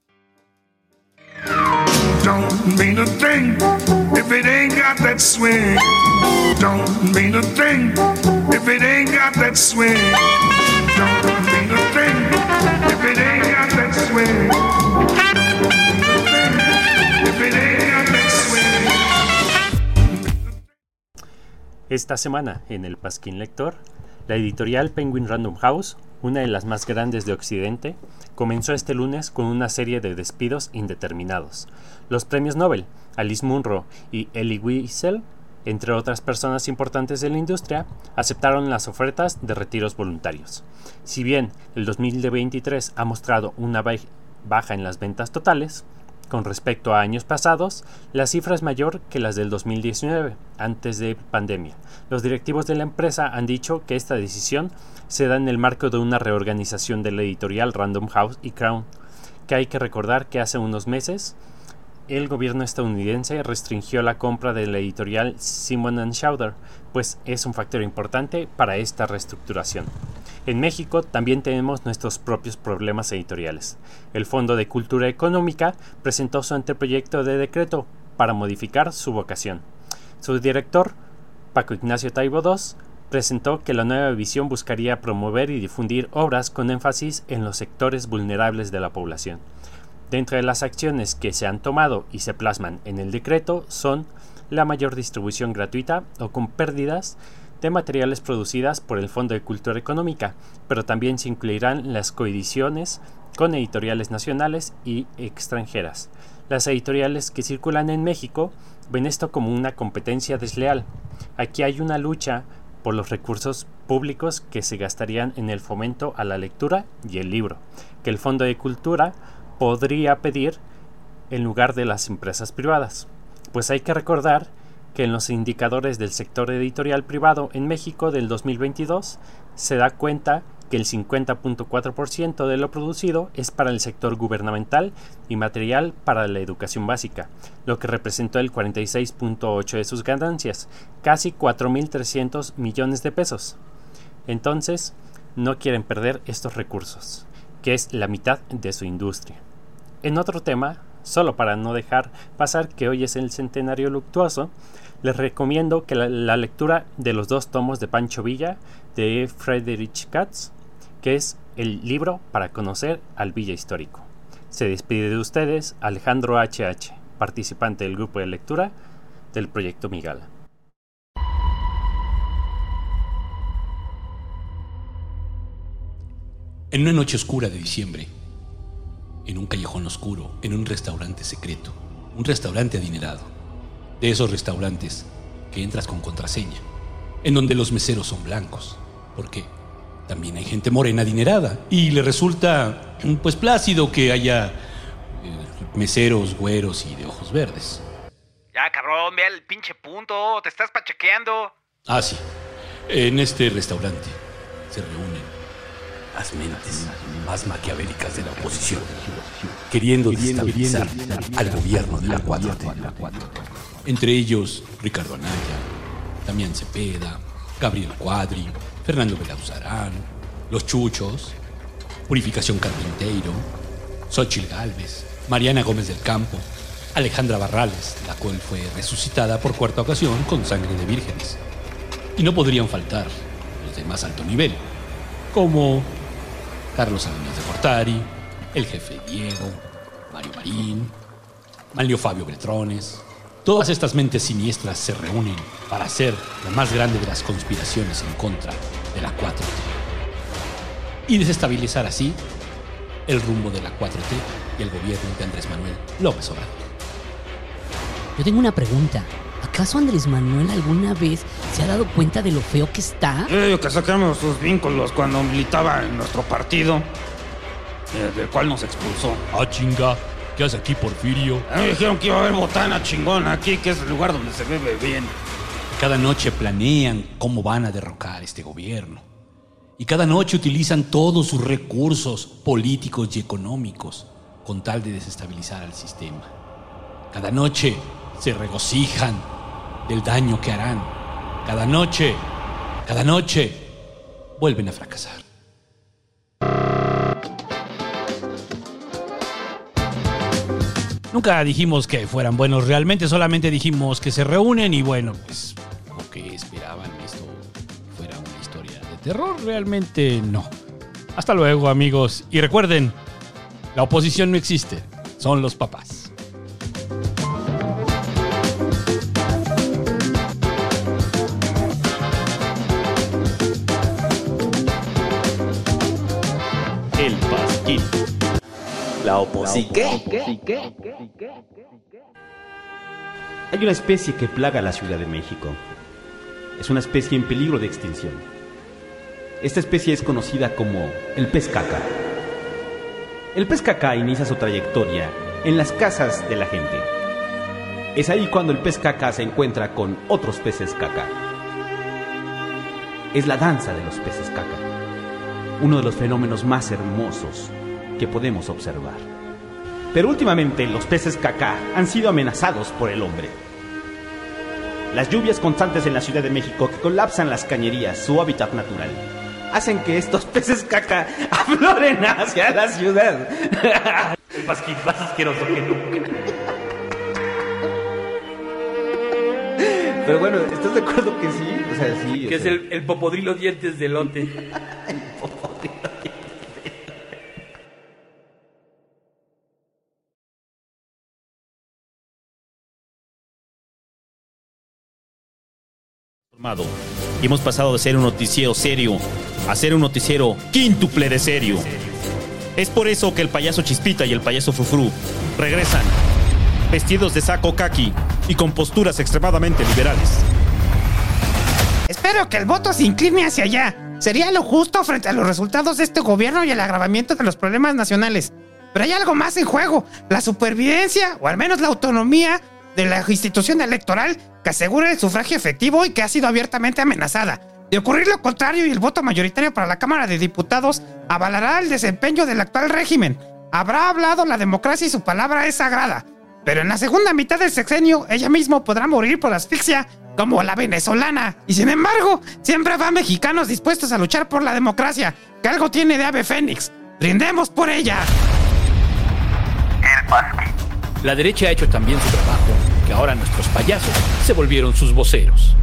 Don't mean a thing if it ain't got that swing. Don't mean a thing if it ain't got that swing. Don't Esta semana, en el Pasquín Lector, la editorial Penguin Random House, una de las más grandes de Occidente, comenzó este lunes con una serie de despidos indeterminados. Los premios Nobel, Alice Munro y Elie Wiesel, entre otras personas importantes de la industria, aceptaron las ofertas de retiros voluntarios. Si bien el 2023 ha mostrado una ba- baja en las ventas totales, con respecto a años pasados, la cifra es mayor que las del 2019, antes de pandemia. Los directivos de la empresa han dicho que esta decisión se da en el marco de una reorganización de la editorial Random House y Crown, que hay que recordar que hace unos meses el gobierno estadounidense restringió la compra de la editorial Simon Schauder, pues es un factor importante para esta reestructuración. En México también tenemos nuestros propios problemas editoriales. El Fondo de Cultura Económica presentó su anteproyecto de decreto para modificar su vocación. Su director, Paco Ignacio Taibo II, presentó que la nueva visión buscaría promover y difundir obras con énfasis en los sectores vulnerables de la población. Dentro de las acciones que se han tomado y se plasman en el decreto son la mayor distribución gratuita o con pérdidas de materiales producidas por el Fondo de Cultura Económica, pero también se incluirán las coediciones con editoriales nacionales y extranjeras. Las editoriales que circulan en México ven esto como una competencia desleal. Aquí hay una lucha por los recursos públicos que se gastarían en el fomento a la lectura y el libro, que el Fondo de Cultura podría pedir en lugar de las empresas privadas. Pues hay que recordar que en los indicadores del sector editorial privado en México del 2022 se da cuenta que el 50.4% de lo producido es para el sector gubernamental y material para la educación básica, lo que representó el 46.8% de sus ganancias, casi 4.300 millones de pesos. Entonces, no quieren perder estos recursos, que es la mitad de su industria. En otro tema, solo para no dejar pasar que hoy es el centenario luctuoso, les recomiendo que la, lectura de los dos tomos de Pancho Villa de Friedrich Katz, que es el libro para conocer al Villa Histórico. Se despide de ustedes Alejandro HH, participante del grupo de lectura del proyecto Migala. En una noche oscura de diciembre, en un callejón oscuro, en un restaurante secreto, un restaurante adinerado, de esos restaurantes que entras con contraseña, en donde los meseros son blancos, porque también hay gente morena adinerada y le resulta pues plácido que haya eh, meseros güeros y de ojos verdes. Ya, cabrón, ve el pinche punto, te estás pachequeando. Ah, sí. En este restaurante se reúnen las mentes más maquiavélicas de la oposición, queriendo destabilizar al gobierno de la 4T. Entre ellos, Ricardo Anaya, Damián Cepeda, Gabriel Cuadri, Fernando Belauzarán, Los Chuchos, Purificación Carpinteiro, Xochil Gálvez, Mariana Gómez del Campo, Alejandra Barrales, la cual fue resucitada por cuarta ocasión con sangre de vírgenes. Y no podrían faltar los de más alto nivel, como Carlos Salinas de Cortari, el jefe Diego, Mario Marín, Manlio Fabio Bretrones. Todas estas mentes siniestras se reúnen para hacer la más grande de las conspiraciones en contra de la 4T. Y desestabilizar así el rumbo de la 4T y el gobierno de Andrés Manuel López Obrador. Yo tengo una pregunta. ¿Acaso Andrés Manuel alguna vez se ha dado cuenta de lo feo que está? Eh, que sacamos sus vínculos cuando militaba en nuestro partido, eh, del cual nos expulsó. Ah, chinga. ¿Qué hace aquí, Porfirio? A mí me dijeron que iba a haber botana chingona aquí, que es el lugar donde se bebe bien. Cada noche planean cómo van a derrocar este gobierno. Y cada noche utilizan todos sus recursos políticos y económicos con tal de desestabilizar al sistema. Cada noche se regocijan del daño que harán. Cada noche, cada noche, vuelven a fracasar. Nunca dijimos que fueran buenos realmente, solamente dijimos que se reúnen y bueno, pues lo que esperaban esto fuera una historia de terror, realmente no. Hasta luego amigos y recuerden, la oposición no existe, son los papás. La oposición. Hay una especie que plaga la Ciudad de México. Es una especie en peligro de extinción. Esta especie es conocida como el pez caca. El pez caca inicia su trayectoria en las casas de la gente. Es ahí cuando el pez caca se encuentra con otros peces caca. Es la danza de los peces caca, uno de los fenómenos más hermosos que podemos observar. Pero últimamente los peces caca han sido amenazados por el hombre. Las lluvias constantes en la Ciudad de México que colapsan las cañerías, su hábitat natural, hacen que estos peces caca afloren hacia la ciudad. Pasquín, más asqueroso que nunca. Pero bueno, ¿estás de acuerdo que sí? O sea, sí. Que es el, el popodrilo dientes de lote. Y hemos pasado de ser un noticiero serio a ser un noticiero quíntuple de serio. Es por eso que el payaso Chispita y el payaso Frufru regresan, vestidos de saco kaki y con posturas extremadamente liberales. Espero que el voto se incline hacia allá. Sería lo justo frente a los resultados de este gobierno y el agravamiento de los problemas nacionales. Pero hay algo más en juego, la supervivencia, o al menos la autonomía, de la institución electoral que asegura el sufragio efectivo y que ha sido abiertamente amenazada. De ocurrir lo contrario y el voto mayoritario para la Cámara de Diputados avalará el desempeño del actual régimen. Habrá hablado la democracia y su palabra es sagrada. Pero en la segunda mitad del sexenio, ella misma podrá morir por asfixia como la venezolana. Y sin embargo, siempre habrá mexicanos dispuestos a luchar por la democracia, que algo tiene de ave fénix. Brindemos por ella. La derecha ha hecho también su trabajo, que ahora nuestros payasos se volvieron sus voceros.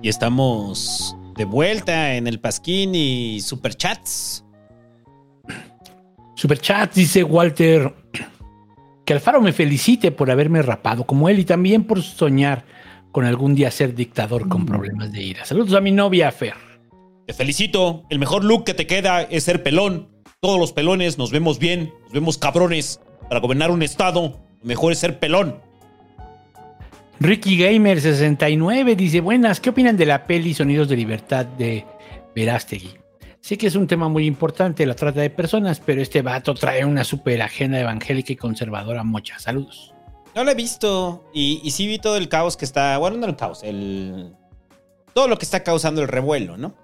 Y estamos de vuelta en el Pasquín y Superchats. Superchat dice Walter que Alfaro me felicite por haberme rapado como él y también por soñar con algún día ser dictador con problemas de ira. Saludos a mi novia Fer. Te felicito. El mejor look que te queda es ser pelón. Todos los pelones nos vemos bien, nos vemos cabrones. Para gobernar un estado, lo mejor es ser pelón. Ricky Gamer 69 dice, buenas, ¿qué opinan de la peli Sonidos de Libertad de Verástegui? Sé que es un tema muy importante, la trata de personas, pero este vato trae una super agenda evangélica y conservadora mocha. Saludos. No lo he visto y, y sí vi todo el caos que está, bueno, no el caos, el... Todo lo que está causando el revuelo, ¿no?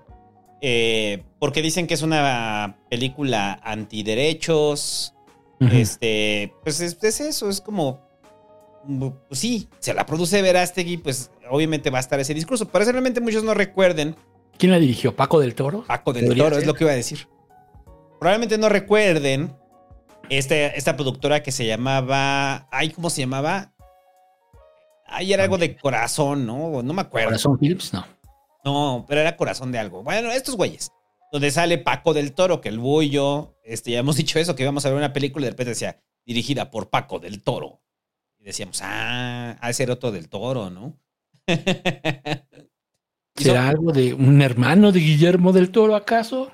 Eh, porque dicen que es una película antiderechos. Este, pues es, es eso, es como pues sí, se la produce Verástegui, pues obviamente va a estar ese discurso. Pero realmente muchos no recuerden. ¿Quién la dirigió? ¿Paco del Toro? Paco del Toro, es lo que iba a decir. Probablemente no recuerden este, esta productora que se llamaba. Ay, ¿cómo se llamaba? Ay, era algo de corazón, ¿no? No me acuerdo. Corazón Phillips, no. No, pero era corazón de algo. Bueno, estos güeyes. Donde sale Paco del Toro, que el bullo. Este, ya hemos dicho eso, que íbamos a ver una película y de repente decía, dirigida por Paco del Toro. Y decíamos, ah, a ese otro del Toro, ¿no? ¿Será algo de un hermano de Guillermo del Toro, acaso?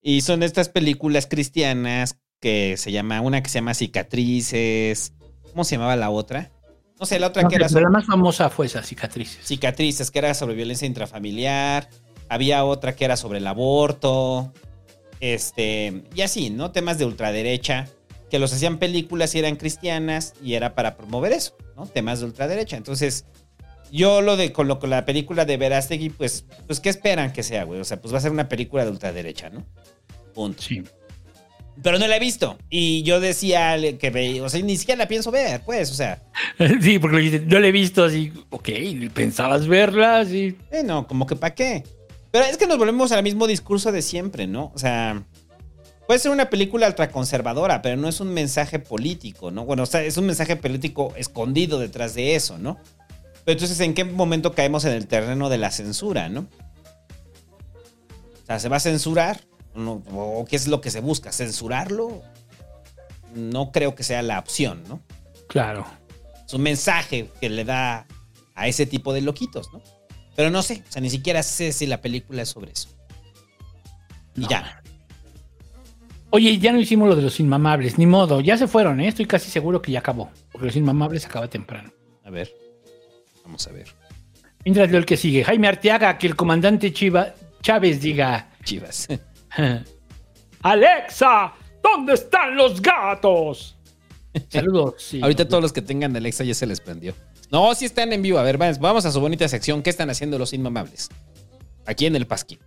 Y son estas películas cristianas que se llama, una que se llama Cicatrices. ¿Cómo se llamaba la otra? No sé, la otra No, que era la más famosa fue esa, Cicatrices. Cicatrices, que era sobre violencia intrafamiliar. Había otra que era sobre el aborto. Este, y así, ¿no? Temas de ultraderecha, que los hacían películas y eran cristianas y era para promover eso, ¿no? Temas de ultraderecha. Entonces, yo lo de con, lo, con la película de Verástegui, pues, pues, ¿qué esperan que sea, güey? O sea, pues va a ser una película de ultraderecha, ¿no? Punto. Sí. Pero no la he visto. Y yo decía que ve, o sea, ni siquiera la pienso ver, pues, o sea. Sí, porque no la he visto así. Ok, pensabas verla, sí. Eh, no, como que para qué. Pero es que nos volvemos al mismo discurso de siempre, ¿no? O sea, puede ser una película ultraconservadora, pero no es un mensaje político, ¿no? Bueno, o sea, es un mensaje político escondido detrás de eso, ¿no? Pero entonces, ¿en qué momento caemos en el terreno de la censura, ¿no? O sea, ¿se va a censurar? ¿O, ¿O qué es lo que se busca? ¿Censurarlo? No creo que sea la opción, ¿no? Claro. Es un mensaje que le da a ese tipo de loquitos, ¿no? Pero no sé, o sea, ni siquiera sé si la película es sobre eso. Y ya. Oye, ya no hicimos lo de los inmamables, ni modo, ya se fueron, ¿eh? Estoy casi seguro que ya acabó. Porque los inmamables acaba temprano. A ver. Vamos a ver. Mientras leo el que sigue. Jaime Arteaga, que el comandante Chiva, Chávez diga. Chivas. Alexa, ¿dónde están los gatos? Saludos. sí. Ahorita todos los que tengan Alexa ya se les prendió. No, sí están en vivo. A ver, vamos- a su bonita sección. ¿Qué están haciendo los inmamables? Aquí en el Pasqui.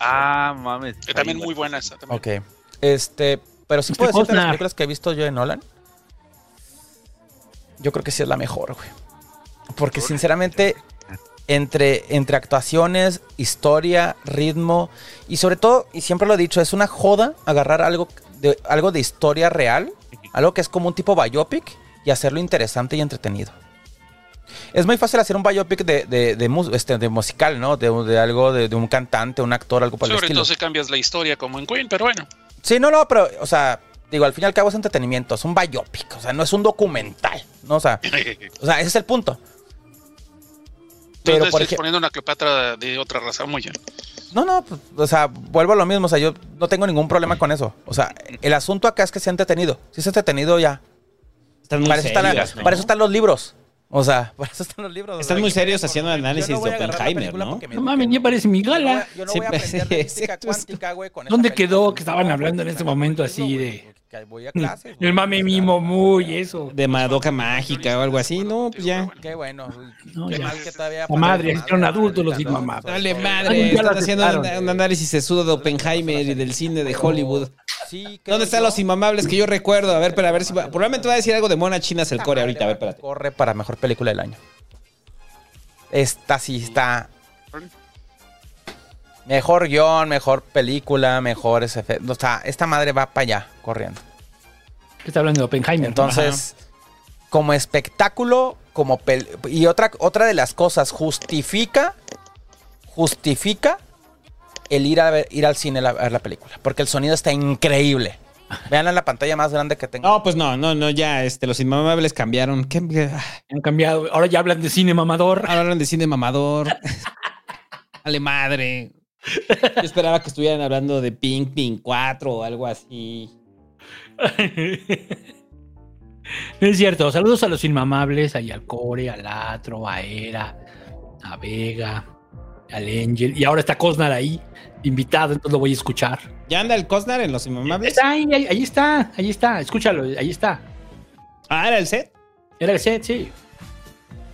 Ah, mames. Que también muy buena esa. También. Ok. Este, pero si Mr. puedo decirte las películas que he visto yo de Nolan. Yo creo que sí es la mejor, güey. Porque sinceramente, entre, entre actuaciones, historia, ritmo y sobre todo, y siempre lo he dicho, es una joda agarrar algo de, algo de historia real, algo que es como un tipo biopic y hacerlo interesante y entretenido. Es muy fácil hacer un biopic de, de, de este, de musical, ¿no? De, de algo, de, un cantante, un actor, algo por el Sobre estilo. todo si cambias la historia como en Queen, pero bueno. Sí, no, no, pero, o sea, digo, al fin y al cabo es entretenimiento, es un biopic, o sea, no es un documental, ¿no? O sea, o sea ese es el punto. Pero por estás ejemplo, poniendo una Cleopatra de otra raza muy bien. no, no, pues, o sea, vuelvo a lo mismo, o sea, yo no tengo ningún problema con eso. O sea, el asunto acá es que sea entretenido. Si es entretenido, ya. Están muy para, eso están, serios, ¿no? para eso están los libros. O sea, por eso están los libros. Están muy serios haciendo análisis no de Oppenheimer, ¿no? me No mames, ya parece mi gala. Yo no Sí, voy a aprender física cuántica, güey, con ¿Dónde quedó que estaban hablando en este momento así de que voy a clases. el mame mimo muy eso? De Madoka Mágica o algo así, no, pues ya. Qué bueno. No, Qué ya. mal que todavía. La madre, son adultos los inmamables. Dale Ay, madre, ya están lo haciendo un, un análisis sesudo de Oppenheimer y del cine de Hollywood. Sí, ¿Dónde están los inmamables que yo recuerdo? A ver, pero a ver si va- probablemente va a decir algo de Mona Chinas el core ahorita, a ver, espérate. Corre para mejor película del año. Esta sí está. Mejor guion, mejor película, mejores efectos. O sea, esta madre va para allá, corriendo. ¿Qué está hablando de Oppenheimer? Entonces, como espectáculo, como pel- y otra otra de las cosas justifica justifica el ir a ver, ir al cine a, ver la película, porque el sonido está increíble. Vean en la pantalla más grande que tengo. No, pues no, no, no, ya, este, los inmamables cambiaron. ¿Qué? Han cambiado. Ahora ya hablan de cine mamador. Ahora hablan de cine mamador. Dale madre. Yo esperaba que estuvieran hablando de Pink Pink 4 o algo así. No es cierto. Saludos a los inmamables, ahí al Core, al Atro, a Era, a Vega, al Angel. Y ahora está Cosnar ahí, invitado, entonces lo voy a escuchar. ¿Ya anda el Cosnar en los inmamables? Está ahí, ahí, ahí está, ahí está. Escúchalo, ahí está. Ah, ¿era el set? Era el set, sí.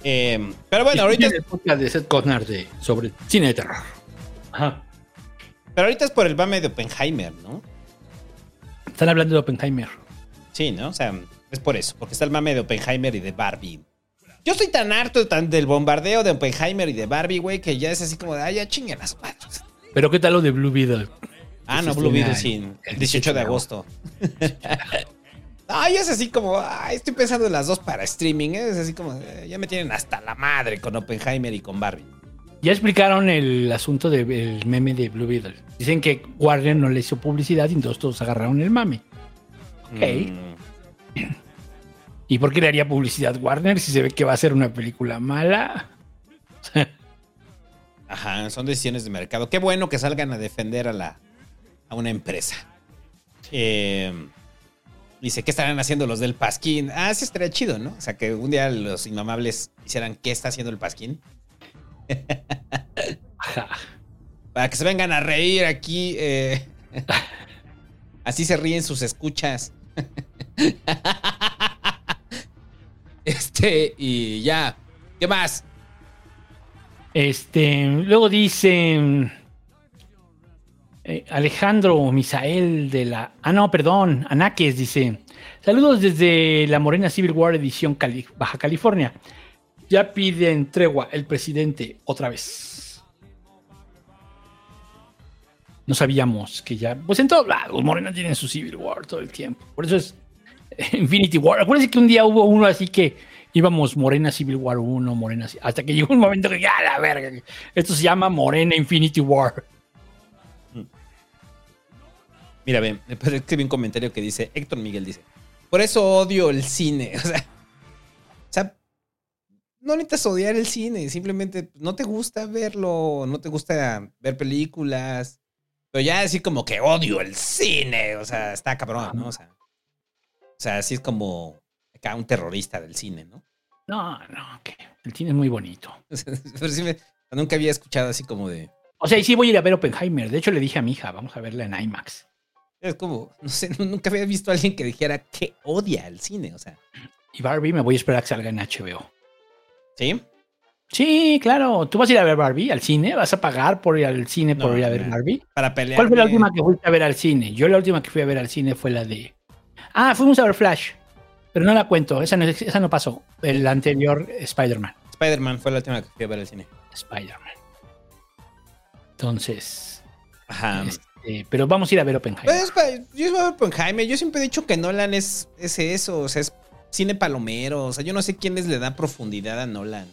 Eh, pero bueno, ahorita, Escuchen el podcast de Seth Cosnar de, sobre cine de terror. Ajá. pero ahorita es por el mame de Oppenheimer, ¿no? Están hablando de Oppenheimer. Sí, ¿no? O sea, es por eso, porque está el mame de Oppenheimer y de Barbie. Yo estoy tan harto tan del bombardeo de Oppenheimer y de Barbie, güey, que ya es así como de, ay, ya chinguen las madres. Pero ¿qué tal lo de Blue Beetle? Ah, no, Blue Beetle sí, el el 18 de agosto. Ay, es así como, ay, estoy pensando en las dos para streaming, ¿eh? es así como, eh, ya me tienen hasta la madre con Oppenheimer y con Barbie. Ya explicaron el asunto del meme de Blue Beetle. Dicen que Warner no le hizo publicidad y entonces todos agarraron el mame. Ok. Mm, ¿Y por qué le haría publicidad Warner si se ve que va a ser una película mala? Ajá, son decisiones de mercado. Qué bueno que salgan a defender a la a una empresa. Eh, dice, ¿qué estarán haciendo los del Pasquín? Ah, sí estaría chido, ¿no? O sea, que un día los inmamables hicieran qué está haciendo el Pasquín. Para que se vengan a reír aquí. eh, así se ríen sus escuchas. este, y ya. ¿Qué más? Este, luego dicen eh, Alejandro Misael de la. Ah, no, perdón, Anaques dice: Saludos desde la Morena Civil War Edición Cali- Baja California. Ya piden tregua el presidente otra vez. No sabíamos que ya. Pues en todos lados, Morena tienen su Civil War todo el tiempo. Por eso es Infinity War. Acuérdense que un día hubo uno así que íbamos Morena Civil War 1, Morena. Hasta que llegó un momento que ya la verga. Esto se llama Morena Infinity War. Mira, ven, escribí un comentario que dice, Héctor Miguel dice, por eso odio el cine. O sea, no necesitas odiar el cine, simplemente no te gusta verlo, no te gusta ver películas. Pero ya decir como que odio el cine, o sea, está cabrón, ¿no? O sea, o sea, así es como acá un terrorista del cine, ¿no? No, no, que el cine es muy bonito. Pero sí me- nunca había escuchado así como de... O sea, y sí voy a ir a ver Oppenheimer. De hecho, le dije a mi hija, vamos a verla en IMAX. Es como, no sé, nunca había visto a alguien que dijera que odia el cine, o sea. Y Barbie me voy a esperar a que salga en HBO. ¿Sí? Sí, claro. ¿Tú vas a ir a ver Barbie al cine? ¿Vas a pagar por ir al cine por ir a ver. Barbie? Para pelear. ¿Cuál fue la última que fuiste a ver al cine? Yo la última que fui a ver al cine fue la de... Ah, fuimos a ver Flash. Pero no la cuento, esa no, esa no pasó. El anterior, Spider-Man. Spider-Man fue la última que fui a ver al cine. Spider-Man. Entonces... Ajá. este, pero vamos a ir a ver Oppenheimer. Pues, pa- yo iba a ver Oppenheimer. Yo siempre he dicho que Nolan es, es eso, o sea, es cine palomero. O sea, yo no sé quiénes le dan profundidad a Nolan.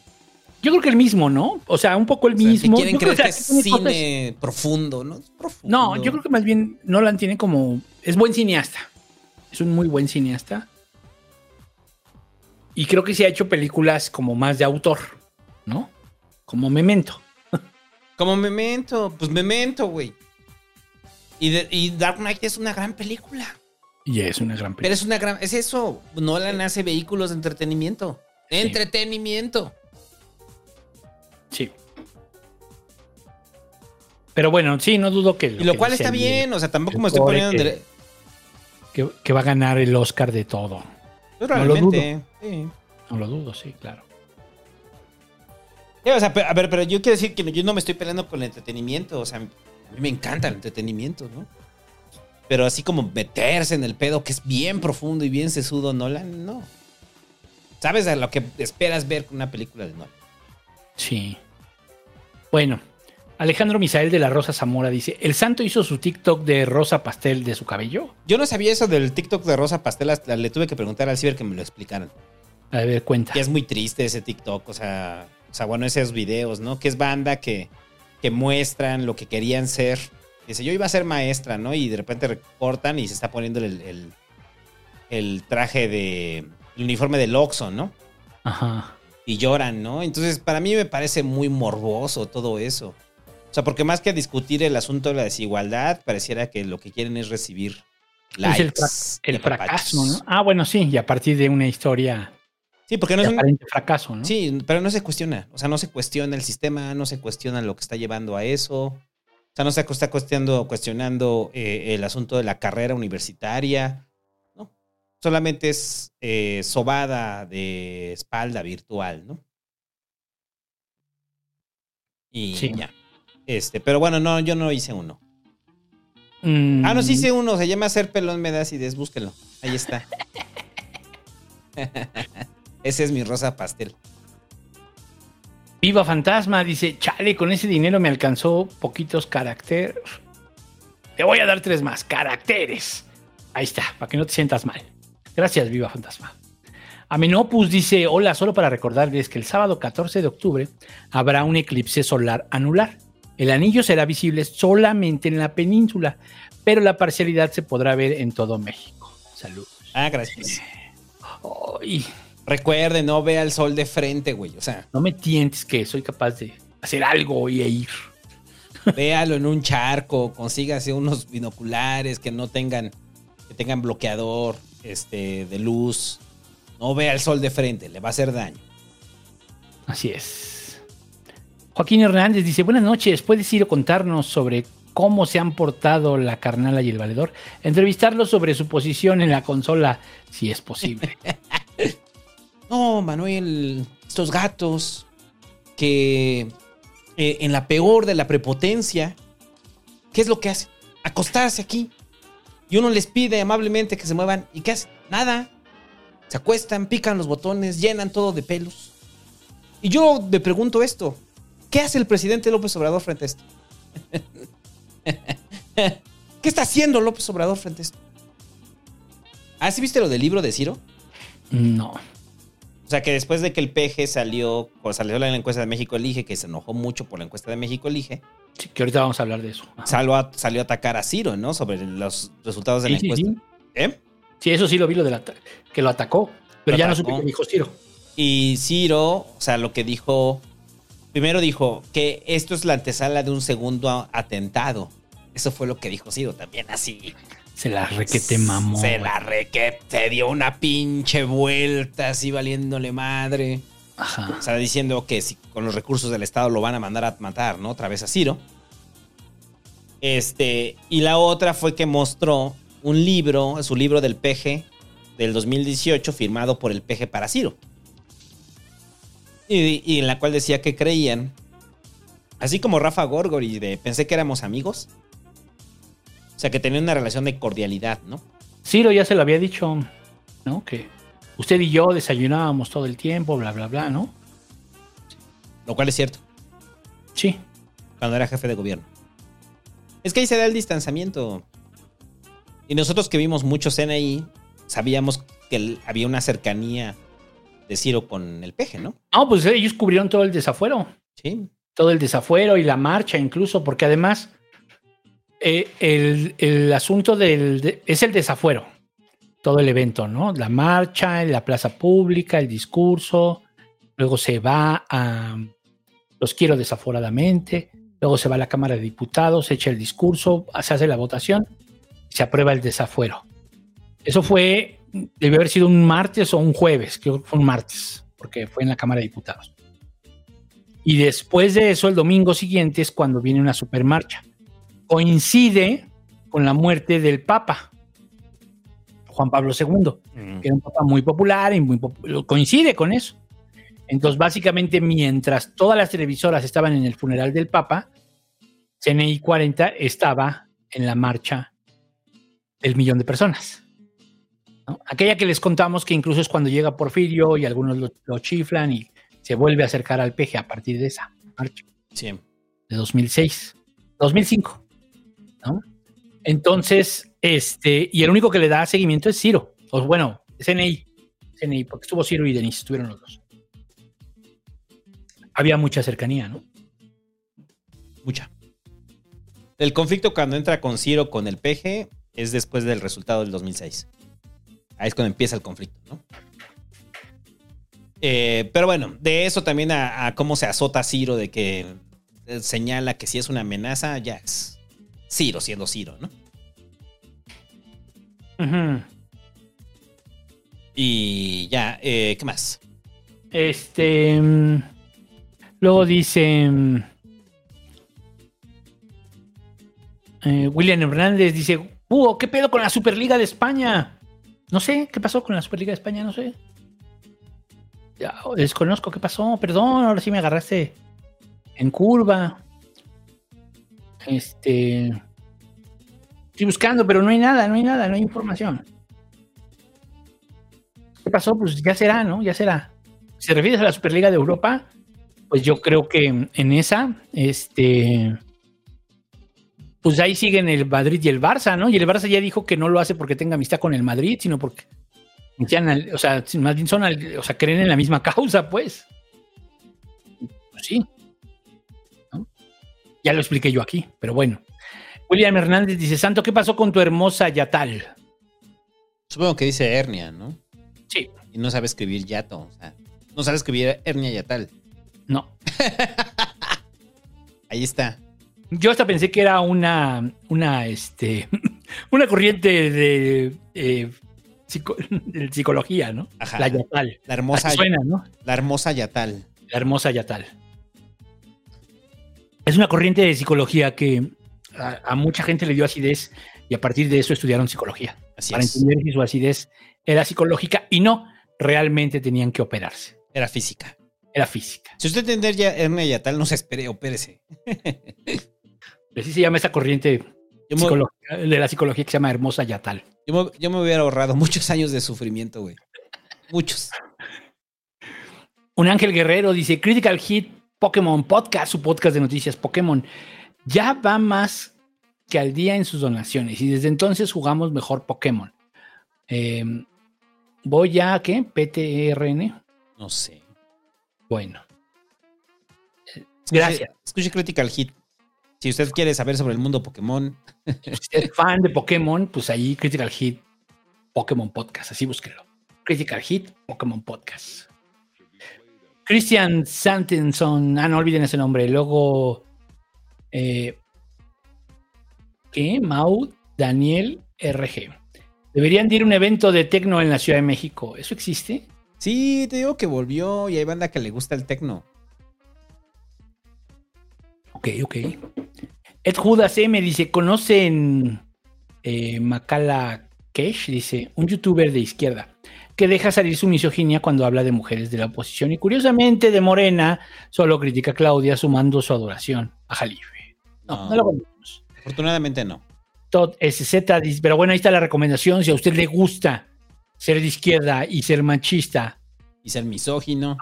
Yo creo que el mismo, ¿no? O sea, un poco el O sea, mismo. que quieren Yo creo creer que que es cosas- cine profundo, ¿no? Es profundo. No, yo creo que más bien Nolan tiene como. Es buen cineasta. Es un muy buen cineasta. Y creo que sí ha hecho películas como más de autor, ¿no? Como Memento. Como Memento, pues Memento, güey. Y, y Dark Knight es una gran película. Y es una gran película. Pero es una gran. Es eso. Nolan hace vehículos de entretenimiento. Entretenimiento. Sí. Pero bueno, sí, no dudo que. Y lo cual está bien, o sea, tampoco me estoy poniendo... Que, que va a ganar el Oscar de todo. Pues No lo dudo. sí. No lo dudo, sí, claro. Sí, o sea, pe- a ver, pero yo quiero decir que yo no me estoy peleando con el entretenimiento. O sea, a mí me encanta el entretenimiento, ¿no? Pero así como meterse en el pedo que es bien profundo y bien sesudo, Nolan, no. ¿Sabes a lo que esperas ver con una película de Nolan? Sí. Bueno, Alejandro Misael de la Rosa Zamora dice: ¿El santo hizo su TikTok de rosa pastel de su cabello? Yo no sabía eso del TikTok de Rosa Pastel, hasta le tuve que preguntar al ciber que me lo explicaran. A ver, cuenta. Y es muy triste ese TikTok, o sea, o sea, bueno, esos videos, ¿no? Que es banda que, que muestran lo que querían ser. Dice, yo iba a ser maestra, ¿no? Y de repente recortan y se está poniendo el, el, el traje de. el uniforme del Oxxo, ¿no? Ajá. Y lloran, ¿no? Entonces, para mí me parece muy morboso todo eso. O sea, porque más que discutir el asunto de la desigualdad, pareciera que lo que quieren es recibir likes. es el, fracaso. ¿no? Ah, bueno, sí, y a partir de una historia. Sí, porque no es un- fracaso, ¿no? Sí, pero no se cuestiona. O sea, no se cuestiona el sistema, no se cuestiona lo que está llevando a eso. O sea, no se está cuestionando, cuestionando eh, el asunto de la carrera universitaria. No. Solamente es eh, sobada de espalda virtual, ¿no? Y Sí. ya. Este, pero bueno, no, yo no hice uno. Mm, Ah, no, sí hice uno. Se llama Hacer pelón me das y des, búsquenlo. Ahí está. Ese es mi rosa pastel. Viva Fantasma dice: Chale, con ese dinero me alcanzó poquitos caracteres. Te voy a dar tres más. Caracteres. Ahí está, para que no te sientas mal. Gracias, Viva Fantasma. Amenopus dice: Hola, solo para recordarles que el sábado 14 de octubre habrá un eclipse solar anular. El anillo será visible solamente en la península, pero la parcialidad se podrá ver en todo México. Saludos. Ah, gracias. Ay. Recuerden, no vea el sol de frente, güey. O sea, No me tientes que soy capaz de hacer algo y ir. véalo en un charco, consígase unos binoculares que no tengan, que tengan bloqueador este, de luz. No vea el sol de frente, le va a hacer daño. Así es. Joaquín Hernández dice, buenas noches, ¿puedes ir a contarnos sobre cómo se han portado la carnala y el valedor? Entrevistarlos sobre su posición en la consola, si es posible. No, Manuel, estos gatos que eh, en la peor de la prepotencia, ¿qué es lo que hacen? Acostarse aquí. Y uno les pide amablemente que se muevan. ¿Y qué hacen? Nada. Se acuestan, pican los botones, llenan todo de pelos. Y yo me pregunto esto. ¿Qué hace el presidente López Obrador frente a esto? ¿Qué está haciendo López Obrador frente a esto? ¿Ah, sí viste lo del libro de Ciro? No. O sea, que después de que el PG salió, o salió la encuesta de México Elige, que se enojó mucho por la encuesta de México Elige, Sí, que ahorita vamos a hablar de eso. salió a, salió a atacar a Ciro, ¿no? Sobre los resultados de Sí, la encuesta. sí. ¿Eh? Sí, eso sí lo vi, lo del ata- que lo atacó, pero Lo ya atacó. no supe qué dijo Ciro. Y Ciro, o sea, lo que dijo, primero dijo que esto es la antesala de un segundo atentado. Eso fue lo que dijo Ciro, también así. Se la requete mamó. Se la reque, se dio una pinche vuelta así valiéndole madre. Ajá. O sea, diciendo que si con los recursos del Estado lo van a mandar a matar, ¿no? Otra vez a Ciro. Este, y la otra fue que mostró un libro, su libro del PG del 2018, firmado por el PG para Ciro. Y, y en la cual decía que creían, así como Rafa Gorgori de pensé que éramos amigos. O sea, que tenían una relación de cordialidad, ¿no? Ciro ya se lo había dicho, ¿no? Que usted y yo desayunábamos todo el tiempo, bla, bla, bla, ¿no? Lo cual es cierto. Sí. Cuando era jefe de gobierno. Es que ahí se da el distanciamiento. Y nosotros que vimos mucho CNI, sabíamos que había una cercanía de Ciro con el peje, ¿no? No, pues ellos cubrieron todo el desafuero. Sí. Todo el desafuero y la marcha incluso, porque además eh, el, el asunto del... de- es el desafuero, todo el evento, ¿no? La marcha, la plaza pública, el discurso, luego se va a... Los quiero desaforadamente, luego se va a la Cámara de Diputados, se echa el discurso, se hace la votación, se aprueba el desafuero. Eso fue, debe haber sido un martes o un jueves, creo que fue un martes. porque fue en la Cámara de Diputados. Y después de eso, el domingo siguiente es cuando viene una supermarcha. Coincide con la muerte del Papa, Juan Pablo II, que era un papa muy popular y muy popu- coincide con eso. Entonces, básicamente, mientras todas las televisoras estaban en el funeral del Papa, CNI 40 estaba en la marcha del millón de personas. ¿no? Aquella que les contamos que incluso es cuando llega Porfirio y algunos lo, lo chiflan y se vuelve a acercar al peje a partir de esa marcha Sí. de 2006, 2005, Entonces, este, y el único que le da seguimiento es Ciro, o bueno, CNI, CNI, porque estuvo Ciro y Denis, estuvieron los dos. Había mucha cercanía, ¿no? Mucha. El conflicto cuando entra con Ciro con el PG es después del resultado del 2006. Ahí es cuando empieza el conflicto, ¿no? Eh, pero bueno, de eso también a, a cómo se azota Ciro, de que eh, señala que si es una amenaza, ya es Ciro siendo Ciro, ¿no? Ujú. Y ya, eh, ¿qué más? Este, mm, luego dice mm, eh, William Hernández, dice, uh, ¿qué pedo con la Superliga de España? No sé, ¿qué pasó con la Superliga de España? No sé. Ya, desconozco qué pasó, perdón, ahora sí me agarraste en curva. Este... Estoy buscando, pero no hay nada, no hay nada, no hay información. ¿Qué pasó? Pues ya será, ¿no? Ya será. Si refieres a la Superliga de Europa, pues yo creo que en esa, este, pues ahí siguen el Madrid y el Barça, ¿no? Y el Barça ya dijo que no lo hace porque tenga amistad con el Madrid, sino porque, o sea, más bien o sea, creen en la misma causa, pues. Pues sí. Ya lo expliqué yo aquí, pero bueno. William Hernández dice, Santo, ¿qué pasó con tu hermosa Yatal? Supongo que dice hernia, ¿no? Sí. Y no sabe escribir yato, o sea, no sabe escribir hernia yatal. No. Ahí está. Yo hasta pensé que era una, una, este, una corriente de, eh, psico- de psicología, ¿no? Ajá. La yatal. La hermosa, Así suena, ¿no? La hermosa yatal. La hermosa yatal. Es una corriente de psicología que a, a mucha gente le dio acidez y a partir de eso estudiaron psicología. Así para es. entender si su acidez era psicológica y no, realmente tenían que operarse. Era física. Era física. Si usted entender ya hernia yatal, no se espere, opérese. Así se llama esa corriente me- de la psicología que se llama hermosa yatal. Yo me, yo me hubiera ahorrado muchos años de sufrimiento, güey. Muchos. Un Ángel Guerrero dice: Critical Hit Pokémon Podcast, su podcast de noticias Pokémon, ya va más que al día en sus donaciones y desde entonces jugamos mejor Pokémon. Eh, voy a, ¿qué? PTRN. No sé. Bueno. Escuche- Gracias. Escuche Critical Hit. Si usted quiere saber sobre el mundo Pokémon, Si usted es fan de Pokémon, pues ahí Critical Hit Pokémon Podcast, así búsquelo. Critical Hit Pokémon Podcast. Christian Santenson, ah, no olviden ese nombre. Luego, eh, ¿qué? Mau Daniel RG. Deberían de ir a un evento de tecno en la Ciudad de México. ¿Eso existe? sí, te digo que volvió y hay banda que le gusta el tecno. Ok, ok. Ed Judas M dice: ¿Conocen eh, Macala Kesh? Dice: un youtuber de izquierda que deja salir su misoginia cuando habla de mujeres de la oposición y curiosamente de Morena solo critica a Claudia sumando su adoración a Jalife. No, no, lo conocemos. Afortunadamente no. Todd SZ dice: Pero bueno, ahí está la recomendación. Si a usted le gusta ser de izquierda y ser machista, Y ser misógino.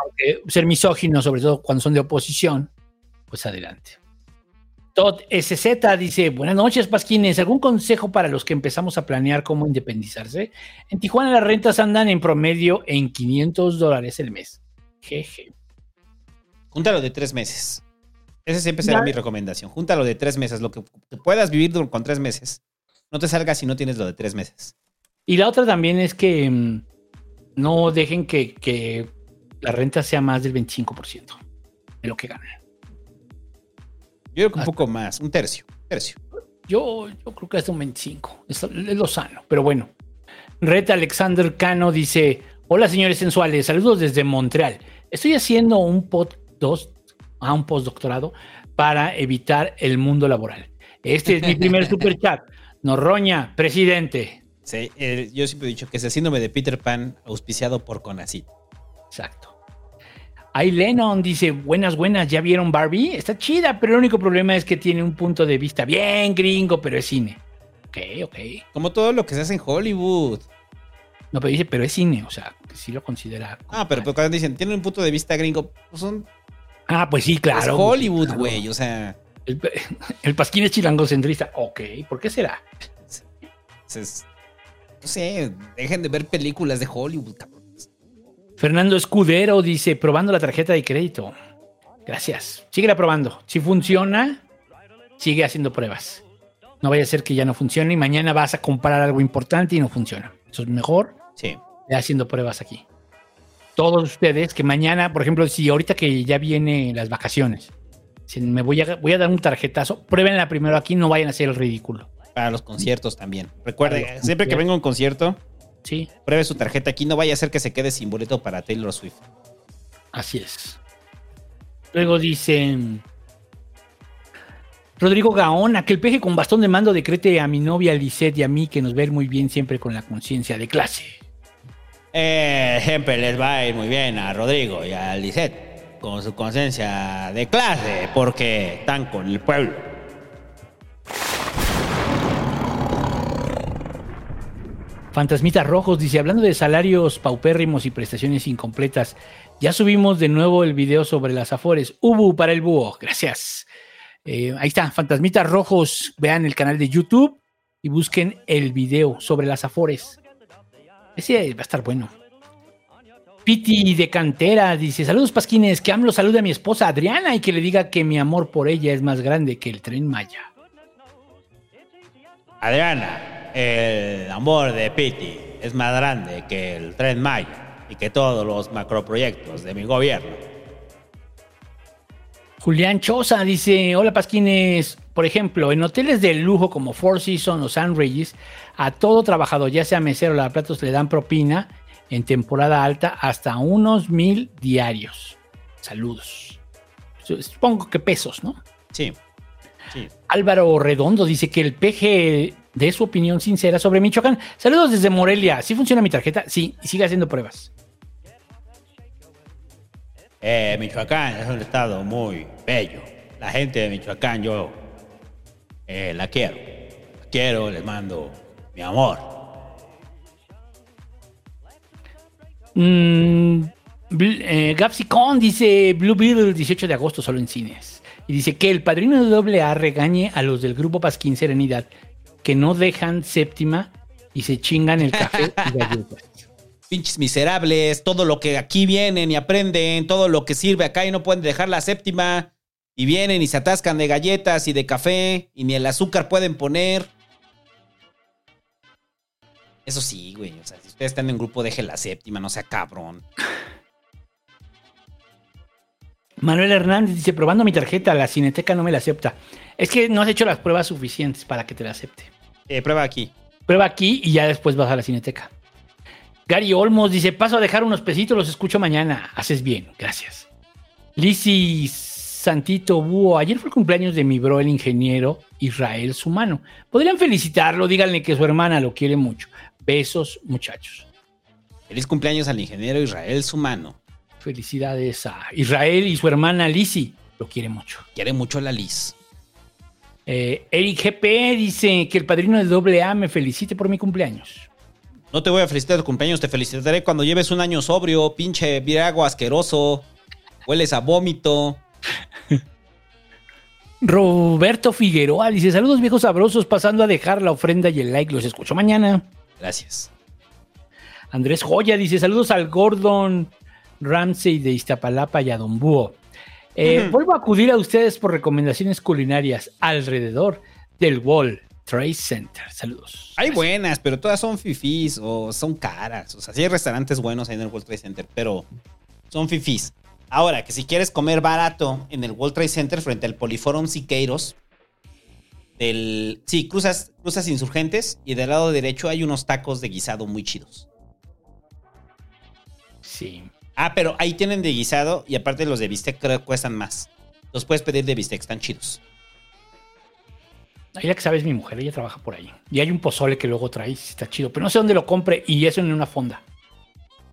ser misógino, sobre todo cuando son de oposición, pues adelante. Todd SZ dice, buenas noches, Pasquines. ¿Algún consejo para los que empezamos a planear cómo independizarse? En Tijuana las rentas andan en promedio en 500 dólares el mes. Jeje. Júntalo de tres meses. Esa siempre será Ya. mi recomendación. Júntalo de tres meses. Lo que, puedas vivir con tres meses. No te salgas si no tienes lo de tres meses. Y la otra también es que mm, no dejen que, que la renta sea más del 25% de lo que ganan. Yo creo que un poco más, un tercio. tercio. Yo, yo creo que es un 25. Es, es lo sano, pero bueno. Red Alexander Cano dice: Hola, señores sensuales. Saludos desde Montreal. Estoy haciendo un dos, a un postdoctorado para evitar el mundo laboral. Este es mi primer super chat. Norroña, presidente. Sí, eh, yo siempre he dicho que es el síndrome de Peter Pan auspiciado por Conacit. Exacto. Ahí Lennon dice, buenas, buenas, ¿ya vieron Barbie? Está chida, pero el único problema es que tiene un punto de vista bien gringo, pero es cine. Ok, ok. Como todo lo que se hace en Hollywood. No, pero dice, pero es cine, o sea, que sí lo considera. Ah, pero, pero cuando dicen, tiene un punto de vista gringo, pues son... Ah, pues sí, claro. Es Hollywood, güey, o sea... El, el pasquín es chilangocentrista. Ok, ¿por qué será? Es- no sé, dejen de ver películas de Hollywood, cabrón. Fernando Escudero dice, probando la tarjeta de crédito. Gracias. Síguela probando. Si funciona, sigue haciendo pruebas. No vaya a ser que ya no funcione y mañana vas a comprar algo importante y no funciona. Eso es mejor. Sí. Haciendo pruebas aquí. Todos ustedes que mañana, por ejemplo, si ahorita que ya vienen las vacaciones, si me voy a, voy a dar un tarjetazo, pruébenla primero aquí, no vayan a hacer el ridículo. Para los conciertos también. Recuerde, Para los siempre que venga a un concierto, sí. pruebe su tarjeta aquí. No vaya a ser que se quede sin boleto para Taylor Swift. Así es. Luego dicen. Rodrigo Gaona, que el peje con bastón de mando decrete a mi novia Lisette y a mí que nos ve muy bien siempre con la conciencia de clase. Eh, siempre les va a ir muy bien a Rodrigo y a Lisette con su conciencia de clase porque están con el pueblo. Fantasmitas Rojos dice, hablando de salarios paupérrimos y prestaciones incompletas, ya subimos de nuevo el video sobre las afores. Ubu para el búho, gracias. Eh, ahí está, Fantasmitas Rojos, vean el canal de YouTube y busquen el video sobre las afores. Ese va a estar bueno. Piti de Cantera dice, saludos Pasquines, que AMLO salude a mi esposa Adriana y que le diga que mi amor por ella es más grande que el tren Maya. Adriana, el amor de Piti es más grande que el Tren Maya y que todos los macroproyectos de mi gobierno. Julián Choza dice, hola Pasquines, por ejemplo, en hoteles de lujo como Four Seasons o San Regis, a todo trabajador, ya sea mesero o lavaplatos, le dan propina en temporada alta hasta unos mil diarios. Saludos. Supongo que pesos, ¿no? Sí. sí. Álvaro Redondo dice que el PG de su opinión sincera sobre Michoacán. Saludos desde Morelia. ¿Sí funciona mi tarjeta? Sí, y sigue haciendo pruebas. Eh, Michoacán es un estado muy bello. La gente de Michoacán yo eh, la quiero. La quiero, les mando mi amor. Mm, eh, Gapsicon dice Blue Beetle 18 de agosto solo en cines. Y dice que el padrino de doble A regañe a los del grupo Pasquín Serenidad que no dejan séptima y se chingan el café y galletas. Pinches miserables, todo lo que aquí vienen y aprenden, todo lo que sirve acá y no pueden dejar la séptima. Y vienen y se atascan de galletas y de café y ni el azúcar pueden poner. Eso sí, güey. O sea, si ustedes están en grupo, dejen la séptima, no sea cabrón. Manuel Hernández dice, probando mi tarjeta, la cineteca no me la acepta. Es que no has hecho las pruebas suficientes para que te la acepte. Eh, prueba aquí. Prueba aquí y ya después vas a la cineteca. Gary Olmos dice, paso a dejar unos pesitos, los escucho mañana. Haces bien, gracias. Lizzy Santito Búho, ayer fue el cumpleaños de mi bro, el ingeniero Israel Sumano. Podrían felicitarlo, díganle que su hermana lo quiere mucho. Besos, muchachos. Feliz cumpleaños al ingeniero Israel Sumano. Felicidades a Israel y su hermana Lizzy. Lo quiere mucho. Quiere mucho la Liz. Eh, Eric GP dice que el padrino del doble A me felicite por mi cumpleaños. No te voy a felicitar tu cumpleaños, te felicitaré cuando lleves un año sobrio, pinche virago asqueroso. Hueles a vómito. Roberto Figueroa dice: Saludos viejos sabrosos, pasando a dejar la ofrenda y el like. Los escucho mañana. Gracias. Andrés Joya dice: Saludos al Gordon Ramsey de Iztapalapa y a Don Búho. Eh. Vuelvo a acudir a ustedes por recomendaciones culinarias alrededor del Wall Trade Center. Saludos. Hay buenas, pero todas son fifís o son caras. O sea, sí hay restaurantes buenos ahí en el World Trade Center, pero son fifís. Ahora, que si quieres comer barato en el World Trade Center frente al Poliforum Siqueiros, del, sí, cruzas, cruzas insurgentes y del lado derecho hay unos tacos de guisado muy chidos. Sí. Ah, pero ahí tienen de guisado y aparte los de bistec creo que cuestan más. Los puedes pedir de bistec, están chidos. Ahí la que sabes mi mujer, ella trabaja por ahí. Y hay un pozole que luego trae, está chido, pero no sé dónde lo compre y eso en una fonda.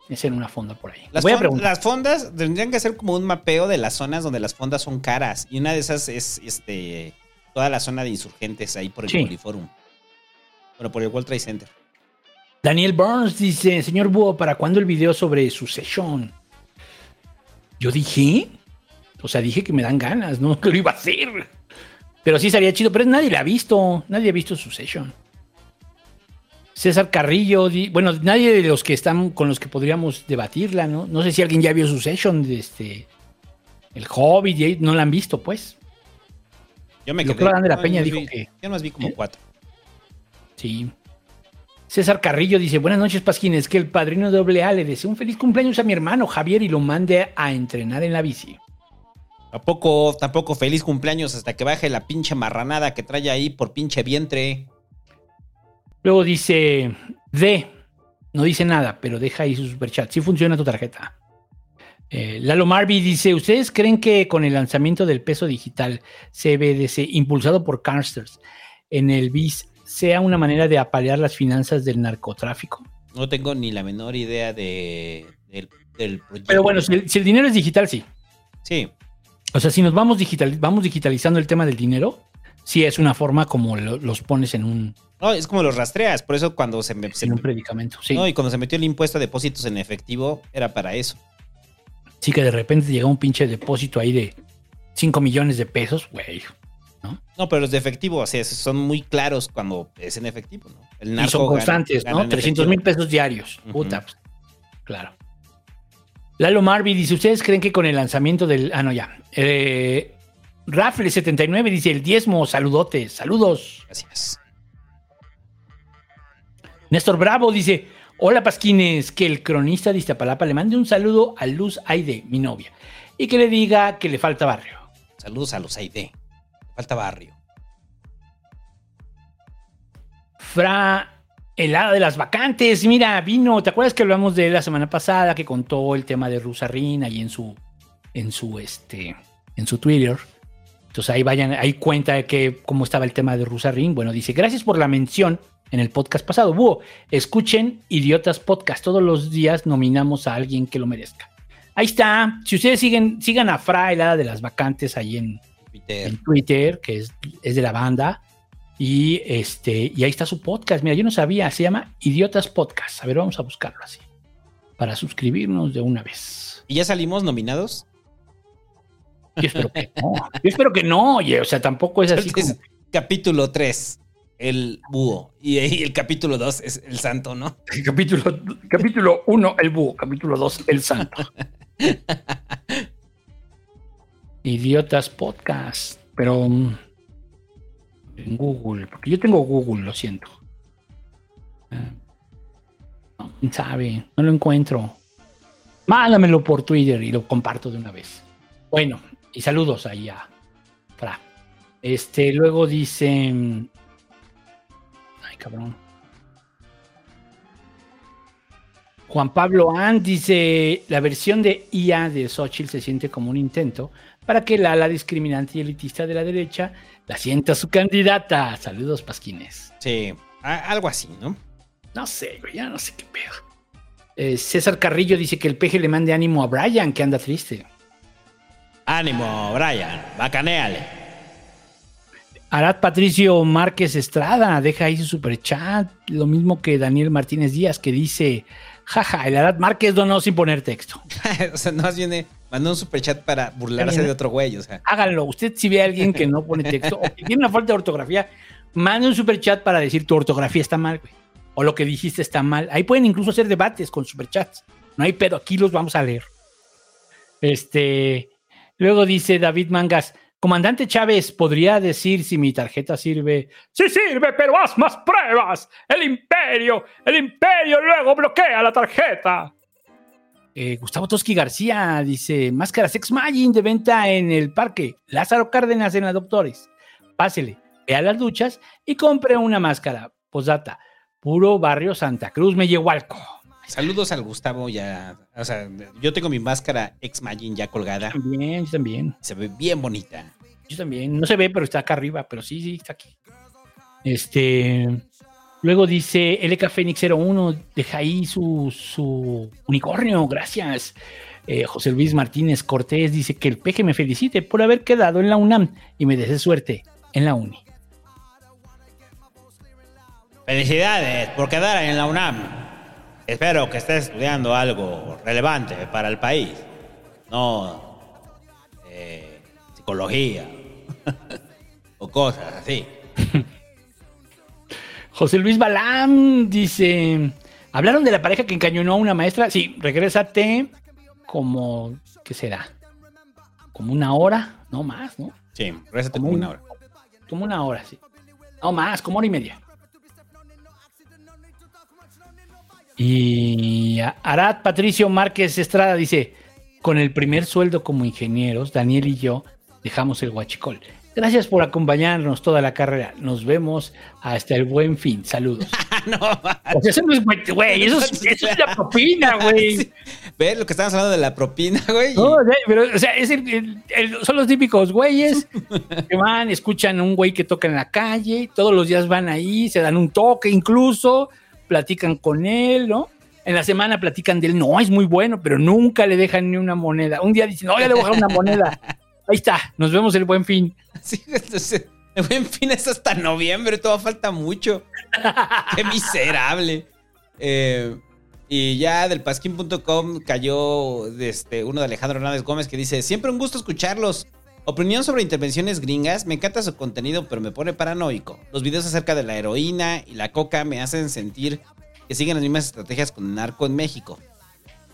Es en una fonda por ahí. Las, Voy a preguntar. las fondas tendrían que hacer como un mapeo de las zonas donde las fondas son caras. Y una de esas es este toda la zona de insurgentes ahí por el Sí. Poliforum. Bueno, por el World Trade Center. Daniel Burns dice, señor Búho, ¿para cuándo el video sobre Succession? Yo dije, o sea, dije que me dan ganas, ¿no? Que lo iba a hacer. Pero sí estaría chido, pero nadie la ha visto, nadie ha visto Succession. César Carrillo, bueno, nadie de los que están con los que podríamos debatirla, ¿no? No sé si alguien ya vio Succession, de este, el Hobbit, no la han visto, pues. Yo me quedé. que Alan de la Peña yo dijo vi- que- Yo más vi como cuatro. Sí. César Carrillo dice, buenas noches, Pasquines, que el padrino doble A le desea un feliz cumpleaños a mi hermano Javier y lo mande a entrenar en la bici. Tampoco, tampoco feliz cumpleaños hasta que baje la pinche marranada que trae ahí por pinche vientre. Luego dice, D, no dice nada, pero deja ahí su superchat. Sí funciona tu tarjeta. Eh, Lalo Marby dice, ¿ustedes creen que con el lanzamiento del peso digital CBDC impulsado por Carsters en el BIS sea una manera de apalear las finanzas del narcotráfico? No tengo ni la menor idea de, del, del proyecto. Pero bueno, si el, si el dinero es digital, sí. Sí. O sea, si nos vamos, digital, vamos digitalizando el tema del dinero, sí es una forma como lo- los pones en un, No, es como los rastreas. Por eso cuando se me. se en un me- predicamento. Sí. No, y cuando se metió el impuesto a depósitos en efectivo, era para eso. Sí, que de repente llega un pinche depósito ahí de 5 millones de pesos, güey. No, pero los de efectivo, o sea, son muy claros cuando es en efectivo, ¿no? El Y narco son gana- constantes, gana ¿no? en 300 mil pesos diarios. Puta, pues, claro. Lalo Marby dice, ¿ustedes creen que con el lanzamiento del... Ah, no, ya. Eh, Rafle79 dice, el diezmo, saludotes, saludos. Gracias. Néstor Bravo dice, hola Pasquines, que el cronista de Iztapalapa le mande un saludo a Luz Aide, mi novia, y que le diga que le falta barrio. Saludos a los AID. Falta barrio. Fra, el hada de las vacantes, mira, vino, ¿te acuerdas que hablamos de él la semana pasada, que contó el tema de Rusarrín ahí en su, en su, este, en su Twitter? Entonces ahí vayan, ahí cuenta que cómo estaba el tema de Rusarrín. Bueno, dice, gracias por la mención en el podcast pasado. Búho, escuchen Idiotas Podcast. Todos los días nominamos a alguien que lo merezca. Ahí está. Si ustedes siguen, sigan a Fra, el hada de las vacantes ahí en, en Twitter, que es, es de la banda. Y este, y ahí está su podcast. Mira, yo no sabía, se llama Idiotas Podcast. A ver, vamos a buscarlo así. Para suscribirnos de una vez. ¿Y ya salimos nominados? Yo espero que no. Yo espero que no, oye. O sea, tampoco es así como. Capítulo 3, el búho. Y ahí el capítulo 2 es el santo, ¿no? Capítulo, capítulo 1, el búho. Capítulo 2, el santo. Idiotas Podcast. Pero mm, en Google, porque yo tengo Google, lo siento. Ah, No, sabe, no lo encuentro. Mándamelo por Twitter y lo comparto de una vez. Bueno, y saludos ahí a. Este, luego dice. mm, Ay, cabrón. Juan Pablo Ant dice: La versión de IA de Xochitl se siente como un intento para que la ala discriminante y elitista de la derecha la sienta su candidata. Saludos, Pasquines. Sí, algo así, ¿no? No sé, güey, ya no sé qué pedo. Eh, César Carrillo dice que el peje le mande ánimo a Brian, que anda triste. Ánimo, Brian, bacaneale. Arad Patricio Márquez Estrada deja ahí su superchat, lo mismo que Daniel Martínez Díaz, que dice: Jaja, el Arad Márquez donó sin poner texto. o sea, no más viene, mandó un superchat para burlarse de otro güey, o sea. Háganlo. Usted, si ve a alguien que no pone texto o que tiene una falta de ortografía, mande un superchat para decir tu ortografía está mal, güey. O lo que dijiste está mal. Ahí pueden incluso hacer debates con superchats. No hay pedo, aquí los vamos a leer. Este. Luego dice David Mangas. Comandante Chávez, ¿podría decir si mi tarjeta sirve? Sí sirve, pero haz más pruebas. El imperio, el imperio luego bloquea la tarjeta. Eh, Gustavo Toski García dice: Máscaras Ex Magin de venta en el parque. Lázaro Cárdenas en la Doctores. Pásele, vea las duchas y compre una máscara. Posdata, puro barrio Santa Cruz, Mellehualco. Saludos al Gustavo ya. O sea, yo tengo mi máscara ex Magin ya colgada. También, yo también. Se ve bien bonita. Yo también. No se ve, pero está acá arriba, pero sí, sí, está aquí. Este. Luego dice LK Fénix 01, deja ahí su, su unicornio, gracias. Eh, José Luis Martínez Cortés dice que el peje me felicite por haber quedado en la UNAM y me desee suerte en la uni. Felicidades por quedar en la UNAM. Espero que estés estudiando algo relevante para el país. No eh, psicología o cosas así. José Luis Balam dice: ¿Hablaron de la pareja que encañonó a una maestra? Sí, regrésate como. ¿Qué será? Como una hora, no más, ¿no? Sí, regrésate como, una hora. Como una hora, sí. No más, como hora y media. Y Arad Patricio Márquez Estrada dice: Con el primer sueldo como ingenieros, Daniel y yo dejamos el huachicol. Gracias por acompañarnos toda la carrera. Nos vemos hasta el buen fin. Saludos. no, o sea, eso no es, güey, eso, es, eso es la propina, güey. Sí. ¿Ves lo que estamos hablando de la propina, güey? No, pero, o sea, es el, el, el, son los típicos güeyes que van, escuchan a un güey que toca en la calle, todos los días van ahí, se dan un toque incluso, platican con él, ¿no? En la semana platican de él, no, es muy bueno, pero nunca le dejan ni una moneda. Un día dicen, no, ya le voy a dejar una moneda. Ahí está, nos vemos el buen fin. Sí, entonces, el buen fin es hasta noviembre, todo falta mucho. Qué miserable. Eh, y ya del pasquín.com cayó este, uno de Alejandro Hernández Gómez que dice: Siempre un gusto escucharlos. Opinión sobre intervenciones gringas. Me encanta su contenido, pero me pone paranoico. Los videos acerca de la heroína y la coca me hacen sentir que siguen las mismas estrategias con el narco en México.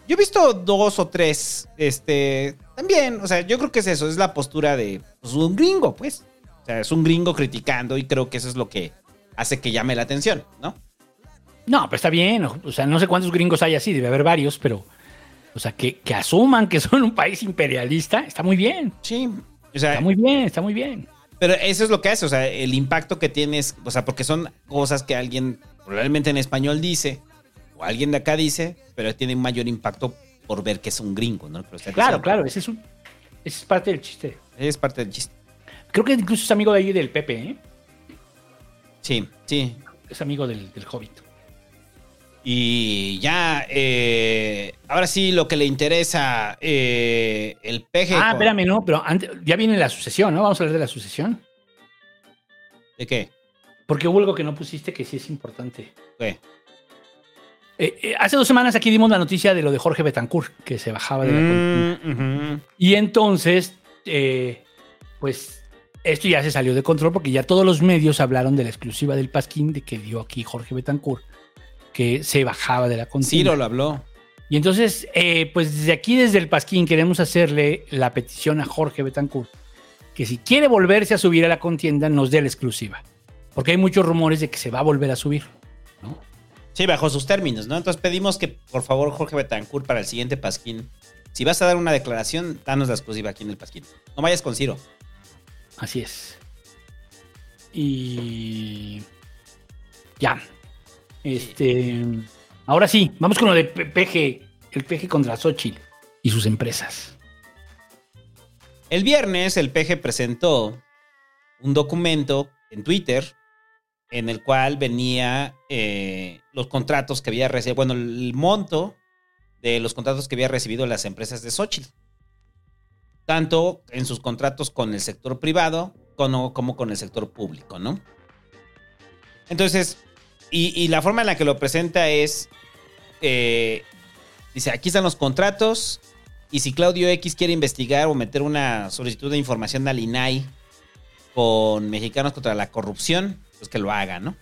Yo he visto dos o tres, este, también, o sea, yo creo que es eso, es la postura de pues, un gringo, pues. O sea, es un gringo criticando y creo que eso es lo que hace que llame la atención, ¿no? No, pero está bien, o sea, no sé cuántos gringos hay así, debe haber varios, pero, o sea, que, que asuman que son un país imperialista, está muy bien. Sí, o sea, está muy bien, está muy bien. Pero eso es lo que hace, o sea, el impacto que tienes, o sea, porque son cosas que alguien probablemente en español dice, o alguien de acá dice, pero tiene un mayor impacto por ver que es un gringo, ¿no? claro, claro, ese es, un, ese es parte del chiste. Es parte del chiste. Creo que incluso es amigo de ahí del Pepe, ¿eh? Sí, sí. Es amigo del, del Hobbit. Y ya, eh, ahora sí, lo que le interesa, eh, el peje. Ah, con... espérame, no, pero antes, ya viene la sucesión, ¿no? Vamos a hablar de la sucesión. ¿De qué? Porque hubo algo que no pusiste que sí es importante. ¿Qué? Eh, eh, hace dos semanas aquí dimos la noticia de lo de Jorge Betancourt, que se bajaba de la mm, uh -huh. Y entonces, eh, pues esto ya se salió de control porque ya todos los medios hablaron de la exclusiva del Pasquín de que dio aquí Jorge Betancourt, que se bajaba de la contienda. Ciro lo habló. Y entonces, eh, pues desde aquí, desde el Pasquín, queremos hacerle la petición a Jorge Betancourt, que si quiere volverse a subir a la contienda, nos dé la exclusiva. Porque hay muchos rumores de que se va a volver a subir, ¿no? Sí, bajo sus términos, ¿no? Entonces pedimos que, por favor, Jorge Betancourt, para el siguiente Pasquín, si vas a dar una declaración, danos la exclusiva aquí en el Pasquín. No vayas con Ciro. Así es. Y. Ya. Este. Ahora sí, vamos con lo de PG. El PG contra Xochitl y sus empresas. El viernes, el PG presentó un documento en Twitter en el cual venía eh, los contratos que había recibido, bueno, el monto de los contratos que había recibido las empresas de Xochitl. Tanto en sus contratos con el sector privado como, como con el sector público, ¿no? Entonces, y, y, la forma en la que lo presenta es, eh, dice, aquí están los contratos y si Claudio X quiere investigar o meter una solicitud de información al INAI con Mexicanos contra la Corrupción, pues que lo haga, ¿no?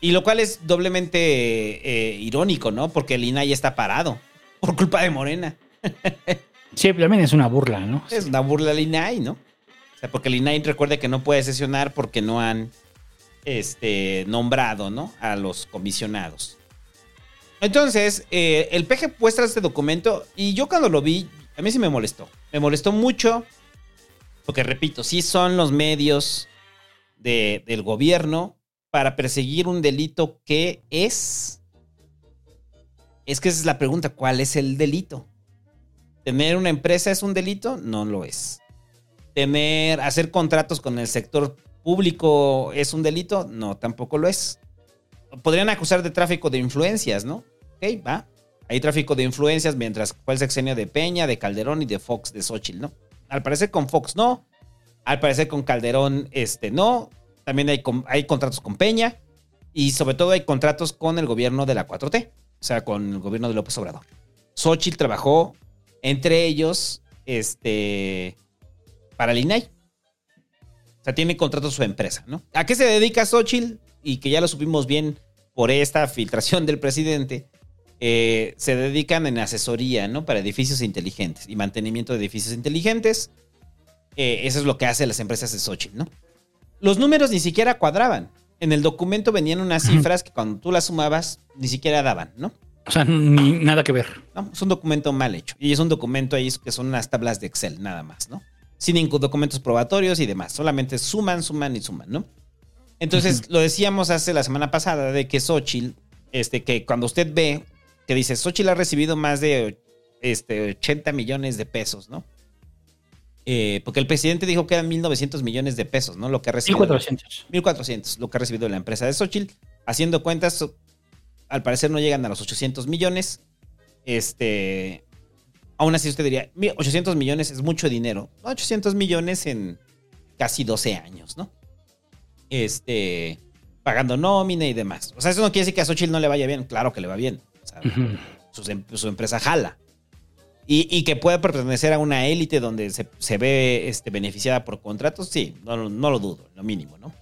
Y lo cual es doblemente eh, irónico, ¿no? Porque el INAI está parado por culpa de Morena. sí, también es una burla, ¿no? Es una burla al INAI, ¿no? O sea, porque el INAI recuerde que no puede sesionar porque no han este, nombrado, ¿no? A los comisionados. Entonces, eh, el PG muestra este documento y yo cuando lo vi, a mí sí me molestó. Me molestó mucho porque, repito, sí son los medios de, del gobierno para perseguir un delito que es Es que esa es la pregunta, ¿cuál es el delito? ¿Tener una empresa es un delito? No lo es. ¿Tener, hacer contratos con el sector público es un delito? No, tampoco lo es. Podrían acusar de tráfico de influencias, ¿no? Ok, va. Hay tráfico de influencias mientras fue el sexenio de Peña, de Calderón y de Fox, de Xochitl, ¿no? Al parecer con Fox no. Al parecer con Calderón, este, no. También hay, con- hay contratos con Peña. Y sobre todo hay contratos con el gobierno de la 4T. O sea, con el gobierno de López Obrador. Xochitl trabajó entre ellos, este, para el. O sea, tiene contrato su empresa, ¿no? ¿A qué se dedica Xochitl? Y que ya lo supimos bien por esta filtración del presidente. eh, se dedican en asesoría, ¿no? Para edificios inteligentes y mantenimiento de edificios inteligentes. Eh, eso es lo que hacen las empresas de Xochitl, ¿no? Los números ni siquiera cuadraban. En el documento venían unas cifras que cuando tú las sumabas ni siquiera daban, ¿no? O sea, ni nada que ver. No, es un documento mal hecho. Y es un documento ahí que son unas tablas de Excel, nada más, ¿no? Sin ningún documentos probatorios y demás. Solamente suman, suman y suman, ¿no? Entonces, lo decíamos hace la semana pasada de que Xochitl, este, que cuando usted ve que dice Xochitl ha recibido más de este, 80 millones de pesos, ¿no? Eh, porque el presidente dijo que eran 1.900 millones de pesos, ¿no? Lo que ha recibido. 1.400. 1.400, lo que ha recibido la empresa de Xochitl. Haciendo cuentas, al parecer no llegan a los 800 millones. Este. Aún así, usted diría, "Mi- 800 millones es mucho dinero. No, 800 millones en casi 12 años, ¿no? Este. Pagando nómina y demás. O sea, eso no quiere decir que a Xochitl no le vaya bien. Claro que le va bien. O sea, su, em- su empresa jala. Y, y que pueda pertenecer a una élite donde se, se ve este, beneficiada por contratos, sí, no, lo- no lo dudo, lo mínimo, ¿no?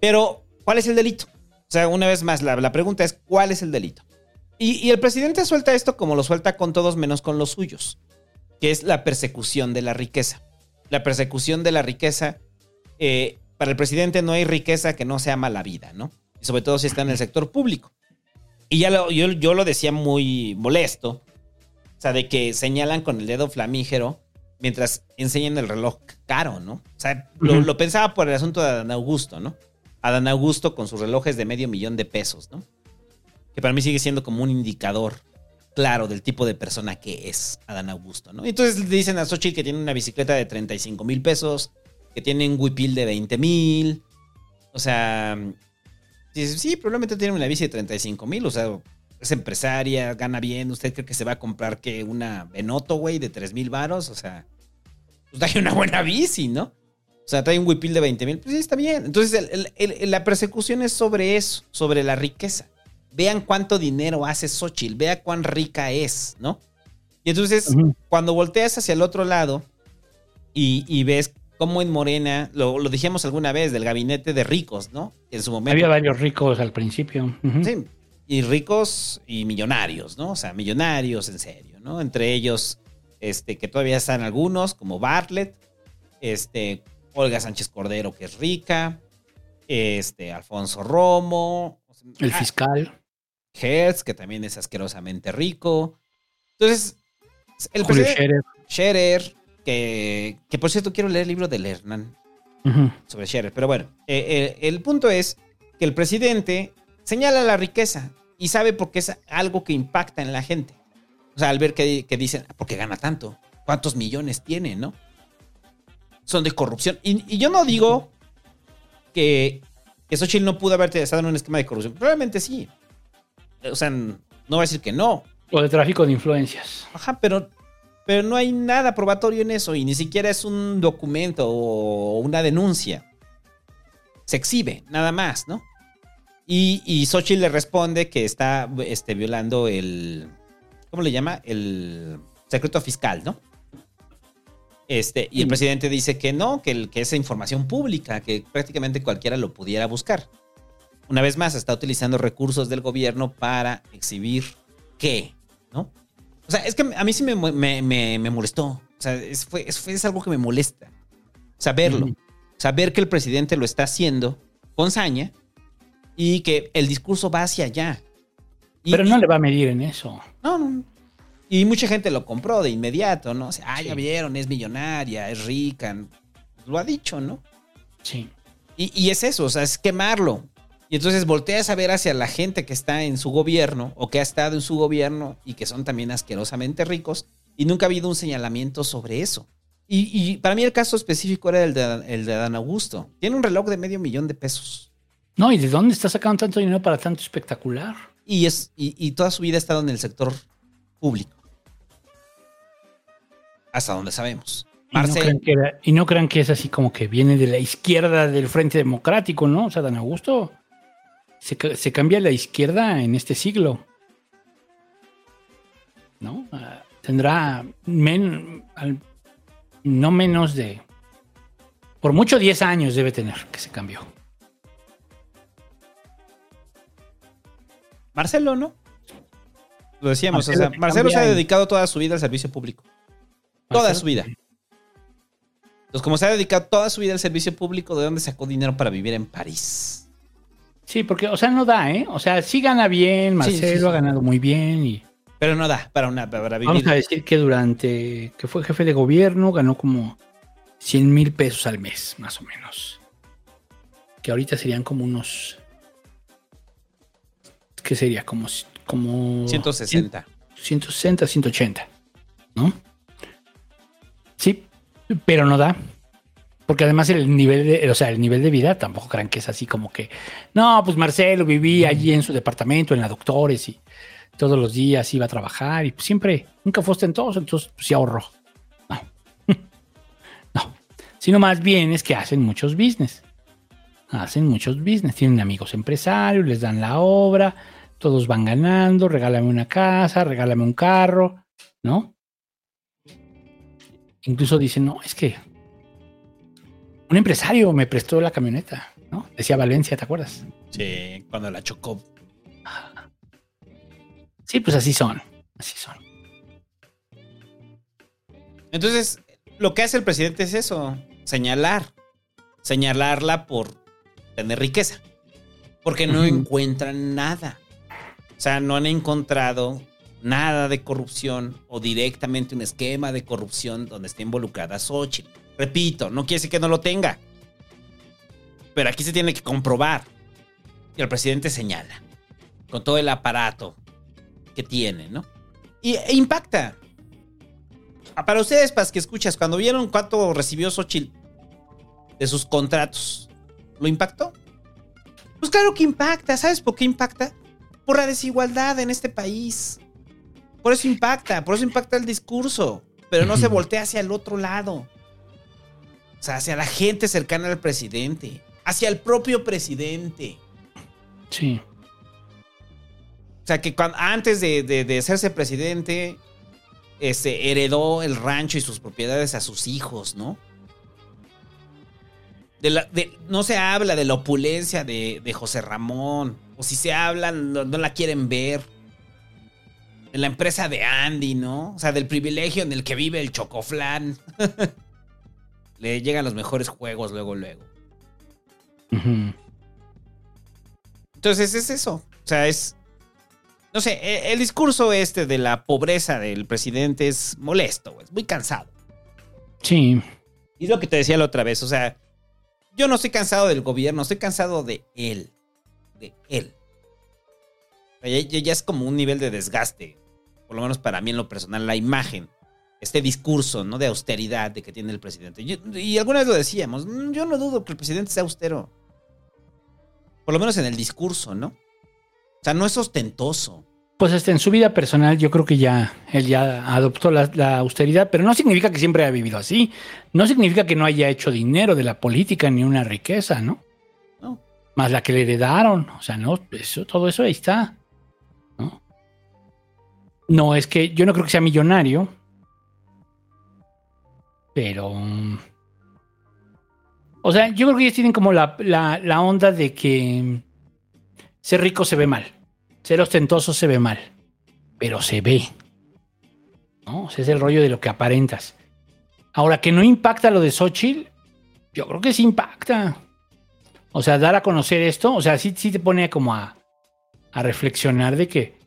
Pero, ¿cuál es el delito? O sea, una vez más, la, la pregunta es, ¿cuál es el delito? Y, y el presidente suelta esto como lo suelta con todos menos con los suyos, que es la persecución de la riqueza. La persecución de la riqueza, eh, para el presidente no hay riqueza que no sea mala vida, ¿no? Y sobre todo si está en el sector público. Y ya lo- yo, yo lo decía muy molesto, o sea, de que señalan con el dedo flamígero mientras enseñan el reloj caro, ¿no? O sea, lo, lo pensaba por el asunto de Adán Augusto, ¿no? Adán Augusto con sus relojes de medio millón de pesos, ¿no? Que para mí sigue siendo como un indicador claro del tipo de persona que es Adán Augusto, ¿no? Entonces le dicen a Xochitl que tiene una bicicleta de 35 mil pesos, que tiene un huipil de 20 mil, o sea, sí, probablemente tiene una bici de 35 mil, o sea, es empresaria, gana bien, ¿usted cree que se va a comprar que una Benoto, güey, de 3 mil varos? O sea, pues trae una buena bici, ¿no? O sea, trae un huipil de 20 mil, pues sí, está bien. Entonces, la persecución es sobre eso, sobre la riqueza. Vean cuánto dinero hace Xochitl, vea cuán rica es, ¿no? Y entonces, cuando volteas hacia el otro lado y, y ves cómo en Morena, lo, lo dijimos alguna vez, del gabinete de ricos, ¿no? En su momento. Había varios ricos al principio. Sí, y ricos y millonarios, ¿no? O sea, millonarios en serio, ¿no? Entre ellos, este, que todavía están algunos, como Bartlett, este, Olga Sánchez Cordero, que es rica, este, Alfonso Romo, El ah, fiscal. Hertz, que también es asquerosamente rico. Entonces, el Julio presidente Scherer, que, que por cierto quiero leer el libro de Lernan Ujú. sobre Scherer. Pero bueno, eh, eh, el punto es que el presidente señala la riqueza y sabe por qué es algo que impacta en la gente. O sea, al ver que, que dicen, "Ah, ¿por qué gana tanto? ¿Cuántos millones tiene, no? Son de corrupción. Y, y yo no digo que, que Xochitl no pudo haber estado en un esquema de corrupción. Probablemente sí. O sea, no voy a decir que no. O de tráfico de influencias. Ajá, pero, pero no hay nada probatorio en eso y ni siquiera es un documento o una denuncia. Se exhibe, nada más, ¿no? Y, y Xochitl le responde que está este, violando el. ¿Cómo le llama? El secreto fiscal, ¿no? Este, y el presidente dice que no, que, el- que es información pública, que prácticamente cualquiera lo pudiera buscar. Una vez más, está utilizando recursos del gobierno para exhibir qué, ¿no? O sea, es que a mí sí me, me- me- me molestó. O sea, es, fue- es- algo que me molesta. Saberlo. Saber que el presidente lo está haciendo con saña y que el discurso va hacia allá. Y- Pero no le va a medir en eso. no, no. Y mucha gente lo compró de inmediato, ¿no? O sea, ah, ya vieron, es millonaria, es rica. Lo ha dicho, ¿no? Sí. Y, y es eso, o sea, es quemarlo. Y entonces volteas a ver hacia la gente que está en su gobierno o que ha estado en su gobierno y que son también asquerosamente ricos y nunca ha habido un señalamiento sobre eso. Y, y para mí el caso específico era el de, el de Adán Augusto. Tiene un reloj de medio millón de pesos. No, ¿y de dónde está sacando tanto dinero para tanto espectacular? Y, es, y, y toda su vida ha estado en el sector público. Hasta donde sabemos. Y no, crean que era- y no crean que es así como que viene de la izquierda del Frente Democrático, ¿no? O sea, Dan Augusto se, ca- se cambia a la izquierda en este siglo. ¿No? Ah, tendrá men- al- no menos de... Por mucho 10 años debe tener que se cambió. Marcelo, ¿no? Lo decíamos, Marcelo o sea, Marcelo se ha dedicado toda su vida al servicio público. Toda Marcelo- su vida. Entonces, como se ha dedicado toda su vida al servicio público, ¿de dónde sacó dinero para vivir en París? Sí, porque, o sea, no da, ¿eh? O sea, sí gana bien, sí, Marcelo sí. ha ganado muy bien y... Pero no da para, una, para vivir. Vamos a decir que durante que fue jefe de gobierno ganó como 100 mil pesos al mes, más o menos. Que ahorita serían como unos... ¿Qué sería? Como... como 160. 160, 180. ¿No? Sí, pero no da. Porque además el nivel de, o sea, el nivel de vida tampoco crean que es así como que, no, pues Marcelo vivía allí en su departamento, en la Doctores, y todos los días iba a trabajar, y pues siempre, nunca fue ostentoso, entonces pues, sí ahorró. No. no. Sino más bien es que hacen muchos business. Hacen muchos business. Tienen amigos empresarios, les dan la obra, todos van ganando, regálame una casa, regálame un carro, ¿no? Incluso dicen, no, es que un empresario me prestó la camioneta, ¿no? Decía Valencia, ¿te acuerdas? Sí, cuando la chocó. Sí, pues así son, así son. Entonces, lo que hace el presidente es eso, señalar. Señalarla por tener riqueza. Porque no encuentran nada. O sea, no han encontrado nada de corrupción o directamente un esquema de corrupción donde esté involucrada Xochitl. Repito, no quiere decir que no lo tenga. Pero aquí se tiene que comprobar. Y el presidente señala. Con todo el aparato que tiene, ¿no? Y e impacta. Ah, Para ustedes, para que escuchas, cuando vieron cuánto recibió Xochitl de sus contratos, ¿lo impactó? Pues claro que impacta. ¿Sabes por qué impacta? Por la desigualdad en este país. Por eso impacta, por eso impacta el discurso. Pero no se voltea hacia el otro lado. Sea, hacia la gente cercana al presidente. Hacia el propio presidente. Sí. O sea, que antes de, de- de hacerse presidente, este, heredó el rancho y sus propiedades a sus hijos, ¿no? De la- de- no se habla de la opulencia de, de José Ramón. O si se habla, no, no la quieren ver. De la empresa de Andy, ¿no? O sea, del privilegio en el que vive el chocoflán. Le llegan los mejores juegos luego, luego. Entonces es eso. O sea, es. No sé, e- el discurso este de la pobreza del presidente es molesto, es muy cansado. Sí. Y es lo que te decía la otra vez. O sea, yo no estoy cansado del gobierno, estoy cansado de él. De él. Ya- ya es como un nivel de desgaste. Por lo menos para mí en lo personal, la imagen. Este discurso, ¿no? De austeridad de que tiene el presidente. Yo- y alguna vez lo decíamos. mm, Yo no dudo que el presidente sea austero. Por lo menos en el discurso, ¿no? O sea, no es ostentoso. Pues este, en su vida personal yo creo que ya él ya adoptó la, la austeridad, pero no significa que siempre haya vivido así. No significa que no haya hecho dinero de la política ni una riqueza, ¿no? No. Más la que le heredaron. O sea, no, eso, todo eso ahí está. ¿no? No, es que yo no creo que sea millonario. Pero. O sea, yo creo que ellos tienen como la, la- onda de que ser rico se ve mal. Ser ostentoso se ve mal. Pero se ve. ¿No? O sea, es el rollo de lo que aparentas. Ahora, que no impacta lo de Xochitl, yo creo que sí impacta. O sea, dar a conocer esto, o sea, sí, sí te pone como a, a reflexionar de que,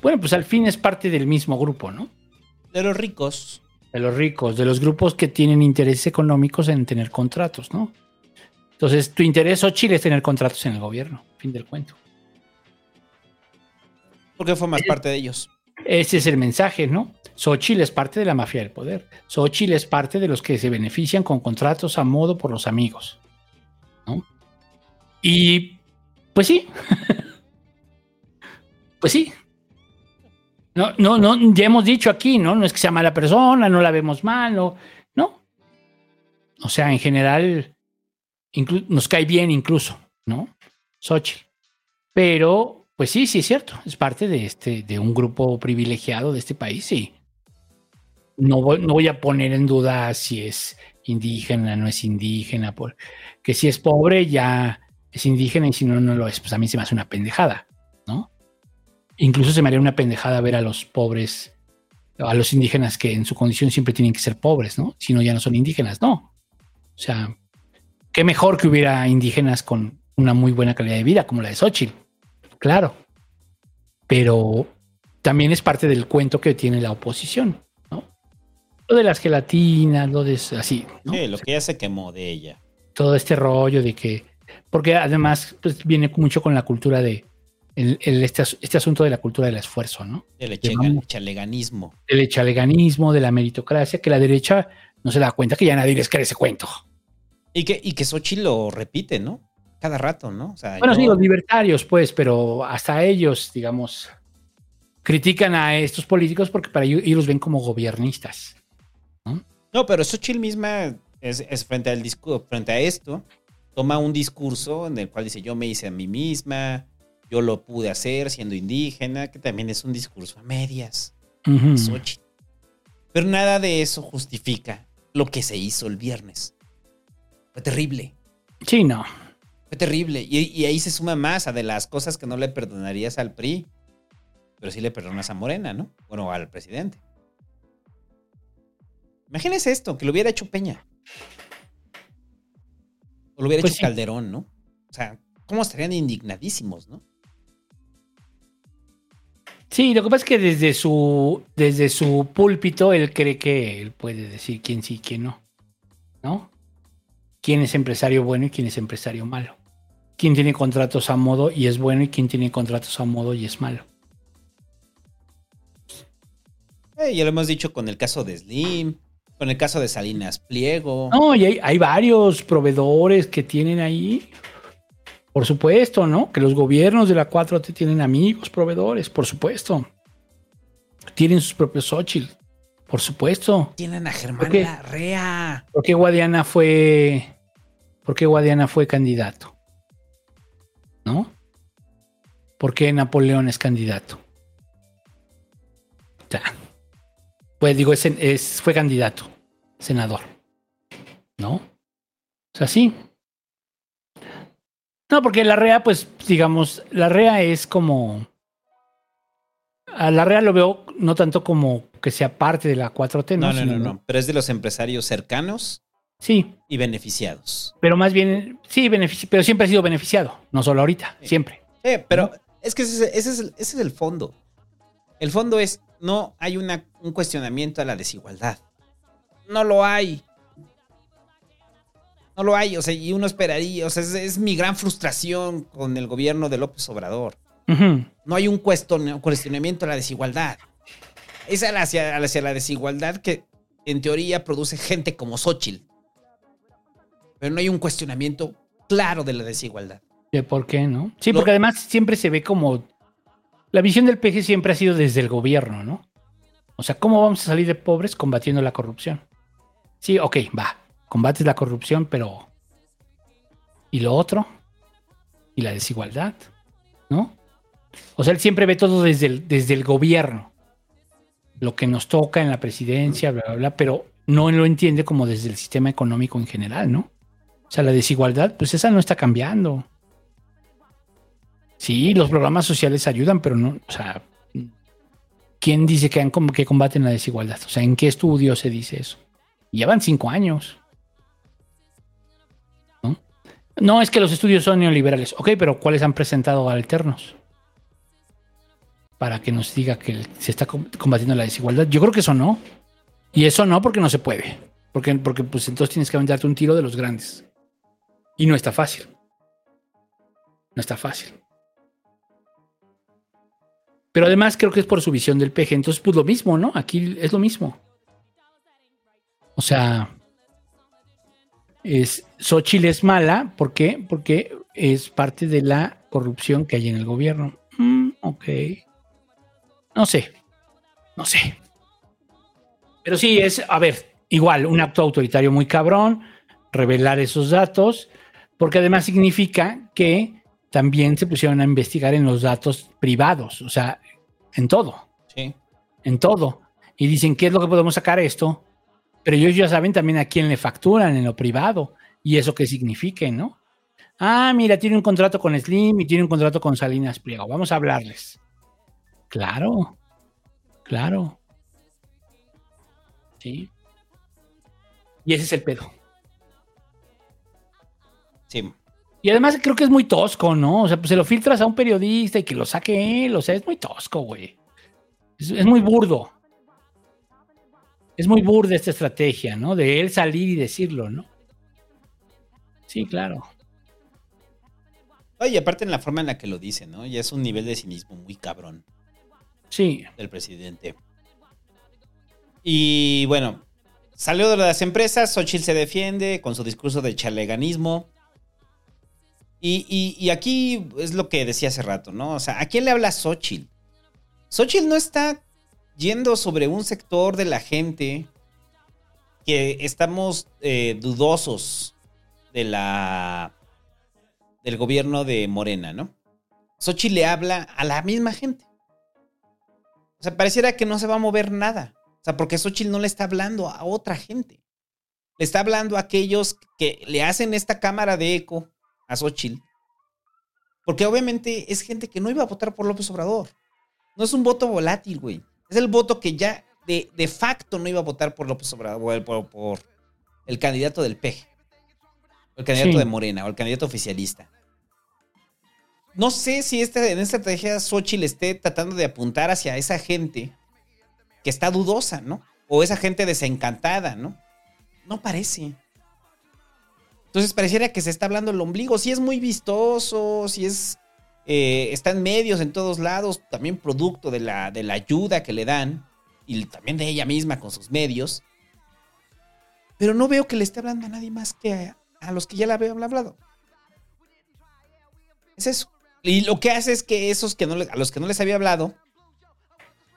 bueno, pues al fin es parte del mismo grupo, ¿no? De los ricos. De los ricos, de los grupos que tienen intereses económicos en tener contratos, ¿no? Entonces, tu interés, Xochitl, es tener contratos en el gobierno. Fin del cuento. Porque formas parte de ellos. Ese es el mensaje, ¿no? Xochitl es parte de la mafia del poder. Xochitl es parte de los que se benefician con contratos a modo por los amigos. ¿no? Y pues sí. pues sí. No, no, no, ya hemos dicho aquí, ¿no? No es que sea mala persona, no la vemos mal, no. no. O sea, en general, nos cae bien incluso, ¿no? Xochitl. Pero, pues sí, sí es cierto. Es parte de este, de un grupo privilegiado de este país, sí. No voy, no voy a poner en duda si es indígena, no es indígena, por, que si es pobre ya es indígena y si no, no lo es. Pues a mí se me hace una pendejada. Incluso se me haría una pendejada ver a los pobres, a los indígenas que en su condición siempre tienen que ser pobres, ¿no? Si no, ya no son indígenas, no. O sea, qué mejor que hubiera indígenas con una muy buena calidad de vida, como la de Xochitl, claro. Pero también es parte del cuento que tiene la oposición, ¿no? Lo de las gelatinas, lo de así, ¿no? Sí, lo que ya se quemó de ella. todo este rollo de que, porque además pues, viene mucho con la cultura de, el, el- este, este asunto de la cultura del esfuerzo, ¿no? El Llamamos- eche- chaleganismo. Del echaleganismo, de la meritocracia, que la derecha no se da cuenta que ya nadie les cree ese cuento. Y que, y que Xochitl lo repite, ¿no? Cada rato, ¿no? O sea, Bueno, yo- sí, los libertarios, pues, pero hasta ellos, digamos, critican a estos políticos porque para ellos, ellos los ven como gobiernistas. No, pero Xochitl misma es, es frente al discurso, frente a esto, toma un discurso en el cual dice yo me hice a mí misma, yo lo pude hacer siendo indígena, que también es un discurso a medias. Pero nada de eso justifica lo que se hizo el viernes. Fue terrible. Sí, no. Fue terrible. Y, y ahí se suma más a de las cosas que no le perdonarías al PRI. Pero sí le perdonas a Morena, ¿no? Bueno, al presidente. Imagínese esto, que lo hubiera hecho Peña. O lo hubiera Pues hecho sí. Calderón, ¿no? O sea, ¿cómo estarían indignadísimos, no? Sí, lo que pasa es que desde su, desde su púlpito él cree que él puede decir quién sí y quién no. ¿No? Quién es empresario bueno y quién es empresario malo. Quién tiene contratos a modo y es bueno y quién tiene contratos a modo y es malo. Eh, ya lo hemos dicho con el caso de Slim, con el caso de Salinas Pliego. No, y hay, hay varios proveedores que tienen ahí. Por supuesto, ¿no? Que los gobiernos de la 4T tienen amigos proveedores, por supuesto. Tienen sus propios Xochitl, por supuesto. Tienen a ¿Por Germán qué? Larrea. ¿Por qué Guadiana fue. ¿Por qué Guadiana fue candidato? ¿No? ¿Por qué Napoleón es candidato? O sea, pues digo, es, es- fue candidato, senador. ¿No? O sea, sí. No, porque la REA, pues, digamos, la REA es como. A la REA lo veo no tanto como que sea parte de la 4T, ¿no? No, no, no, Sino- no. Pero es de los empresarios cercanos Sí, y beneficiados. pero más bien, sí, pero siempre ha sido beneficiado, no solo ahorita, siempre. Eh, pero es que ese, es- ese es el, ese es el fondo. El fondo es, no hay una, un cuestionamiento a la desigualdad. No lo hay. No lo hay, o sea, y uno esperaría, o sea, es, es mi gran frustración con el gobierno de López Obrador. No hay un cuestion- cuestionamiento a la desigualdad. Es hacia, hacia la desigualdad que en teoría produce gente como Xochitl. Pero no hay un cuestionamiento claro de la desigualdad. ¿De por qué, no? Sí, porque además siempre se ve como. La visión del PG siempre ha sido desde el gobierno, ¿no? O sea, ¿cómo vamos a salir de pobres combatiendo la corrupción? Sí, ok, va. Combates la corrupción, pero. ¿Y lo otro? ¿Y la desigualdad? ¿No? O sea, él siempre ve todo desde el, desde el gobierno. Lo que nos toca en la presidencia, bla, bla, bla, pero no lo entiende como desde el sistema económico en general, ¿no? O sea, la desigualdad, pues esa no está cambiando. Sí, los programas sociales ayudan, pero no, o sea, ¿quién dice que, han, que combaten la desigualdad? O sea, ¿en qué estudio se dice eso? Llevan cinco años. ¿No? Es que los estudios son neoliberales. Ok, pero ¿cuáles han presentado alternos? Para que nos diga que se está com- combatiendo la desigualdad. Yo creo que eso no. Y eso no porque no se puede. Porque, porque pues entonces tienes que aventarte un tiro de los grandes. Y no está fácil. No está fácil. Pero además creo que es por su visión del peje. Entonces, pues lo mismo, ¿no? Aquí es lo mismo. O sea, es Xochitl es mala. ¿Por qué? Porque es parte de la corrupción que hay en el gobierno. Mm, ok. No sé. No sé. Pero sí, es, a ver, igual, un acto autoritario muy cabrón, revelar esos datos, porque además significa que también se pusieron a investigar en los datos privados, o sea, en todo. Sí. En todo. Y dicen, ¿qué es lo que podemos sacar esto? Pero ellos ya saben también a quién le facturan en lo privado y eso qué signifique, ¿no? Ah, mira, tiene un contrato con Slim y tiene un contrato con Salinas Pliego. Vamos a hablarles. Claro, claro. Sí. Y ese es el pedo. Sí. Y además creo que es muy tosco, ¿no? O sea, pues se lo filtras a un periodista y que lo saque él. O sea, es muy tosco, güey. Es, es muy burdo. Es muy burda esta estrategia, ¿no? De él salir y decirlo, ¿no? Sí, claro. Oye, aparte en la forma en la que lo dice, ¿no? Ya es un nivel de cinismo muy cabrón. Sí. Del presidente. Y bueno, salió de las empresas, Xochitl se defiende con su discurso de chaleganismo. Y, y- y aquí es lo que decía hace rato, ¿no? O sea, ¿a quién le habla Xochitl? Xochitl no está yendo sobre un sector de la gente que estamos eh, dudosos de la del gobierno de Morena, ¿no? Xochitl le habla a la misma gente. O sea, pareciera que no se va a mover nada. O sea, porque Xochitl no le está hablando a otra gente. Le está hablando a aquellos que le hacen esta cámara de eco a Xochitl. Porque obviamente es gente que no iba a votar por López Obrador. No es un voto volátil, güey. Es el voto que ya de, de facto no iba a votar por López Obrador, por, por el candidato del. O el candidato Sí. de Morena, o el candidato oficialista. No sé si este, en esta estrategia Xochitl esté tratando de apuntar hacia esa gente que está dudosa, ¿no? O esa gente desencantada, ¿no? No parece. Entonces pareciera que se está hablando el ombligo. Si es muy vistoso, si es. Eh, está en medios en todos lados, también producto de la, de la ayuda que le dan y también de ella misma con sus medios. Pero no veo que le esté hablando a nadie más que a, a los que ya la habían hablado. Es eso. Y lo que hace es que esos que no a los que no les había hablado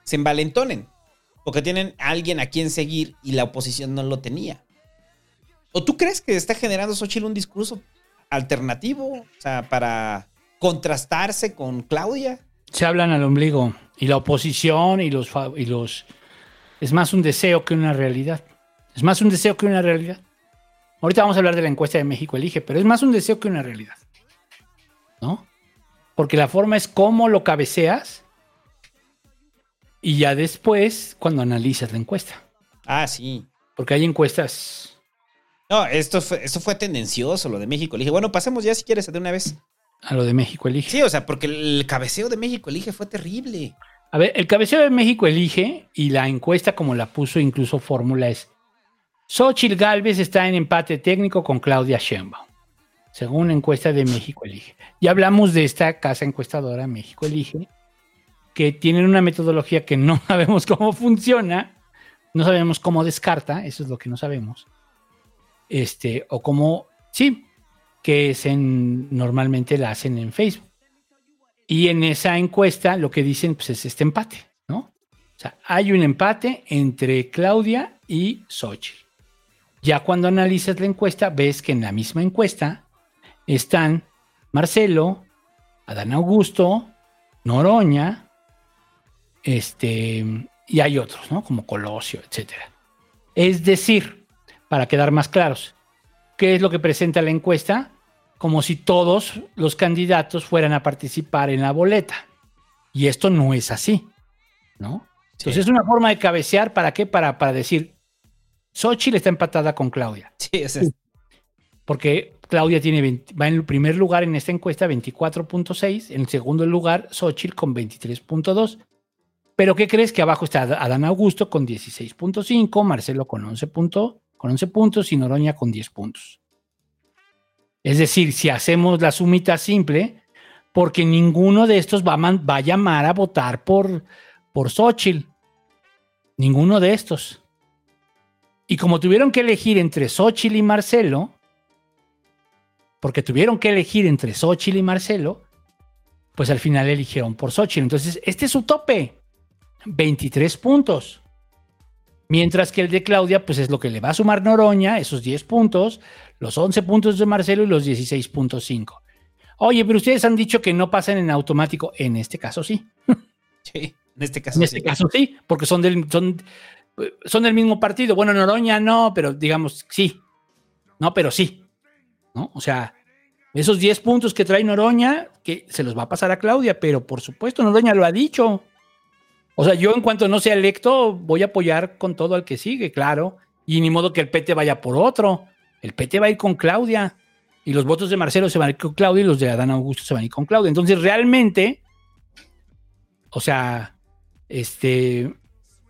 se envalentonen. Porque tienen a alguien a quien seguir y la oposición no lo tenía. ¿O tú crees que está generando Xochitl un discurso alternativo? O sea, para contrastarse con Claudia. Se hablan al ombligo. Y la oposición y los, y los... Es más un deseo que una realidad. Es más un deseo que una realidad. Ahorita vamos a hablar de la encuesta de México Elige, pero es más un deseo que una realidad. ¿No? Porque la forma es cómo lo cabeceas y ya después cuando analizas la encuesta. Ah, sí. Porque hay encuestas. No, esto fue, esto fue tendencioso, lo de México Elige. Bueno, pasemos ya si quieres de una vez. A lo de México Elige. Sí, o sea, porque el cabeceo de México Elige fue terrible. A ver, el cabeceo de México elige y la encuesta, como la puso incluso Fórmula, es Xochitl Galvez está en empate técnico con Claudia Sheinbaum, según la encuesta de México elige. Ya hablamos de esta casa encuestadora México elige, que tienen una metodología que no sabemos cómo funciona, no sabemos cómo descarta, eso es lo que no sabemos. Este, o cómo, sí, que es en, normalmente la hacen en Facebook. Y en esa encuesta lo que dicen pues, es este empate, ¿no? O sea, hay un empate entre Claudia y Xochitl. Ya cuando analizas la encuesta, ves que en la misma encuesta están Marcelo, Adán Augusto, Noroña, este, y hay otros, ¿no? Como Colosio, etcétera. Es decir, para quedar más claros, ¿qué es lo que presenta la encuesta? Como si todos los candidatos fueran a participar en la boleta. Y esto no es así, ¿no? Entonces es una forma de cabecear, ¿para qué? Para, para decir, Xochitl está empatada con Claudia. Sí, es. Porque Claudia tiene 20 va en el primer lugar en esta encuesta, 24.6. En el segundo lugar, Xochitl con 23.2. Pero ¿qué crees? Que abajo está Adán Augusto con 16.5, Marcelo con 11, punto- con 11 puntos y Noroña con 10 puntos. Es decir, si hacemos la sumita simple, porque ninguno de estos va a, a llamar a votar por, por Xochitl. Ninguno de estos. Y como tuvieron que elegir entre Xochitl y Marcelo, porque tuvieron que elegir entre Xochitl y Marcelo, pues al final eligieron por Xochitl. Entonces, este es su tope. 23 puntos. Mientras que el de Claudia, pues es lo que le va a sumar Noroña, esos 10 puntos, los 11 puntos de Marcelo y los 16.5. Oye, pero ustedes han dicho que no pasan en automático. En este caso sí. Sí, en este caso En este sí. caso sí, porque son del, son, son del mismo partido. Bueno, Noroña no, pero digamos sí. No, pero sí. ¿No? O sea, esos 10 puntos que trae Noroña, que se los va a pasar a Claudia, pero por supuesto, Noroña lo ha dicho. O sea, yo en cuanto no sea electo, voy a apoyar con todo al que sigue, claro. Y ni modo que el PT vaya por otro. El PT va a ir con Claudia. Y los votos de Marcelo se van a ir con Claudia y los de Adán Augusto se van a ir con Claudia. Entonces, realmente, o sea, este,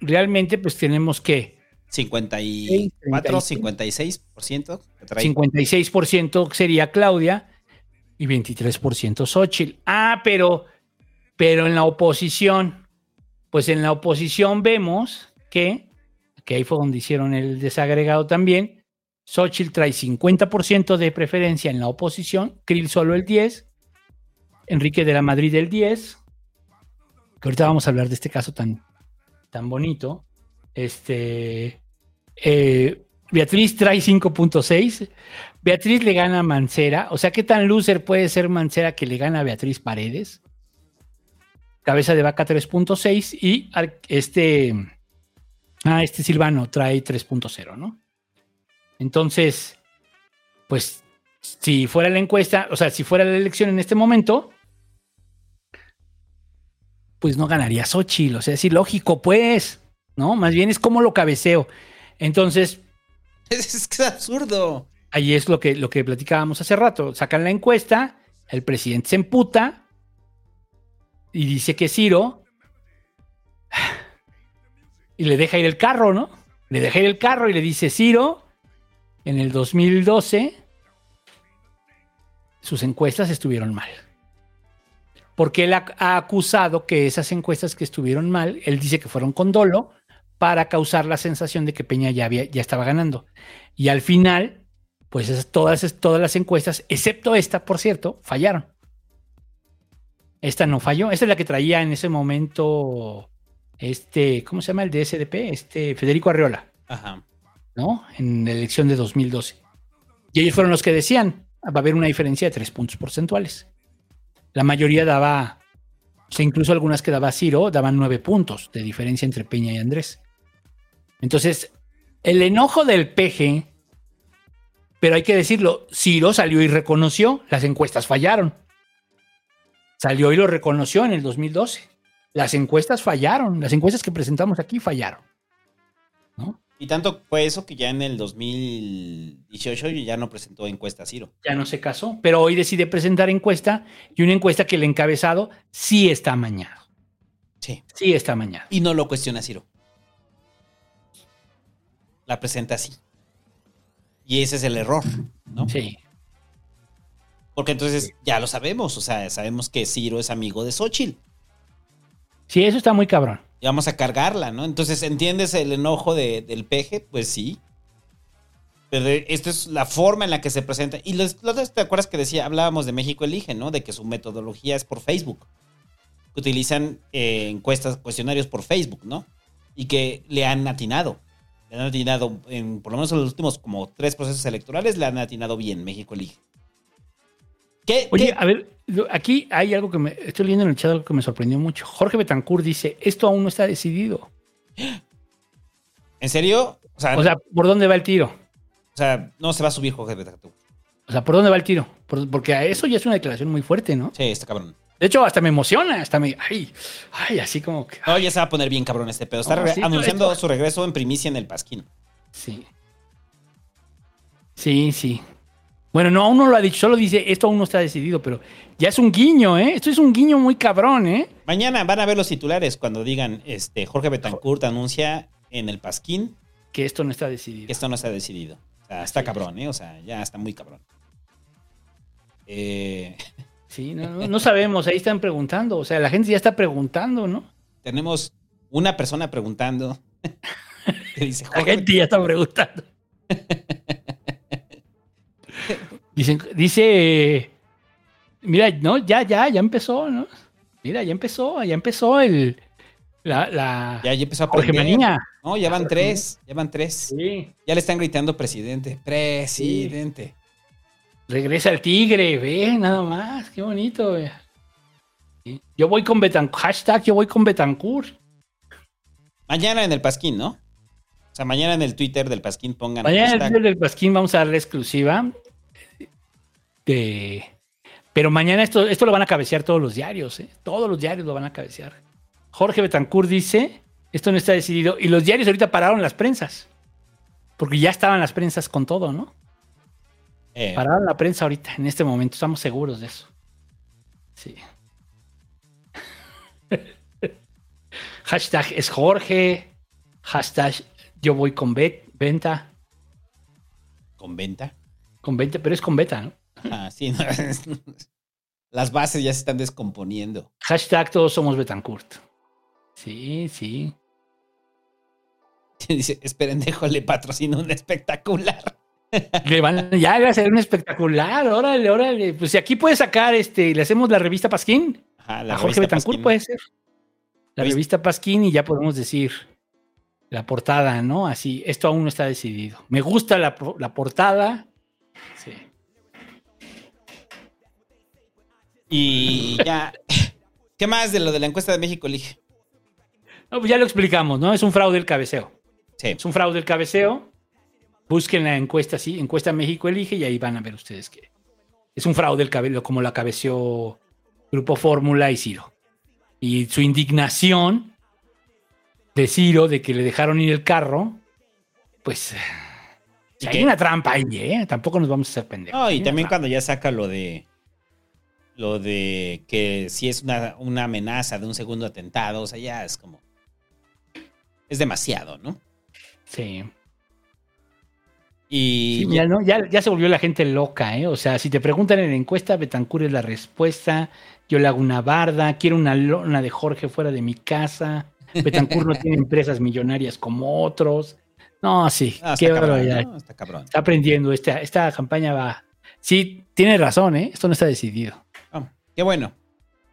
realmente, pues tenemos que 54, 56% que trae. 56% sería Claudia y 23% Xochitl. Ah, pero, pero en la oposición, pues en la oposición vemos que, que ahí fue donde hicieron el desagregado también, Xochitl trae 50% de preferencia en la oposición, Krill solo el 10, Enrique de la Madrid el 10, que ahorita vamos a hablar de este caso tan, tan bonito. Este, eh, Beatriz trae 5.6. Beatriz le gana Mancera. O sea, ¿qué tan loser puede ser Mancera que le gana a Beatriz Paredes? Cabeza de vaca 3.6 y este, ah, este Silvano trae 3.0, ¿no? Entonces, pues, si fuera la encuesta, o sea, si fuera la elección en este momento, pues no ganaría Xochitl. O sea, es ilógico, pues, ¿no? Más bien es como lo cabeceo. Entonces, Es que es absurdo. ahí es lo que, lo que platicábamos hace rato. Sacan la encuesta, el presidente se emputa y dice que Ciro y le deja ir el carro, ¿no? Le deja ir el carro y le dice Ciro, en el 2012 sus encuestas estuvieron mal. Porque él ha, acusado que esas encuestas que estuvieron mal, él dice que fueron con dolo para causar la sensación de que Peña ya, había, ya estaba ganando. Y al final, pues todas, todas las encuestas, excepto esta, por cierto, fallaron. Esta no falló. Esta es la que traía en ese momento este, ¿cómo se llama el de SDP? Este, Federico Arreola, Ajá. ¿no? En la elección de 2012. Y ellos fueron los que decían, va a haber una diferencia de tres puntos porcentuales. La mayoría daba, o sea, incluso algunas que daba Ciro, daban nueve puntos de diferencia entre Peña y Andrés. Entonces, el enojo del PG, pero hay que decirlo, Ciro salió y reconoció, las encuestas fallaron. Salió y lo reconoció en el 2012. Las encuestas fallaron, las encuestas que presentamos aquí fallaron. Y tanto fue eso que ya en el 2018 ya no presentó encuesta Ciro. Ya no se casó, pero hoy decide presentar encuesta y una encuesta que el encabezado sí está amañado. Sí. Sí está amañado. Y no lo cuestiona Ciro. La presenta así. Y ese es el error, ¿no? Sí. Porque entonces ya lo sabemos, o sea, sabemos que Ciro es amigo de Xochitl. Sí, eso está muy cabrón. Y vamos a cargarla, ¿no? Entonces, ¿entiendes el enojo de- del peje? Pues sí. Pero esta es la forma en la que se presenta. Y los, los- ¿te acuerdas que decía, hablábamos de México Elige, ¿no? De que su metodología es por Facebook. Que utilizan eh, encuestas, cuestionarios por Facebook, ¿no? Y que le han atinado. Le han atinado, en, por lo menos en los últimos como tres procesos electorales, le han atinado bien México Elige. ¿Qué? Oye, qué- a ver, aquí hay algo que me estoy leyendo en el chat algo que me sorprendió mucho. Jorge Betancourt dice, esto aún no está decidido. ¿En serio? O sea, O sea, ¿por dónde va el tiro? o sea, no se va a subir Jorge Betancourt. O sea, ¿por dónde va el tiro? Por- porque a eso ya es una declaración muy fuerte, ¿no? Sí, está cabrón. De hecho, hasta me emociona, hasta me, ay, ay, así como que, No, ya se va a poner bien cabrón este pedo. Está No, re- sí, anunciando esto- su regreso en primicia en el Pasquín. sí. Sí, sí. Bueno, no, aún no lo ha dicho, solo dice, esto aún no está decidido, pero ya es un guiño, ¿eh? Esto es un guiño muy cabrón, ¿eh? Mañana van a ver los titulares cuando digan, este, Jorge Betancourt anuncia en el Pasquín Que esto no está decidido. que esto no está decidido. O sea, está cabrón, ¿eh? O sea, ya está muy cabrón. Eh, Sí, no, no, no sabemos, ahí están preguntando, o sea, la gente ya está preguntando, ¿no? tenemos una persona preguntando. que dice, La Jorge, gente ya está preguntando. Dicen, dice, mira, no, ya, ya, ya empezó, ¿no? Mira, ya empezó, ya empezó el, la, la ya, ya empezó a aprender. No, ya van tres, ya van tres. Sí. Ya le están gritando presidente, presidente. Regresa el tigre, ve, nada más, qué bonito, ve. Sí. Yo voy con Betancourt, hashtag yo voy con Betancourt. Mañana en el Pasquín, ¿no? O sea, mañana en el Twitter del Pasquín pongan Mañana en el. Twitter del Pasquín vamos a darle exclusiva. De- Pero mañana esto, esto lo van a cabecear todos los diarios, ¿eh? Todos los diarios lo van a cabecear. Jorge Betancourt dice, esto no está decidido. Y los diarios ahorita pararon las prensas. Porque ya estaban las prensas con todo, ¿no? Eh, Pararon la prensa ahorita, en este momento. Estamos seguros de eso. Sí. Hashtag es Jorge. Hashtag yo voy con bet- venta. ¿Con venta? Con venta, pero es con beta, ¿no? Sí. no. Las bases ya se están descomponiendo. Hashtag todos somos Betancourt. Sí, sí. Dice, esperen, dejo le patrocino un espectacular. Le van, ya le va a ser un espectacular. Órale, órale. Pues si aquí puede sacar, este, le hacemos la revista Pasquín. Ajá, la a Jorge Betancourt Pasquín. puede ser. La Revista- revista Pasquín y ya podemos decir la portada, ¿no? Así, esto aún no está decidido. Me gusta la, la portada. Sí. Y ya. ¿Qué más de lo de la encuesta de México elige? No, pues ya lo explicamos, ¿no? Es un fraude el cabeceo. Sí. Es un fraude el cabeceo. Busquen la encuesta, sí, encuesta México elige y ahí van a ver ustedes que es un fraude el cabello, como la cabeció Grupo Fórmula y Ciro. Y su indignación de Ciro de que le dejaron ir el carro, pues Y hay una trampa ahí, ¿eh? Tampoco nos vamos a pendejos. No, y una también cuando ya saca lo de. Lo de que si es una, una amenaza de un segundo atentado, o sea, ya es como. Es demasiado, ¿no? Sí. Y. Sí, mira, ¿no? ya, ya se volvió la gente loca, ¿eh? O sea, si te preguntan en la encuesta, Betancur es la respuesta. Yo le hago una barda, quiero una lona de Jorge fuera de mi casa. Betancur no tiene empresas millonarias como otros. No, sí, Ah, qué cabrón, barbaridad. ¿no? Está cabrón. Está aprendiendo, esta, esta campaña va. Sí, tiene razón, ¿eh? Esto no está decidido. Qué bueno.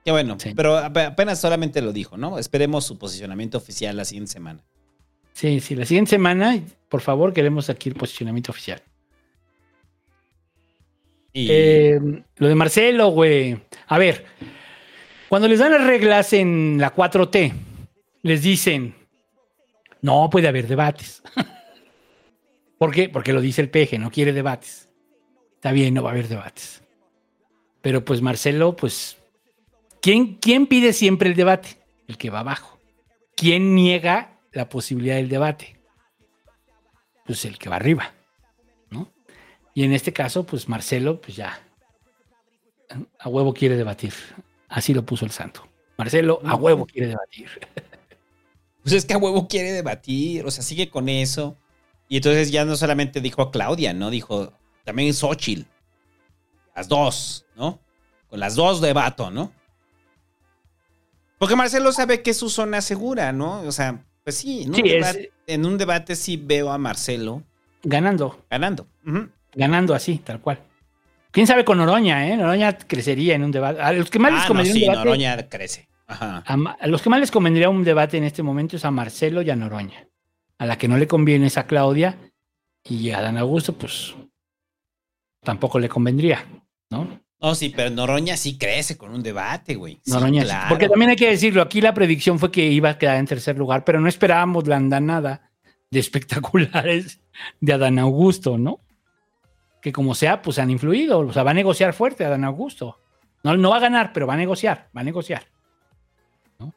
Qué bueno. Pero ap- apenas solamente lo dijo, ¿no? Esperemos su posicionamiento oficial la siguiente semana. Sí, sí, la siguiente semana, por favor, queremos aquí el posicionamiento oficial. Y- Eh, lo de Marcelo, güey. A ver, cuando les dan las reglas en la 4T, les dicen, no puede haber debates. ¿Por qué? Porque lo dice el peje, no quiere debates. Está bien, no va a haber debates. Pero pues Marcelo, pues, ¿quién, quién pide siempre el debate? El que va abajo. ¿Quién niega la posibilidad del debate? Pues el que va arriba. Y en este caso, pues Marcelo, pues ya, a huevo quiere debatir. Así lo puso el santo. Marcelo, a huevo quiere debatir. Pues es que a huevo quiere debatir, o sea, sigue con eso. Y entonces ya no solamente dijo a Claudia, ¿no? Dijo también Xochitl. Las dos, ¿no? Con las dos debato, ¿no? Porque Marcelo sabe que es su zona segura, ¿no? O sea, pues sí, en un, Sí, es- en un debate sí veo a Marcelo Ganando, ganando. Ganando así, tal cual. ¿Quién sabe con Noroña, eh? Noroña crecería en un debate. A los que más les Ah, no, convendría sí, un debate, Noroña crece. Ajá. a, a los que más les convendría un debate en este momento es a Marcelo y a Noroña. A la que no le conviene es a Claudia y a Dan Augusto, pues tampoco le convendría, ¿no? No, sí, pero Noroña sí crece con un debate, güey. Noroña, sí. claro. Porque también hay que decirlo, aquí la predicción fue que iba a quedar en tercer lugar, pero no esperábamos la andanada de espectaculares de Adán Augusto, ¿no? Que como sea, pues han influido, o sea, va a negociar fuerte Adán Augusto. No, no va a ganar, pero va a negociar, va a negociar. ¿no?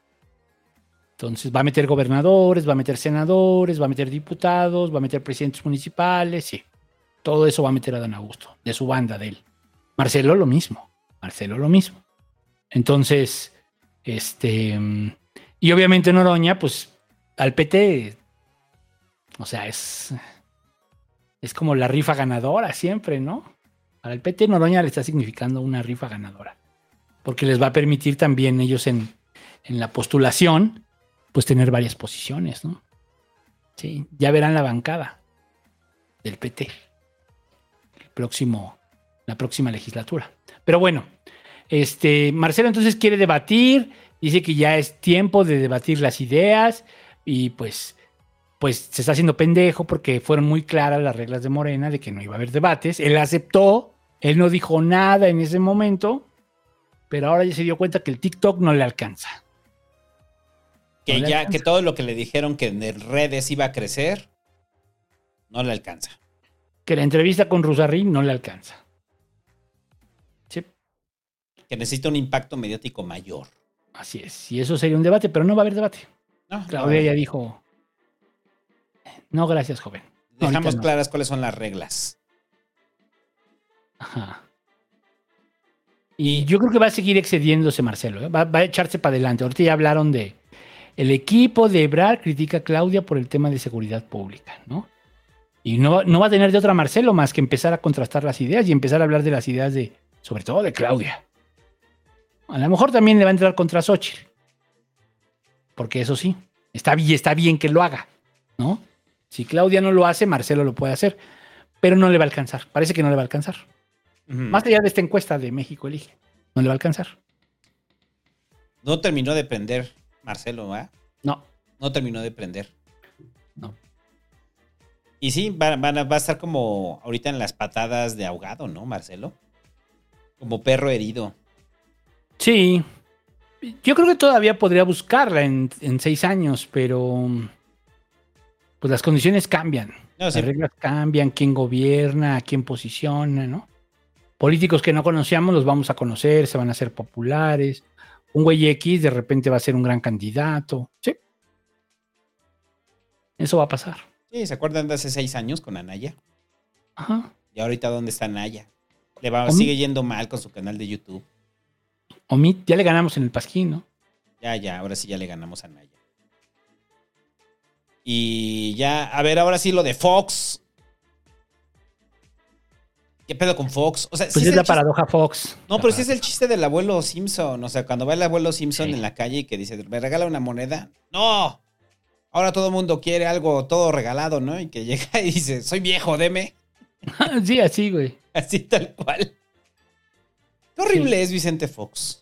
Entonces va a meter gobernadores, va a meter senadores, va a meter diputados, va a meter presidentes municipales, sí. Todo eso va a meter a Adán Augusto, de su banda, de él. Marcelo lo mismo, Marcelo lo mismo. Entonces, este, y obviamente Noroña, pues al PT, o sea, es, es como la rifa ganadora siempre, ¿no? Para el PT, Noroña le está significando una rifa ganadora. Porque les va a permitir también ellos en, en la postulación, pues tener varias posiciones, ¿no? Sí, ya verán la bancada del PT. El próximo, la próxima legislatura. Pero bueno, este, Marcelo entonces quiere debatir, dice que ya es tiempo de debatir las ideas y pues, pues se está haciendo pendejo porque fueron muy claras las reglas de Morena de que no iba a haber debates. Él aceptó, él no dijo nada en ese momento, pero ahora ya se dio cuenta que el TikTok no le alcanza. Que No ya, alcanza. que todo lo que le dijeron que en redes iba a crecer, no le alcanza. Que la entrevista con Rusarrín no le alcanza. Que necesita un impacto mediático mayor. Así es. Y eso sería un debate, pero no va a haber debate. No, Claudia no. ya dijo. No, gracias, joven. Dejamos no. claras cuáles son las reglas. Ajá. Y yo creo que va a seguir excediéndose Marcelo. ¿eh? Va, va a echarse para adelante. Ahorita ya hablaron de. El equipo de Ebrar critica a Claudia por el tema de seguridad pública, ¿no? Y no, no va a tener de otra Marcelo más que empezar a contrastar las ideas y empezar a hablar de las ideas de, sobre todo de Claudia. A lo mejor también le va a entrar contra Xochitl. Porque eso sí, está bien, está bien que lo haga, ¿no? Si Claudia no lo hace, Marcelo lo puede hacer. Pero no le va a alcanzar. Parece que no le va a alcanzar. Más allá de esta encuesta de México Elige. No le va a alcanzar. No terminó de prender, Marcelo, ¿ah? No. No terminó de prender. No. Y sí, va, va a estar como ahorita en las patadas de ahogado, ¿no, Marcelo? Como perro herido. Sí. Yo creo que todavía podría buscarla en, en seis años, pero pues las condiciones cambian. No, sí. Las reglas cambian, quién gobierna, quién posiciona, ¿no? Políticos que no conocíamos los vamos a conocer, se van a hacer populares. Un güey X de repente va a ser un gran candidato. Sí. Eso va a pasar. Sí, ¿se acuerdan de hace seis años con Anaya? Ajá. Y ahorita, ¿dónde está Anaya? Le va, sigue yendo mal con su canal de YouTube. Omit, ya le ganamos en el Pasquín, ¿no? Ya, ya, ahora sí ya le ganamos a Naya. Y ya, a ver, ahora sí lo de Fox. ¿Qué pedo con Fox? O sea, Pues sí es la chiste- paradoja Fox. No, pero sí es el chiste del abuelo Simpson. O sea, cuando va el abuelo Simpson en la calle y que dice, ¿me regala una moneda? ¡No! Ahora todo el mundo quiere algo todo regalado, ¿no? Y que llega y dice, soy viejo, deme. sí, así, güey. Así tal cual. Qué horrible es Vicente Fox.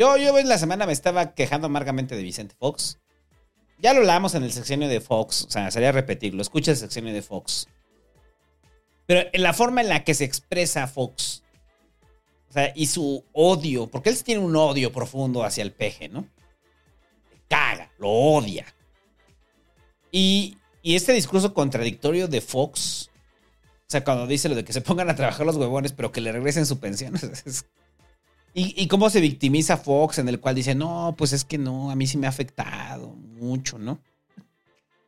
Yo, yo en la semana me estaba quejando amargamente de Vicente Fox. Ya lo hablamos en el sexenio de Fox. O sea, sería repetirlo. Escucha el sexenio de Fox. Pero en la forma en la que se expresa Fox. O sea, y su odio. Porque él tiene un odio profundo hacia el peje, ¿no? Caga, lo odia. Y, y este discurso contradictorio de Fox. O sea, cuando dice lo de que se pongan a trabajar los huevones, pero que le regresen su pensión. es- y, cómo se victimiza Fox, en el cual dice, no, pues es que no, a mí sí me ha afectado mucho, ¿no?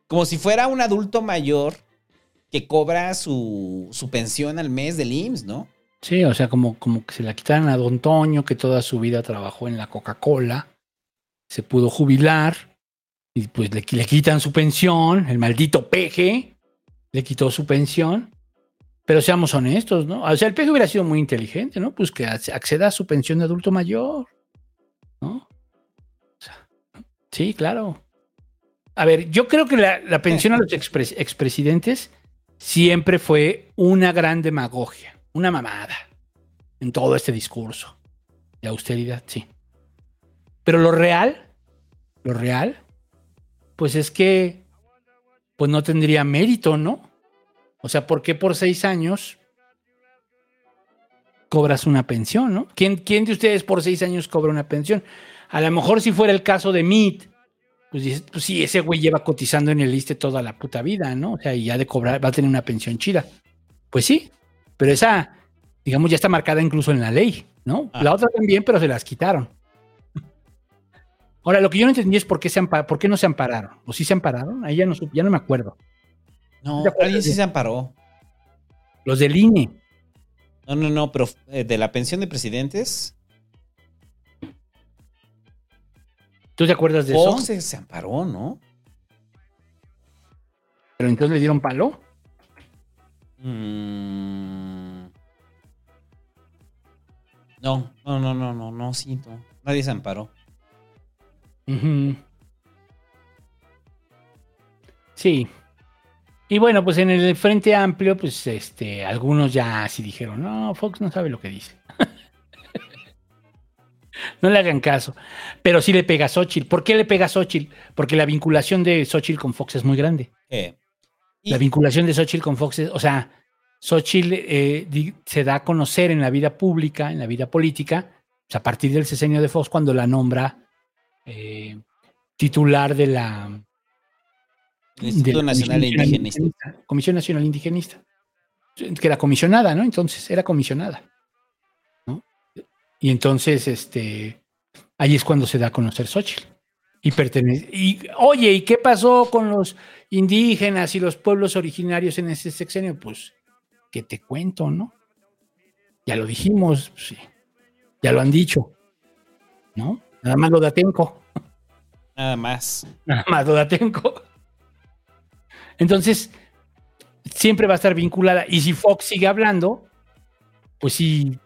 Como si fuera un adulto mayor que cobra su, su pensión al mes del IMSS, ¿no? Sí, o sea, como, como que se la quitaran a Don Toño, que toda su vida trabajó en la Coca-Cola, se pudo jubilar, y pues le, le quitan su pensión, el maldito peje le quitó su pensión. Pero seamos honestos, ¿no? O sea, el peje hubiera sido muy inteligente, ¿no? Pues que ac- acceda a su pensión de adulto mayor, ¿no? O sea, sí, claro. A ver, yo creo que la, la pensión a los expres- expresidentes siempre fue una gran demagogia, una mamada en todo este discurso de austeridad, sí. Pero lo real, lo real, pues es que pues no tendría mérito, ¿no? O sea, ¿por qué por seis años cobras una pensión, ¿no? ¿Quién, quién de ustedes por seis años cobra una pensión? A lo mejor si fuera el caso de Meet, pues, dices, pues sí, ese güey lleva cotizando en el ISTE toda la puta vida, ¿no? O sea, y ya de cobrar, va a tener una pensión chida. Pues sí, pero esa, digamos, ya está marcada incluso en la ley, ¿no? La otra también, pero se las quitaron. Ahora, lo que yo no entendí es por qué, se por qué no se ampararon. ¿O sí se ampararon? Ahí ya no, ya no me acuerdo. No, ¿Te acuerdas alguien sí se amparó. Los del INE. No, no, no, pero eh, de la pensión de presidentes, ¿Tú te acuerdas de Fox eso? se, se amparó, ¿no? Pero entonces le dieron palo. Mm, No, no, no, no, no, no, sí, no. Nadie se amparó. Ujú. Sí. Y bueno, pues en el Frente Amplio, pues este, algunos ya sí dijeron, no, Fox no sabe lo que dice. no le hagan caso. Pero sí le pega a Xochitl. ¿Por qué le pega a Xochitl? Porque la vinculación de Xochitl con Fox es muy grande. Eh, La vinculación de Xochitl con Fox es, o sea, Xochitl eh, se da a conocer en la vida pública, en la vida política, pues, a partir del sesenio de Fox, cuando la nombra eh, titular de la El Instituto de la Nacional Comisión Indigenista. Comisión Nacional Indigenista. Que era comisionada, ¿no? Entonces, era comisionada. ¿no? Y entonces, este, ahí es cuando se da a conocer Xochitl. Y pertenece. Y, oye, ¿y qué pasó con los indígenas y los pueblos originarios en ese sexenio? Pues, que te cuento, ¿no? Ya lo dijimos, pues, sí. Ya lo han dicho. ¿No? Nada más lo de Atenco. Nada más. Nada más lo de Atenco. Entonces, siempre va a estar vinculada. Y si Fox sigue hablando, pues sí,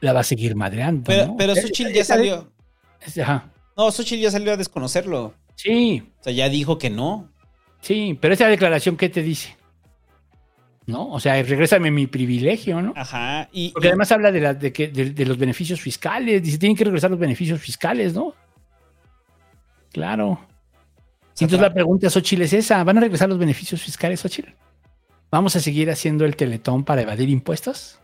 la va a seguir madreando. Pero, ¿no? pero Xochitl ya salió. Ajá. No, Xochitl ya salió a desconocerlo. Sí. O sea, ya dijo que no. Sí, pero esa declaración, ¿qué te dice? ¿No? O sea, regrésame mi privilegio, ¿no? Ajá. Y, Porque además habla de, la- de, que, de, de los beneficios fiscales. Dice, tienen que regresar los beneficios fiscales, ¿no? Claro. Entonces la pregunta a Xochitl es esa. ¿Van a regresar los beneficios fiscales, Xochitl? ¿Vamos a seguir haciendo el teletón para evadir impuestos?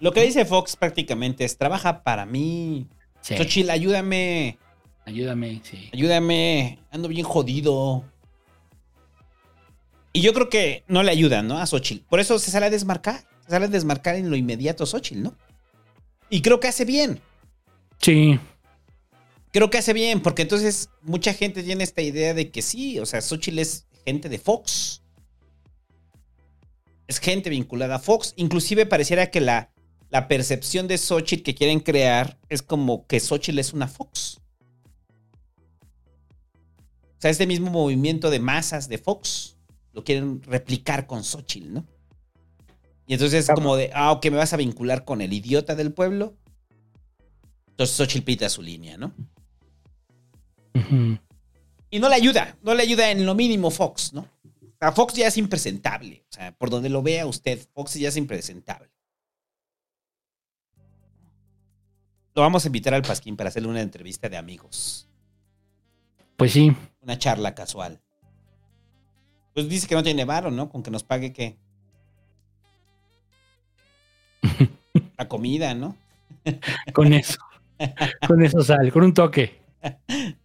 Lo que dice Fox prácticamente es, trabaja para mí. Sí. Xochitl, ayúdame. Ayúdame, sí. Ayúdame. Ando bien jodido. Y yo creo que no le ayudan, ¿no? A Xochitl. Por eso se sale a desmarcar. Se sale a desmarcar en lo inmediato Xochitl, ¿no? Y creo que hace bien. Sí. Creo que hace bien, porque entonces mucha gente tiene esta idea de que sí, o sea, Xochitl es gente de Fox. Es gente vinculada a Fox. Inclusive pareciera que la, la percepción de Xochitl que quieren crear es como que Xochitl es una Fox. O sea, este mismo movimiento de masas de Fox lo quieren replicar con Xochitl, ¿no? Y entonces es como de, ah, ok, me vas a vincular con el idiota del pueblo. Entonces Xochitl pita su línea, ¿no? Y no le ayuda, no le ayuda en lo mínimo Fox, ¿no? O sea, Fox ya es impresentable. O sea, por donde lo vea usted, Fox ya es impresentable. Lo vamos a invitar al Pasquín para hacerle una entrevista de amigos. Pues sí. Una charla casual. Pues dice que no tiene varo, ¿no? Con que nos pague qué. La comida, ¿no? Con eso. con eso sale, con un toque.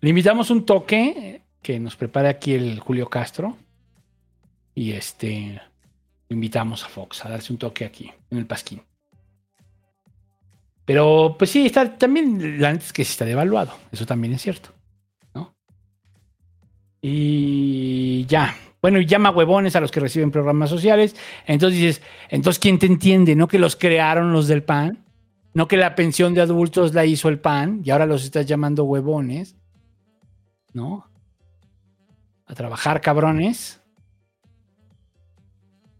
Le invitamos un toque que nos prepara aquí el Julio Castro. Y este invitamos a Fox a darse un toque aquí, en el Pasquín. Pero, pues sí, está también, la neta es que sí está devaluado. Eso también es cierto. ¿no? Y ya. Bueno, y llama huevones a los que reciben programas sociales. Entonces dices, entonces, ¿quién te entiende? ¿No que los crearon los del PAN? ¿No que la pensión de adultos la hizo el PAN y ahora los estás llamando huevones? ¿No? A trabajar, cabrones.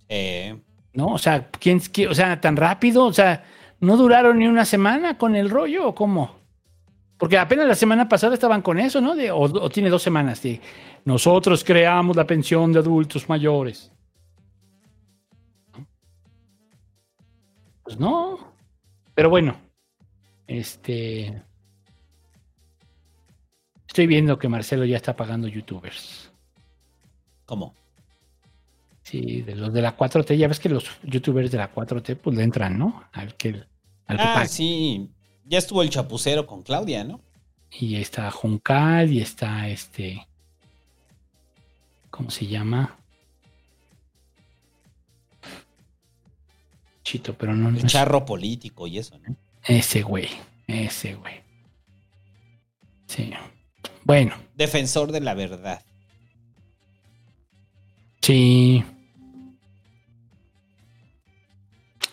Eh, ¿No? O sea, ¿quién, quién- o sea, tan rápido? O sea, ¿no duraron ni una semana con el rollo o cómo? Porque apenas la semana pasada estaban con eso, ¿no? De, o, o tiene dos semanas de nosotros creamos la pensión de adultos mayores. Pues no. Pero bueno, este. Estoy viendo que Marcelo ya está pagando youtubers. ¿Cómo? Sí, de los de la 4T. Ya ves que los youtubers de la 4T pues le entran, ¿no? Al que, al que Ah, sí. Ya estuvo el chapucero con Claudia, ¿no? Y está Juncal y está este. ¿Cómo se llama? Chito, pero no, no El es- charro político y eso, ¿no? Ese güey, ese güey. Sí. Bueno, Defensor de la verdad. sí.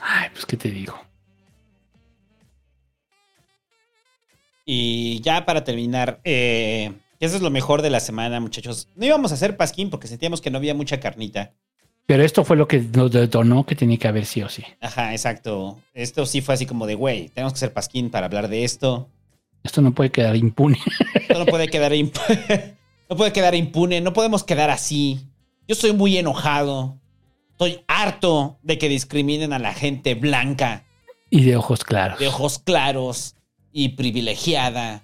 Ay, pues qué te digo. Y ya para terminar, eh, eso es lo mejor de la semana, muchachos. No íbamos a hacer pasquín porque sentíamos que no había mucha carnita. Pero esto fue lo que nos detonó que tenía que haber sí o sí. Ajá, exacto. Esto sí fue así como de, güey, tenemos que ser pasquín para hablar de esto. Esto no puede quedar impune. Esto no puede quedar impune. no puede quedar impune. No podemos quedar así. Yo estoy muy enojado. Estoy harto de que discriminen a la gente blanca, Y de ojos claros. de ojos claros y privilegiada.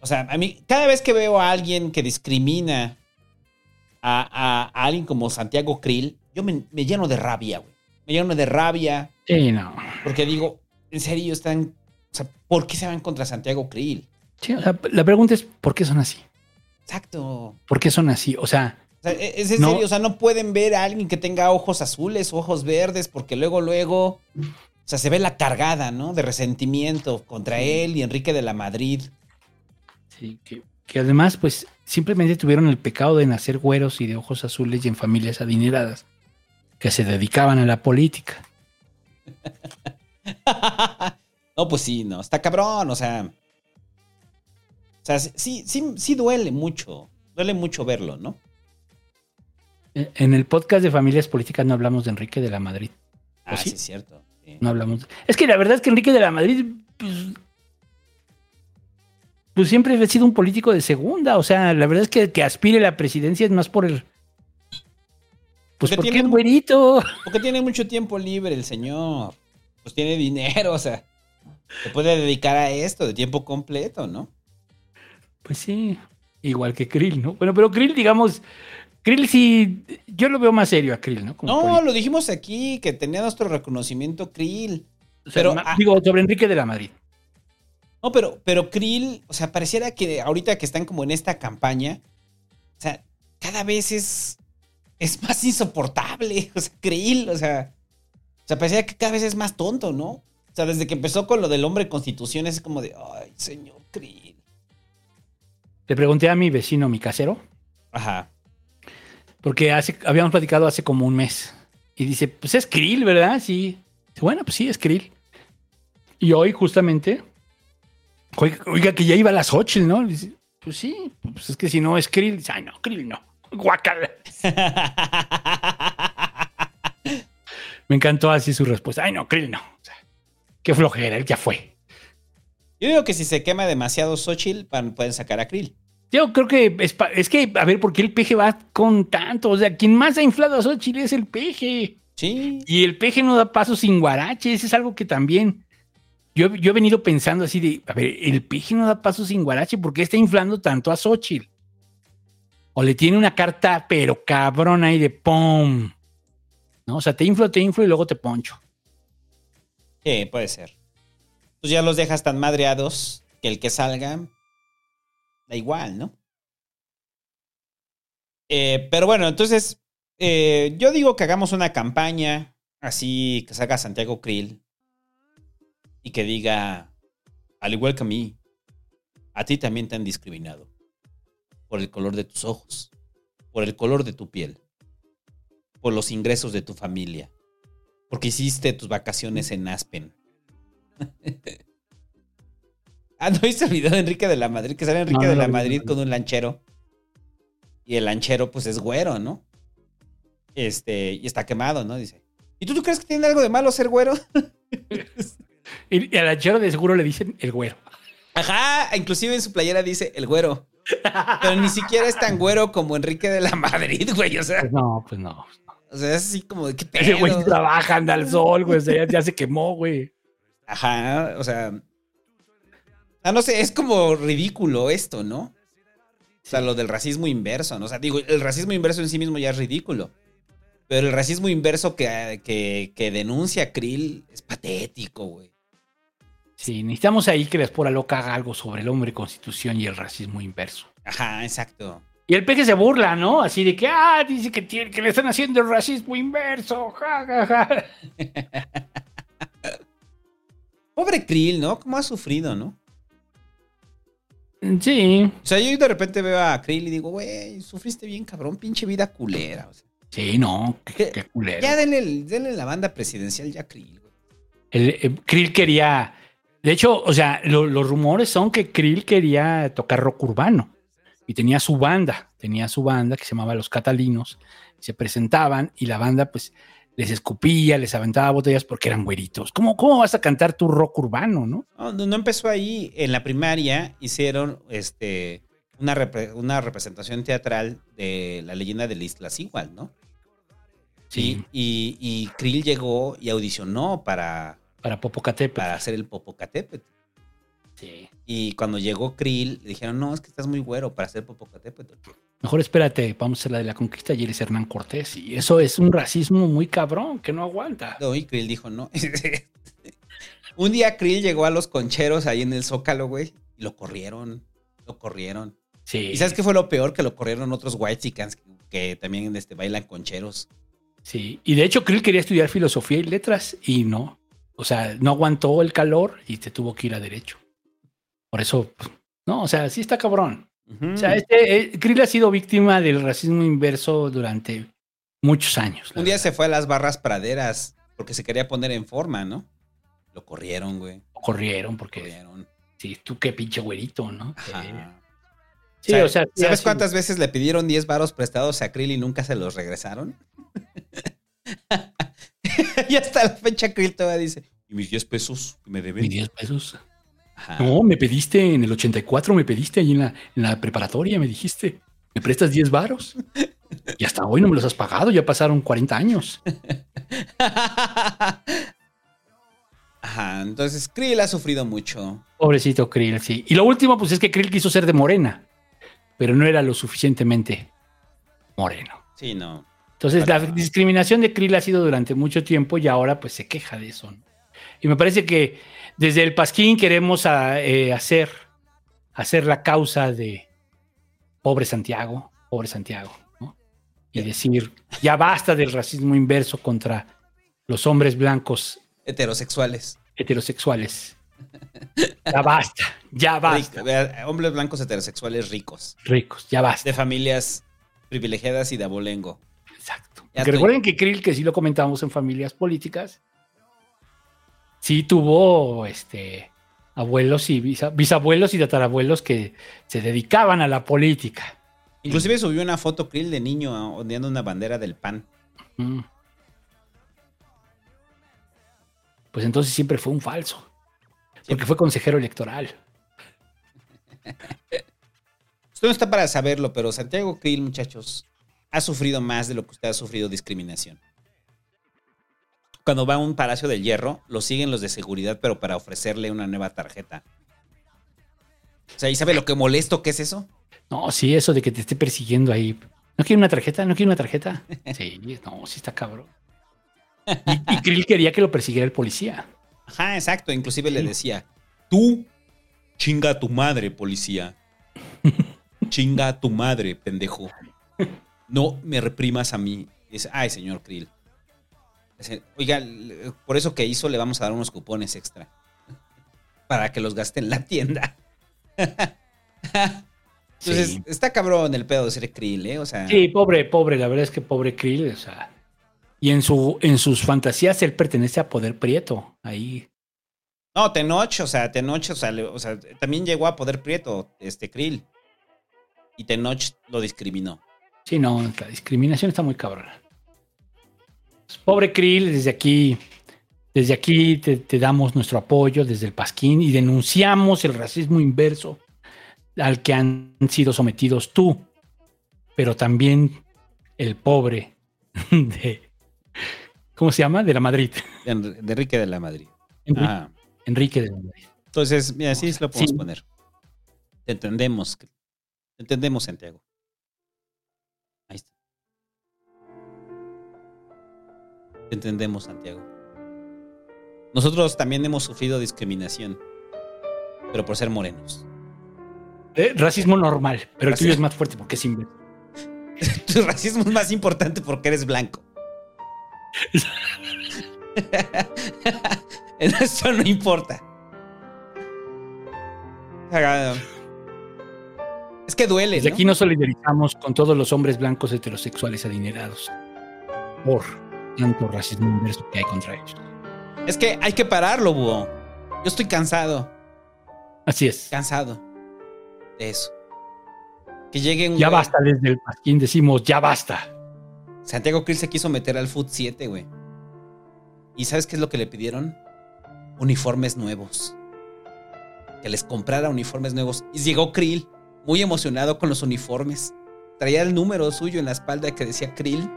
O sea, a mí, cada vez que veo a alguien que discrimina a, a- a alguien como Santiago Krill, yo me, me lleno de rabia, güey. Me lleno de rabia Sí, no. porque digo, en serio, están. O sea, ¿por qué se van contra Santiago Krill? Sí, o sea, la pregunta es, ¿por qué son así? Exacto. ¿Por qué son así? O sea, O sea, e- es en No. serio, o sea, no pueden ver a alguien que tenga ojos azules ojos verdes, porque luego, luego, o sea, se ve la cargada, ¿no? De resentimiento contra él y Enrique de la Madrid. sí, que, que además, pues, simplemente tuvieron el pecado de nacer güeros y de ojos azules y en familias adineradas que se dedicaban a la política. No, pues sí, no, está cabrón, o sea. O sea, sí, sí, sí duele mucho. Duele mucho verlo, ¿no? En en el podcast de familias políticas no hablamos de Enrique de la Madrid. ¿O Ah, sí? sí, es cierto. sí. No hablamos. Es que la verdad es que Enrique de la Madrid, pues, pues siempre ha sido un político de segunda. O sea, la verdad es que que aspire a la presidencia es más por el. Pues Porque porque tiene es güerito. Porque tiene mucho tiempo libre el señor. Pues tiene dinero, o sea. Se puede dedicar a esto de tiempo completo, ¿no? Pues sí, igual que Krill, ¿no? Bueno, pero Krill, digamos, Krill sí, yo lo veo más serio a Krill, ¿no? Como No, político. lo dijimos aquí, que tenía nuestro reconocimiento Krill. O sea, pero, ma- digo, sobre Enrique de la Madrid. no, pero, pero Krill, o sea, pareciera que ahorita que están como en esta campaña, o sea, cada vez es, es más insoportable. O sea, Krill, o sea, o sea, parecía que cada vez es más tonto, ¿no? O sea, desde que empezó con lo del hombre constitución, es como de, ay, señor Krill. Le pregunté a mi vecino, mi casero, Ajá. porque hace, habíamos platicado hace como un mes. Y dice, pues es Krill, ¿verdad? Sí. Dice, Bueno, pues sí, es Krill. Y hoy, justamente, oiga, oiga, que ya iba a las 8, ¿no? Dice, pues sí, pues es que si no es Krill, dice, ay, no, Krill no. Guacala. Me encantó así su respuesta. Ay, no, Krill no. Qué flojera, él ya fue. Yo digo que si se quema demasiado Xochitl, pueden sacar a Krill. Yo creo que es, que, a ver, ¿por qué el peje va con tanto? O sea, quien más ha inflado a Xochitl es el peje. Sí. Y el peje no da paso sin guarache. Ese es algo que también. Yo, yo he venido pensando así de, a ver, el peje no da paso sin guarache. ¿Por qué está inflando tanto a Xochitl? O le tiene una carta, pero cabrona ahí de pum. ¿No? O sea, te inflo, te inflo y luego te poncho. Sí, puede ser. Pues ya los dejas tan madreados que el que salga da igual, ¿no? Eh, pero bueno, entonces eh, yo digo que hagamos una campaña así que salga Santiago Krill y que diga, al igual que a mí, a ti también te han discriminado por el color de tus ojos, por el color de tu piel, por los ingresos de tu familia, porque hiciste tus vacaciones en Aspen. ah, ¿no viste el video de Enrique de la Madrid? Que sale Enrique No, de la Madrid con un lanchero. Y el lanchero, pues, es güero, ¿no? Este, y está quemado, ¿no? Dice. ¿Y tú, tú crees que tiene algo de malo ser güero? Y, y al lanchero de seguro le dicen el güero. Ajá, inclusive en su playera dice el güero. Pero ni siquiera es tan güero como Enrique de la Madrid, güey. O sea, Pues no, pues no. O sea es así como de qué Ese güey pedo? trabaja, anda al sol, güey. o sea, ya, ya se quemó, güey. Ajá, o sea. Ah, no sé, es como ridículo esto, ¿no? O sea, lo del racismo inverso, ¿no? O sea, digo, el racismo inverso en sí mismo ya es ridículo. Pero el racismo inverso que, que, que denuncia Krill es patético, güey. Sí, necesitamos ahí que la espora loca haga algo sobre el hombre constitución y el racismo inverso. Ajá, exacto. Y el peje se burla, ¿no? Así de que, ah, dice que, tiene, que le están haciendo el racismo inverso. Ja, ja, ja. Pobre Krill, ¿no? ¿Cómo ha sufrido, no? Sí. O sea, yo de repente veo a Krill y digo, güey, sufriste bien, cabrón, pinche vida culera. O sea, Sí, no, qué, qué culero. ya denle, denle la banda presidencial ya a Krill. güey. El, eh, Krill quería. De hecho, o sea, lo- los rumores son que Krill quería tocar rock urbano. Y tenía su banda, tenía su banda que se llamaba Los Catalinos, se presentaban y la banda pues les escupía, les aventaba botellas porque eran güeritos. ¿Cómo, cómo vas a cantar tu rock urbano, no? No, no, empezó ahí. En la primaria hicieron este, una, repre- una representación teatral de la leyenda de la Isla igual, ¿no? Sí. Y, y Krill llegó y audicionó para, Para Popocatépetl. para hacer el Popocatépetl. Sí. Y cuando llegó Krill, le dijeron, no, es que estás muy güero para hacer Popocatépetl. Mejor espérate, vamos a hacer la de la conquista y eres Hernán Cortés. Y eso es un racismo muy cabrón que no aguanta. No, y Krill dijo, no. Un día Krill llegó a los concheros ahí en el Zócalo, güey, y lo corrieron. Lo corrieron. Sí. ¿Y sabes qué fue lo peor? Que lo corrieron otros white que, que también este, bailan concheros. Sí. Y de hecho, Krill quería estudiar filosofía y letras y no. O sea, no aguantó el calor y te tuvo que ir a derecho. Por eso, pues, no, o sea, sí está cabrón. O sea, este, eh, Krill ha sido víctima del racismo inverso durante muchos años. Un día se fue a las barras praderas porque se quería poner en forma, ¿no? Lo corrieron, güey. Corrieron porque. Sí, tú qué pinche güerito, ¿no? Ajá. Sí, o sea, ¿sabes cuántas veces le pidieron 10 varos prestados a Krill y nunca se los regresaron? y hasta la fecha Krill todavía dice, ¿y mis 10 pesos que me deben? Mis 10 pesos. No, me pediste en el 84, me pediste ahí en la, en la preparatoria, me dijiste, ¿me prestas 10 varos? Y hasta hoy no me los has pagado, ya pasaron 40 años. Ajá, entonces Krill ha sufrido mucho. Pobrecito Krill, sí. Y lo último, pues es que Krill quiso ser de morena, pero no era lo suficientemente moreno. Sí, no. Entonces, la discriminación de Krill ha sido durante mucho tiempo y ahora pues se queja de eso. ¿no? Y me parece que desde el Pasquín queremos a- eh, hacer, hacer la causa de pobre Santiago, pobre Santiago, ¿no? Y decir, ya basta del racismo inverso contra los hombres blancos Heterosexuales. heterosexuales. Ya basta, ya basta. Rico- hombres blancos heterosexuales ricos. Ricos, ya basta. De familias privilegiadas y de abolengo. Exacto. Ya Que estoy- recuerden que Krill, que sí lo comentamos en familias políticas, sí tuvo este, abuelos y bisa- bisabuelos y tatarabuelos que se dedicaban a la política. Inclusive subió una foto Krill de niño ondeando una bandera del PAN. Mm. Pues entonces siempre fue un falso. Porque fue consejero electoral. Usted no está para saberlo, pero Santiago Krill, muchachos, ha sufrido más de lo que usted ha sufrido discriminación. Cuando va a un Palacio del Hierro, lo siguen los de seguridad, pero para ofrecerle una nueva tarjeta. O sea, ¿y sabe lo que molesto que es eso? No, sí, eso de que te esté persiguiendo ahí. ¿No quiere una tarjeta? ¿No quiere una tarjeta? Sí, no, sí está cabrón. Y, y Krill quería que lo persiguiera el policía. Ajá, exacto. Inclusive le decía, tú chinga a tu madre, policía. Chinga a tu madre, pendejo. No me reprimas a mí. Dice, ay, señor Krill. Oiga, por eso que hizo le vamos a dar unos cupones extra. Para que los gaste en la tienda. Entonces, Sí. está cabrón el pedo de ser Krill, ¿eh? O sea, Sí, pobre, pobre, la verdad es que pobre Krill, o sea. Y en, su, en sus fantasías él pertenece a Poder Prieto. Ahí. No, Tenoch, o sea, Tenoch, o sea, le- o sea, también llegó a poder prieto, este Krill. Y Tenoch lo discriminó. Sí, no, la discriminación está muy cabrona. Pues, pobre Krill, desde aquí, desde aquí te, te damos nuestro apoyo desde el Pasquín y denunciamos el racismo inverso al que han sido sometidos tú, pero también el pobre de, ¿cómo se llama? De la Madrid. De, Enri- de Enrique de la Madrid. Enrique, Ah. Enrique de la Madrid. Entonces, mira, así lo podemos Sí. poner. Te entendemos. Te entendemos, Santiago. Entendemos, Santiago. Nosotros también hemos sufrido discriminación, pero por ser morenos. Eh, racismo normal, pero el tuyo es más fuerte porque es inverso. Tu racismo es más importante porque eres blanco. Eso no importa. Es que duele, Desde ¿no? aquí nos solidarizamos con todos los hombres blancos heterosexuales adinerados por tanto racismo inverso que hay contra ellos. Es que hay que pararlo, búho. Yo estoy cansado. Así es. Cansado de eso. Que llegue un Ya güey- basta desde el pasquín, decimos, ya basta. Santiago Krill se quiso meter al Foot 7, güey. ¿Y sabes qué es lo que le pidieron? Uniformes nuevos. Que les comprara uniformes nuevos. Y llegó Krill, muy emocionado con los uniformes. Traía el número suyo en la espalda que decía Krill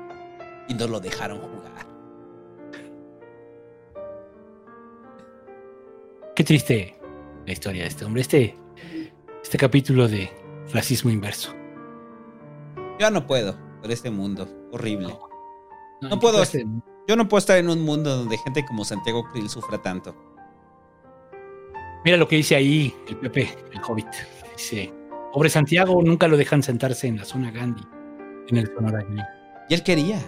y no lo dejaron jugar. Qué triste la historia de este hombre. Este, este capítulo de racismo inverso. Yo no puedo por este mundo horrible. No, No, ¿qué puedo. Yo no puedo estar en un mundo donde gente como Santiago Krill sufra tanto. Mira lo que dice ahí el Pepe, el Hobbit. Dice, pobre Santiago, nunca lo dejan sentarse en la zona Gandhi, en el Sonora. Y él quería.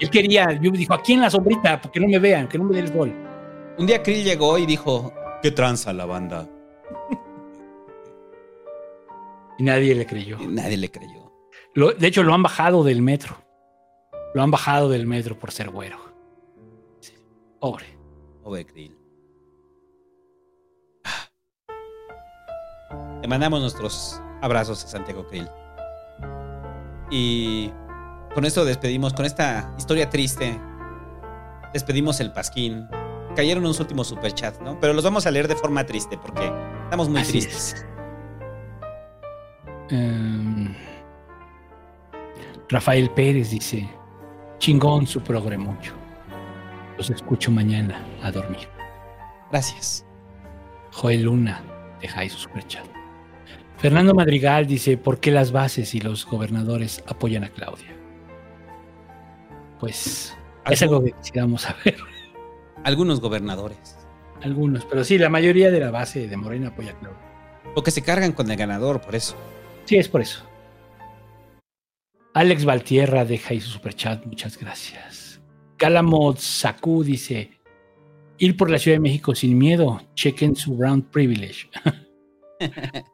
Él quería, yo me dijo, aquí en la sombrita, para que no me vean, que no me dé el gol. Un día Krill llegó y dijo: ¿Qué tranza la banda? Y nadie le creyó. Y nadie le creyó. Lo- de hecho, lo han bajado del metro. Lo han bajado del metro por ser güero. Sí, Pobre. Pobre Krill. Le mandamos nuestros abrazos a Santiago Krill. Y con esto despedimos, con esta historia triste, despedimos el pasquín. Cayeron unos últimos superchats, ¿no? Pero los vamos a leer de forma triste porque estamos muy Así tristes. Em, Rafael Pérez dice, chingón su mucho. Los escucho mañana a dormir. Gracias. Joel Luna, deja ahí su superchat. Fernando Madrigal dice, ¿por qué las bases y los gobernadores apoyan a Claudia? Pues es algo que quisiéramos saber. Algunos gobernadores. Algunos, pero sí, la mayoría de la base de Morena apoya a Claudia. Porque se cargan con el ganador, por eso. Sí, es por eso. Alex Valtierra deja ahí su superchat, muchas gracias. Galamod Saku dice, ir por la Ciudad de México sin miedo, chequen su round privilege.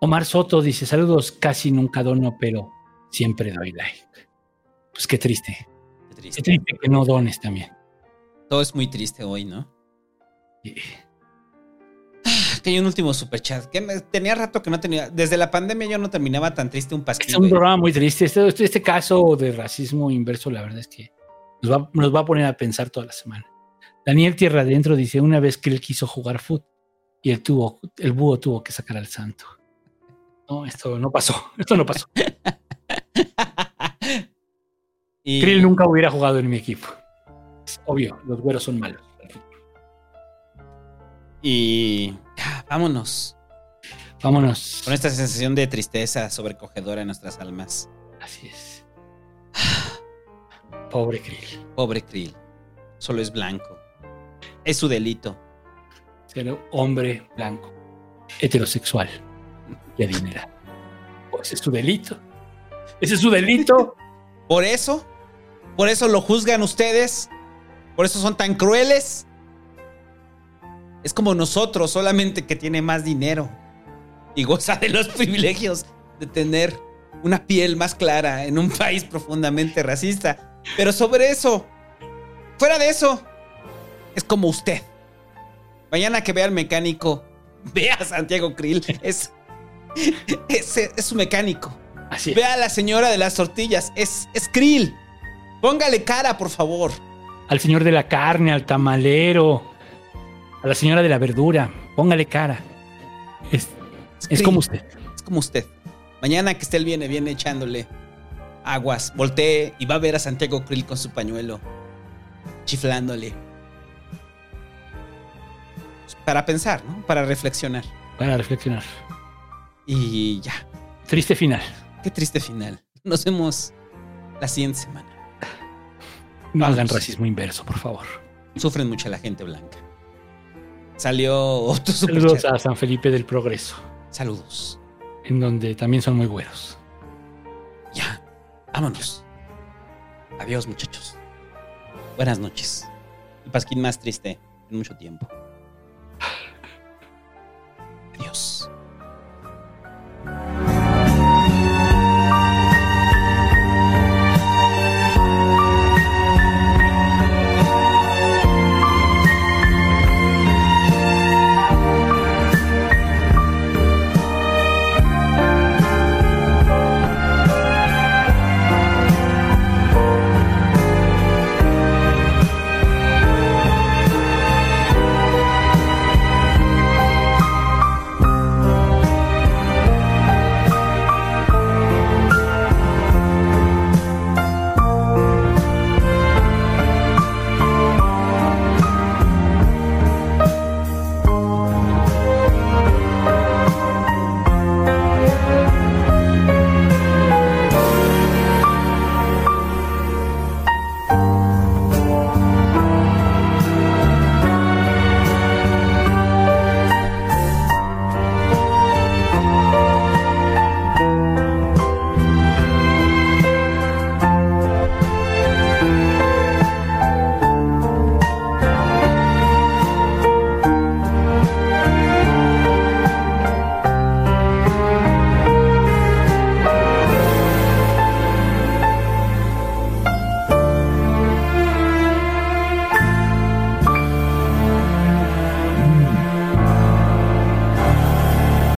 Omar Soto dice, saludos, casi nunca dono, pero siempre doy like. Pues qué triste. Triste. Qué triste que no dones también. Todo es muy triste hoy, ¿no? Ah, Que hay un último superchat. Que me- tenía rato que no tenía. Desde la pandemia yo no terminaba tan triste un pasquín. Es un programa muy triste. Este, este, este caso de racismo inverso, la verdad es que nos va, nos va a poner a pensar toda la semana. Daniel Tierra Adentro dice: Una vez que él quiso jugar fútbol y el, tuvo, el búho tuvo que sacar al santo. No, esto no pasó. Esto no pasó. Y- Krill nunca hubiera jugado en mi equipo. Es obvio, los güeros son malos. Y vámonos. Vámonos. Con esta sensación de tristeza sobrecogedora en nuestras almas. Así es. Pobre Krill. Pobre Krill. Solo es blanco. Es su delito. Ser hombre blanco, heterosexual y adinerado. Pues ese es su delito. Ese es su delito. Por eso, por eso lo juzgan ustedes. Por eso son tan crueles. Es como nosotros, solamente que tiene más dinero. Y goza de los privilegios de tener una piel más clara en un país profundamente racista. Pero sobre eso, fuera de eso, es como usted. Mañana que vea al mecánico, vea a Santiago Krill. Es, es, es su mecánico. Así Vea a la señora de las tortillas. Es, es Krill. Póngale cara, por favor. Al señor de la carne, al tamalero, a la señora de la verdura. Póngale cara. Es, como usted. Es como usted. Mañana que esté el viene, viene echándole aguas. Voltee y va a ver a Santiago Krill con su pañuelo. Chiflándole. Para pensar, ¿no? Para reflexionar. Para reflexionar. Y ya. Triste final. Qué triste final. Nos vemos la siguiente semana. No hagan racismo inverso, por favor. Sufren mucho la gente blanca. Salió otro Saludos a San Felipe del Progreso. Saludos. En donde también son muy güeros. Ya, vámonos. Adiós, muchachos. Buenas noches. El pasquín más triste en mucho tiempo. Adiós.